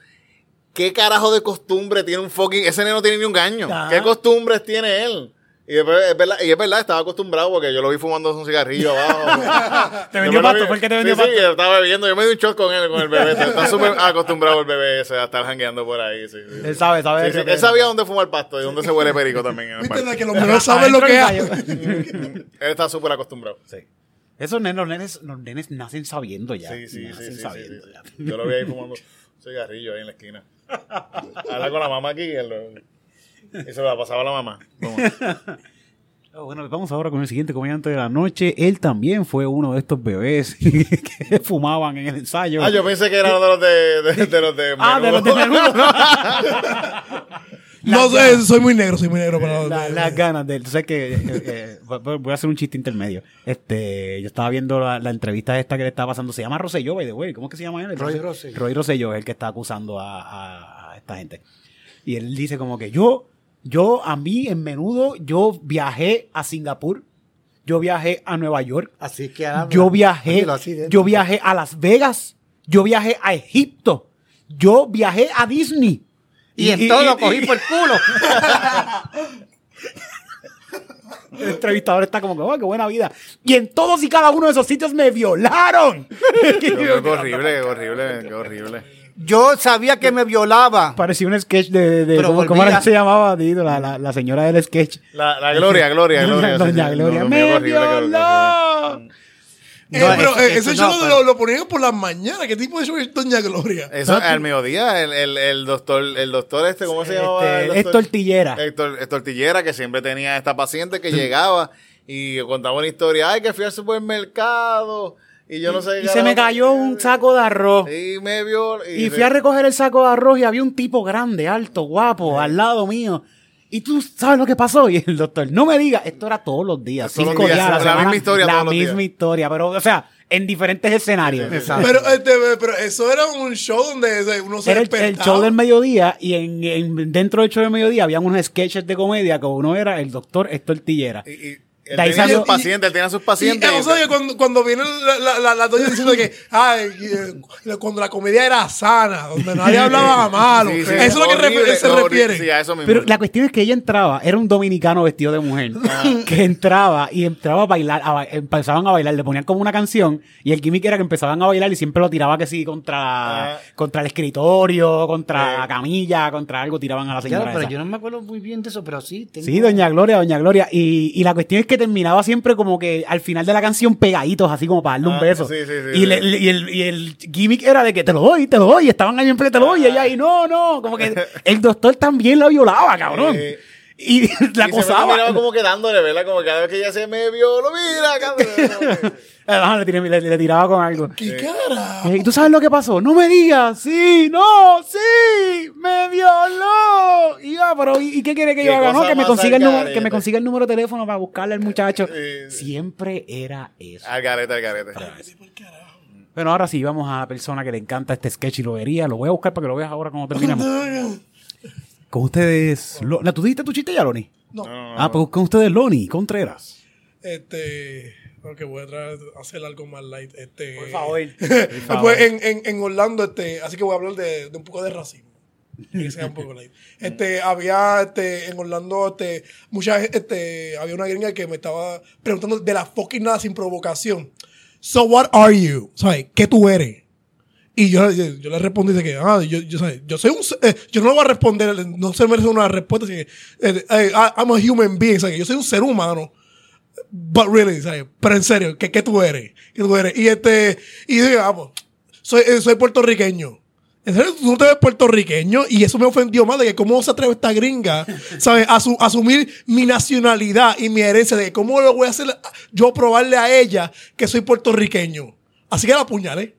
Speaker 1: ¿qué carajo de costumbre tiene un fucking... Ese nene no tiene ni un gaño. ¿Qué costumbres tiene él? Y después, es verdad, y es verdad, estaba acostumbrado porque yo lo vi fumando un cigarrillo abajo.
Speaker 2: Te vendió pasto, fue el que te
Speaker 1: sí,
Speaker 2: vendió
Speaker 1: sí,
Speaker 2: pasto.
Speaker 1: yo estaba bebiendo, yo me di un shot con él, con el bebé. Está súper acostumbrado el bebé ese a estar jangueando por ahí. Sí, sí.
Speaker 2: Él sabe, sabe.
Speaker 1: Sí, sí, Él sabía dónde fuma el pasto y dónde se huele perico también. En el
Speaker 3: ¿Viste que los menores saben lo que
Speaker 2: gallo.
Speaker 1: Él está súper acostumbrado.
Speaker 2: Sí. Esos nenes, los nenes, los nenes nacen sabiendo ya.
Speaker 1: Sí, sí, sí,
Speaker 2: nacen
Speaker 1: sí, sí,
Speaker 2: sabiendo
Speaker 1: sí.
Speaker 2: ya.
Speaker 1: Yo lo vi ahí fumando un cigarrillo ahí en la esquina. Habla con la mamá aquí y, él lo- y se lo pasaba a la mamá.
Speaker 2: Oh, bueno, vamos ahora con el siguiente comediante de la noche. Él también fue uno de estos bebés que fumaban en el ensayo.
Speaker 1: Ah, yo pensé que era uno de los de, de, de los de
Speaker 2: Ah, de los de
Speaker 1: menudo.
Speaker 3: No sé, soy muy negro, soy muy negro para los
Speaker 2: La-
Speaker 3: de-
Speaker 2: las ganas de él. Tú sabes que eh, eh, voy voy a hacer un chiste intermedio. Este, yo estaba viendo la, la entrevista esta que le estaba pasando. Se llama Rosselló, by the way. ¿Cómo es que se llama él?
Speaker 4: Roy Rosselló.
Speaker 2: Roy Rosselló es el que está acusando a, a- a esta gente. Y él dice como que yo, yo a mí en menudo, yo viajé a Singapur. Yo viajé a Nueva York.
Speaker 4: así que.
Speaker 2: Yo viajé,
Speaker 4: Dilo así de-
Speaker 2: yo viajé a Las Vegas, yo viajé a Egipto, yo viajé a Disney.
Speaker 4: y en todo lo cogí por el culo.
Speaker 2: El entrevistador está como que, oh, qué buena vida. Y en todos y cada uno de esos sitios me violaron.
Speaker 1: Qué horrible, qué horrible, qué horrible.
Speaker 4: Yo sabía que me violaba.
Speaker 2: Parecía un sketch de, de- ¿cómo, cómo
Speaker 4: volvía.
Speaker 2: era que se llamaba? La, la, la señora del sketch.
Speaker 1: La, la Gloria, Gloria, Gloria.
Speaker 2: Doña. Gloria.
Speaker 1: No,
Speaker 2: me violó.
Speaker 3: Eh,
Speaker 4: No,
Speaker 3: pero
Speaker 4: eso-
Speaker 3: eh,
Speaker 4: eso
Speaker 3: ese
Speaker 4: no,
Speaker 3: show
Speaker 4: pero-
Speaker 3: lo, lo ponían por las mañanas. ¿Qué tipo de show es Doña Gloria?
Speaker 1: Eso al mediodía, el, el, el doctor, el doctor este, ¿cómo se llamaba?
Speaker 2: Este,
Speaker 1: el
Speaker 2: es tortillera.
Speaker 1: Héctor, Héctor Tortillera, que siempre tenía esta paciente que llegaba y contaba una historia. Ay, que fui al supermercado y yo no sé.
Speaker 2: Y se me cayó un saco de arroz.
Speaker 1: Y me vio.
Speaker 2: Y fui a recoger el saco de arroz y había un tipo grande, alto, guapo, al lado mío. Y tú sabes lo que pasó. Y el doctor, no me digas, esto era todos los días.
Speaker 1: Todos los
Speaker 2: cinco
Speaker 1: días,
Speaker 2: días a
Speaker 1: la
Speaker 2: semana,
Speaker 1: misma historia
Speaker 2: La
Speaker 1: todos los
Speaker 2: misma
Speaker 1: días.
Speaker 2: historia, pero, o sea, en diferentes escenarios.
Speaker 4: Exacto.
Speaker 3: Pero, este, pero eso era un show donde uno se
Speaker 2: Era el, el show del mediodía y en, en- dentro del show del mediodía habían unos sketches de comedia que uno era el doctor Héctor Tillera.
Speaker 1: Y, y él
Speaker 2: De ahí
Speaker 1: tenía
Speaker 2: salió-
Speaker 1: sus pacientes, él tenía sus
Speaker 3: Y,
Speaker 1: pacientes.
Speaker 3: eh, o sea, que cuando, cuando viene la, la, la, la doña diciendo que ay, eh, cuando la comedia era sana, donde nadie hablaba malo.
Speaker 1: Sí, sí,
Speaker 3: eso es lo que
Speaker 1: horrible,
Speaker 3: se
Speaker 1: horrible.
Speaker 3: refiere.
Speaker 1: Sí, a eso mismo.
Speaker 2: Pero la cuestión es que ella entraba, era un dominicano vestido de mujer, que entraba y entraba a bailar, a ba- empezaban a bailar, le ponían como una canción y el gimmick era que empezaban a bailar y siempre lo tiraba que sí contra,
Speaker 1: Ah.
Speaker 2: contra el escritorio, contra
Speaker 1: Eh.
Speaker 2: la camilla, contra algo, tiraban a la señora.
Speaker 4: Claro, pero
Speaker 2: esa.
Speaker 4: yo no me acuerdo muy bien de eso, pero sí. tengo-
Speaker 2: Sí, doña Gloria, doña Gloria. Y, y la cuestión es que terminaba siempre como que al final de la canción pegaditos, así como para darle un
Speaker 1: Ah,
Speaker 2: beso.
Speaker 1: sí, sí, sí,
Speaker 2: y, le- el, y el gimmick era de que te lo doy, te lo doy. Estaban ahí en pleno, te lo doy. Y ella ahí, no, no. Como que el doctor también la violaba, cabrón. Y la
Speaker 1: y se me
Speaker 2: acosaba.
Speaker 1: miraba como quedándole, ¿verdad? Como cada vez que ella se me vio, lo mira, cabrón.
Speaker 2: Le, tiré- le- le tiraba con algo.
Speaker 3: ¿Qué cara?
Speaker 2: ¿Y tú sabes lo que pasó? No me digas, sí, no, sí, me violó. Y ya, pero ¿y, y qué quiere que yo haga? No, que me, consiga el número, que me consiga el número de teléfono para buscarle al muchacho.
Speaker 1: Sí.
Speaker 2: Siempre era eso.
Speaker 1: Al garete, al garete.
Speaker 2: Bueno, ahora sí, vamos a la persona que le encanta este sketch y lo vería. Lo voy a buscar para que lo veas ahora cuando terminemos. Con ustedes. Lo- ¿La tú dijiste tu chiste ya, Loni?
Speaker 3: No.
Speaker 2: Ah, pues con ustedes, Loni Contreras.
Speaker 3: Este. Ok, voy a tratar de hacer algo más light. Este,
Speaker 2: Por favor.
Speaker 3: Pues en, en, en Orlando, este, así que voy a hablar de, de un poco de racismo. Que sea un poco light. Este, había, este, en Orlando, este, mucha, este, había una gringa que me estaba preguntando de la fucking nada sin provocación. So what are you? ¿Sabes? ¿Qué tú eres? Y yo, yo, le respondí de que, ah, yo, yo, yo soy un, eh, yo no voy a responder, no se merece una respuesta, así eh, eh, I'm a human being, ¿sabes? Yo soy un ser humano. But really, ¿sabes? Pero en serio, ¿qué, qué tú eres? ¿Qué tú eres? Y este, y vamos, soy, eh, soy puertorriqueño. ¿En serio tú te ves puertorriqueño? Y eso me ofendió más de que cómo se atreve esta gringa, ¿sabes? A su- asumir mi nacionalidad y mi herencia, de cómo lo voy a hacer yo probarle a ella que soy puertorriqueño. Así que la apuñalé.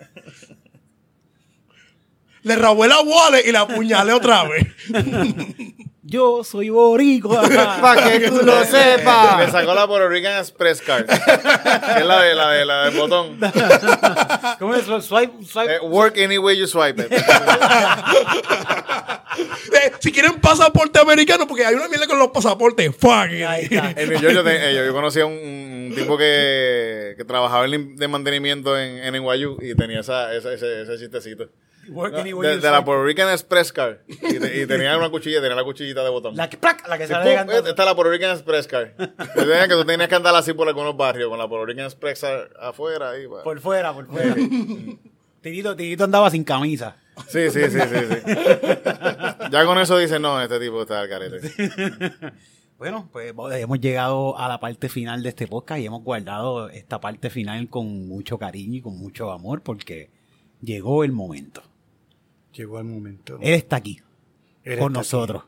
Speaker 3: Le robé la wallet y la apuñalé otra vez.
Speaker 2: Yo soy boricua.
Speaker 4: Para que tú lo
Speaker 1: Le
Speaker 4: sepas.
Speaker 1: sacó la Puerto Rican Express Card. que es la de la de la del botón.
Speaker 2: ¿Cómo es? Swipe, swipe.
Speaker 1: Eh, work any way you swipe it.
Speaker 3: Eh, si quieren pasaporte americano, porque hay una mierda con los pasaportes. Fuck.
Speaker 2: Ahí está.
Speaker 1: En New York yo, te- eh, yo, yo conocí a un, un tipo que, que trabajaba en de mantenimiento en, en NYU y tenía esa, esa- ese, ese chistecito. De, la. Puerto Rican Express Card. Y, te- y tenía una cuchilla, tenía la cuchillita de botón.
Speaker 2: La que, ¡prac! la que sale
Speaker 1: pum, esta es la Puerto Rican Express. Yo tenía que tú tenías que andar así por algunos barrios con la Puerto Rican Express a- afuera. Ahí.
Speaker 2: Por fuera, por fuera. Tirito, Tirito andaba sin camisa.
Speaker 1: Sí, sí, sí, sí, sí. Ya con eso dicen, no, este tipo está al carete.
Speaker 2: Bueno, pues hemos llegado a la parte final de este podcast y hemos guardado esta parte final con mucho cariño y con mucho amor porque llegó el momento.
Speaker 4: Llegó el momento.
Speaker 2: Él está aquí
Speaker 4: Él
Speaker 2: con
Speaker 4: está
Speaker 2: nosotros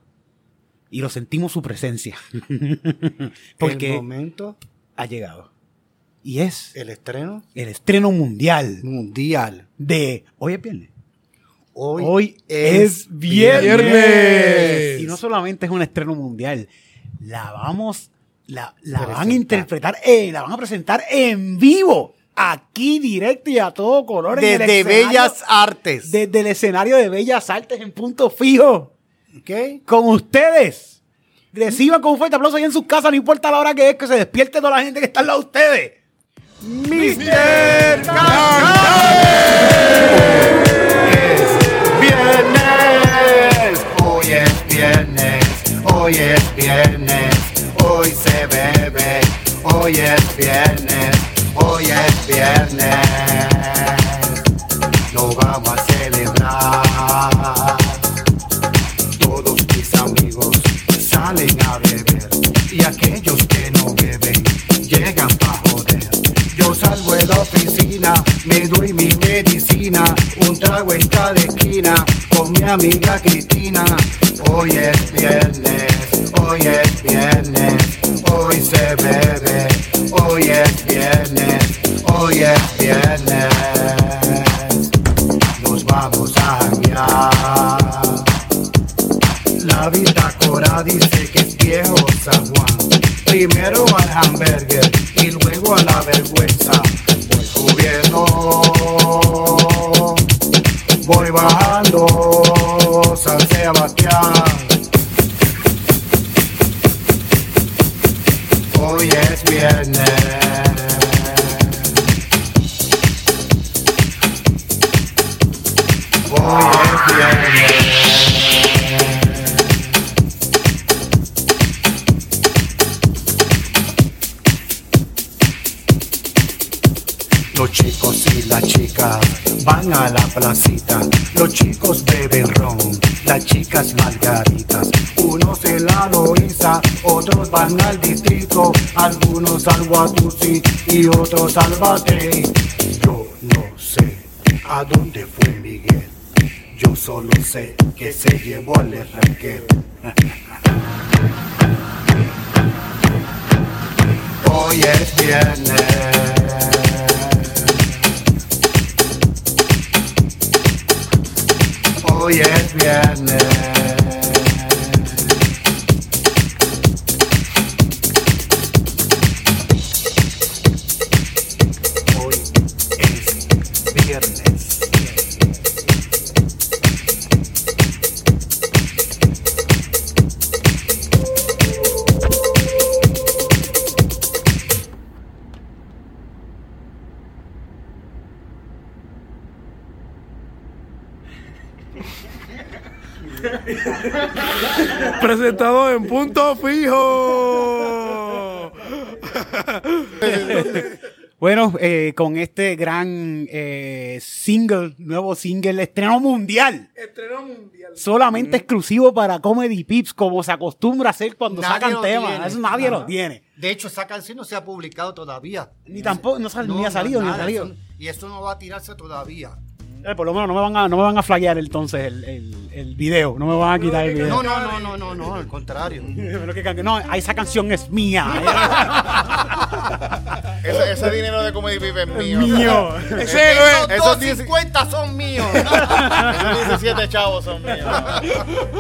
Speaker 2: y lo sentimos su presencia
Speaker 4: El
Speaker 2: porque
Speaker 4: momento,
Speaker 2: ha llegado. Y es
Speaker 4: el estreno
Speaker 2: el estreno mundial
Speaker 4: mundial.
Speaker 2: de hoy es viernes.
Speaker 4: Hoy,
Speaker 2: Hoy es viernes.
Speaker 3: viernes.
Speaker 2: Y no solamente es un estreno mundial, la vamos, la, la van a interpretar, eh, la van a presentar en vivo, aquí directo y a todo color.
Speaker 4: Desde Bellas Artes.
Speaker 2: Desde el escenario de Bellas Artes en punto fijo.
Speaker 4: ¿Ok?
Speaker 2: Con ustedes. Reciban con un fuerte aplauso ahí en sus casas, no importa la hora que es, que se despierte toda la gente que está al lado de ustedes.
Speaker 4: Mr. Viernes, hoy es viernes, hoy es viernes, hoy se bebe, hoy es viernes, hoy es viernes, lo vamos a celebrar. Todos mis amigos salen a beber y aquellos que no beben llegan pa' joder. Yo salgo de la oficina, me doy mi medicina, un trago en cada esquina con mi amiga Cristina. Hoy es viernes, hoy es Batey. Yo no sé a dónde fue Miguel. Yo solo sé que se llevó al ranquero.
Speaker 3: Presentado en punto fijo.
Speaker 2: Bueno, eh, con este gran eh, single, nuevo single, estreno mundial.
Speaker 3: Estreno mundial.
Speaker 2: Solamente exclusivo para Comedy Pips, como se acostumbra a hacer cuando
Speaker 4: Nadie
Speaker 2: sacan temas.
Speaker 4: tiene.
Speaker 2: Eso nadie
Speaker 4: Ajá.
Speaker 2: lo tiene.
Speaker 4: De hecho, esa canción no se ha publicado todavía.
Speaker 2: Ni tampoco, no, sal- ni ha salido, ni ha salido.
Speaker 4: eso- y eso no va a tirarse todavía.
Speaker 2: Eh, por lo menos no me van a, no me van a flaguear entonces el, el, el video. No me van a quitar el video.
Speaker 4: No, no, no, no, no, no, al contrario.
Speaker 2: No, esa canción es mía.
Speaker 1: Ese, ese dinero de Comedy Pip es mío.
Speaker 2: mío.
Speaker 3: Ese es.
Speaker 4: Esos
Speaker 1: esos
Speaker 4: 250 son míos.
Speaker 1: Esos 17 chavos son míos.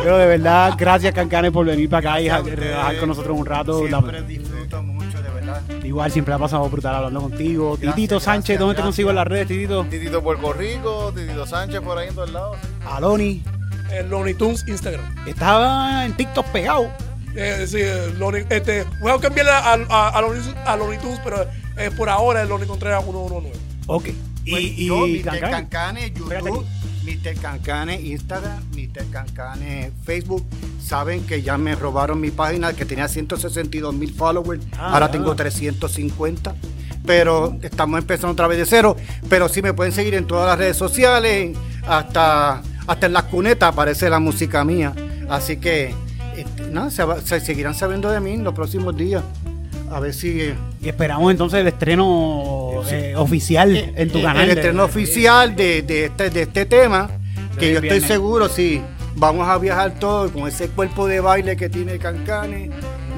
Speaker 2: Pero de verdad, gracias Cancane por venir para acá y ja- relajar con nosotros un rato.
Speaker 4: Siempre verdad.
Speaker 2: Igual siempre ha pasado brutal hablando contigo.
Speaker 4: Gracias,
Speaker 2: Titito Sánchez,
Speaker 4: gracias,
Speaker 2: ¿dónde te consigo en las redes, Titito?
Speaker 1: Titito Puerto Rico, Titito Sánchez por ahí en todos lados.
Speaker 2: Aloni.
Speaker 3: En Looney Tunes Instagram.
Speaker 2: Estaba en TikTok pegado.
Speaker 3: Eh, sí, eh, Looney- este, voy a cambiarle a, a, a, a Tunes, pero eh, por ahora es Looney Contreras 119.
Speaker 2: Ok. Y,
Speaker 4: Pues
Speaker 2: y
Speaker 4: yo, Mr.
Speaker 2: Cancane.
Speaker 4: Cancane, YouTube, Mr. Cancane, Instagram, Mr. Cancane, Facebook. Saben que ya me robaron mi página que tenía 162 mil followers.
Speaker 2: Ah,
Speaker 4: Ahora tengo 350. Pero estamos empezando otra vez de cero. Pero sí me pueden seguir en todas las redes sociales. Hasta, hasta en las cunetas aparece la música mía. Así que, este, nada, se, se seguirán sabiendo de mí en los próximos días. A ver si... eh,
Speaker 2: Y esperamos entonces el estreno eh, oficial en tu
Speaker 4: Eh,
Speaker 2: canal.
Speaker 4: El
Speaker 2: de-
Speaker 4: estreno oficial de, de este, de este tema, que yo estoy
Speaker 2: viernes.
Speaker 4: seguro, sí, vamos a viajar todos con ese cuerpo de baile que tiene Cancane.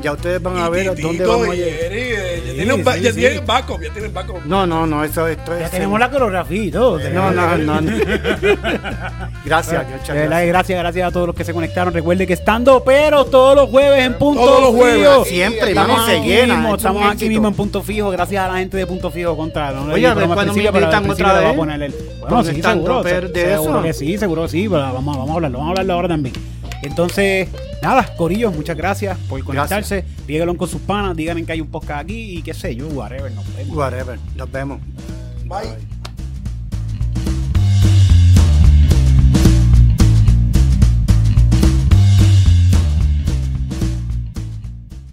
Speaker 4: Ya ustedes van a ver dónde vamos a llegar.
Speaker 3: Eh, ya tienen, backup, ya tienen backup.
Speaker 4: No, no, no, eso esto es.
Speaker 2: Ya tenemos la coreografía y todo.
Speaker 4: No, no, no. no. Gracias, gracias.
Speaker 2: gracias, gracias a todos los que se conectaron. Recuerde que estando, pero todos los jueves en punto
Speaker 3: Todos los jueves.
Speaker 2: fijo.
Speaker 4: Siempre,
Speaker 2: estamos
Speaker 4: hermano, se llena,
Speaker 2: estamos aquí mismo en punto fijo, gracias a la gente de punto fijo contra. No le
Speaker 4: Oye, cuándo me invitan otra vez.
Speaker 2: poner el- Bueno,
Speaker 4: ¿Dónde
Speaker 2: sí, seguro, seguro que sí, seguro que sí, pero vamos, vamos a hablarlo, vamos a hablarlo ahora también. Entonces, nada, Corillo, muchas gracias por conectarse. Díganlo con sus panas, díganle que hay un podcast aquí y qué sé yo, whatever, nos vemos.
Speaker 4: Whatever, nos vemos.
Speaker 3: Bye.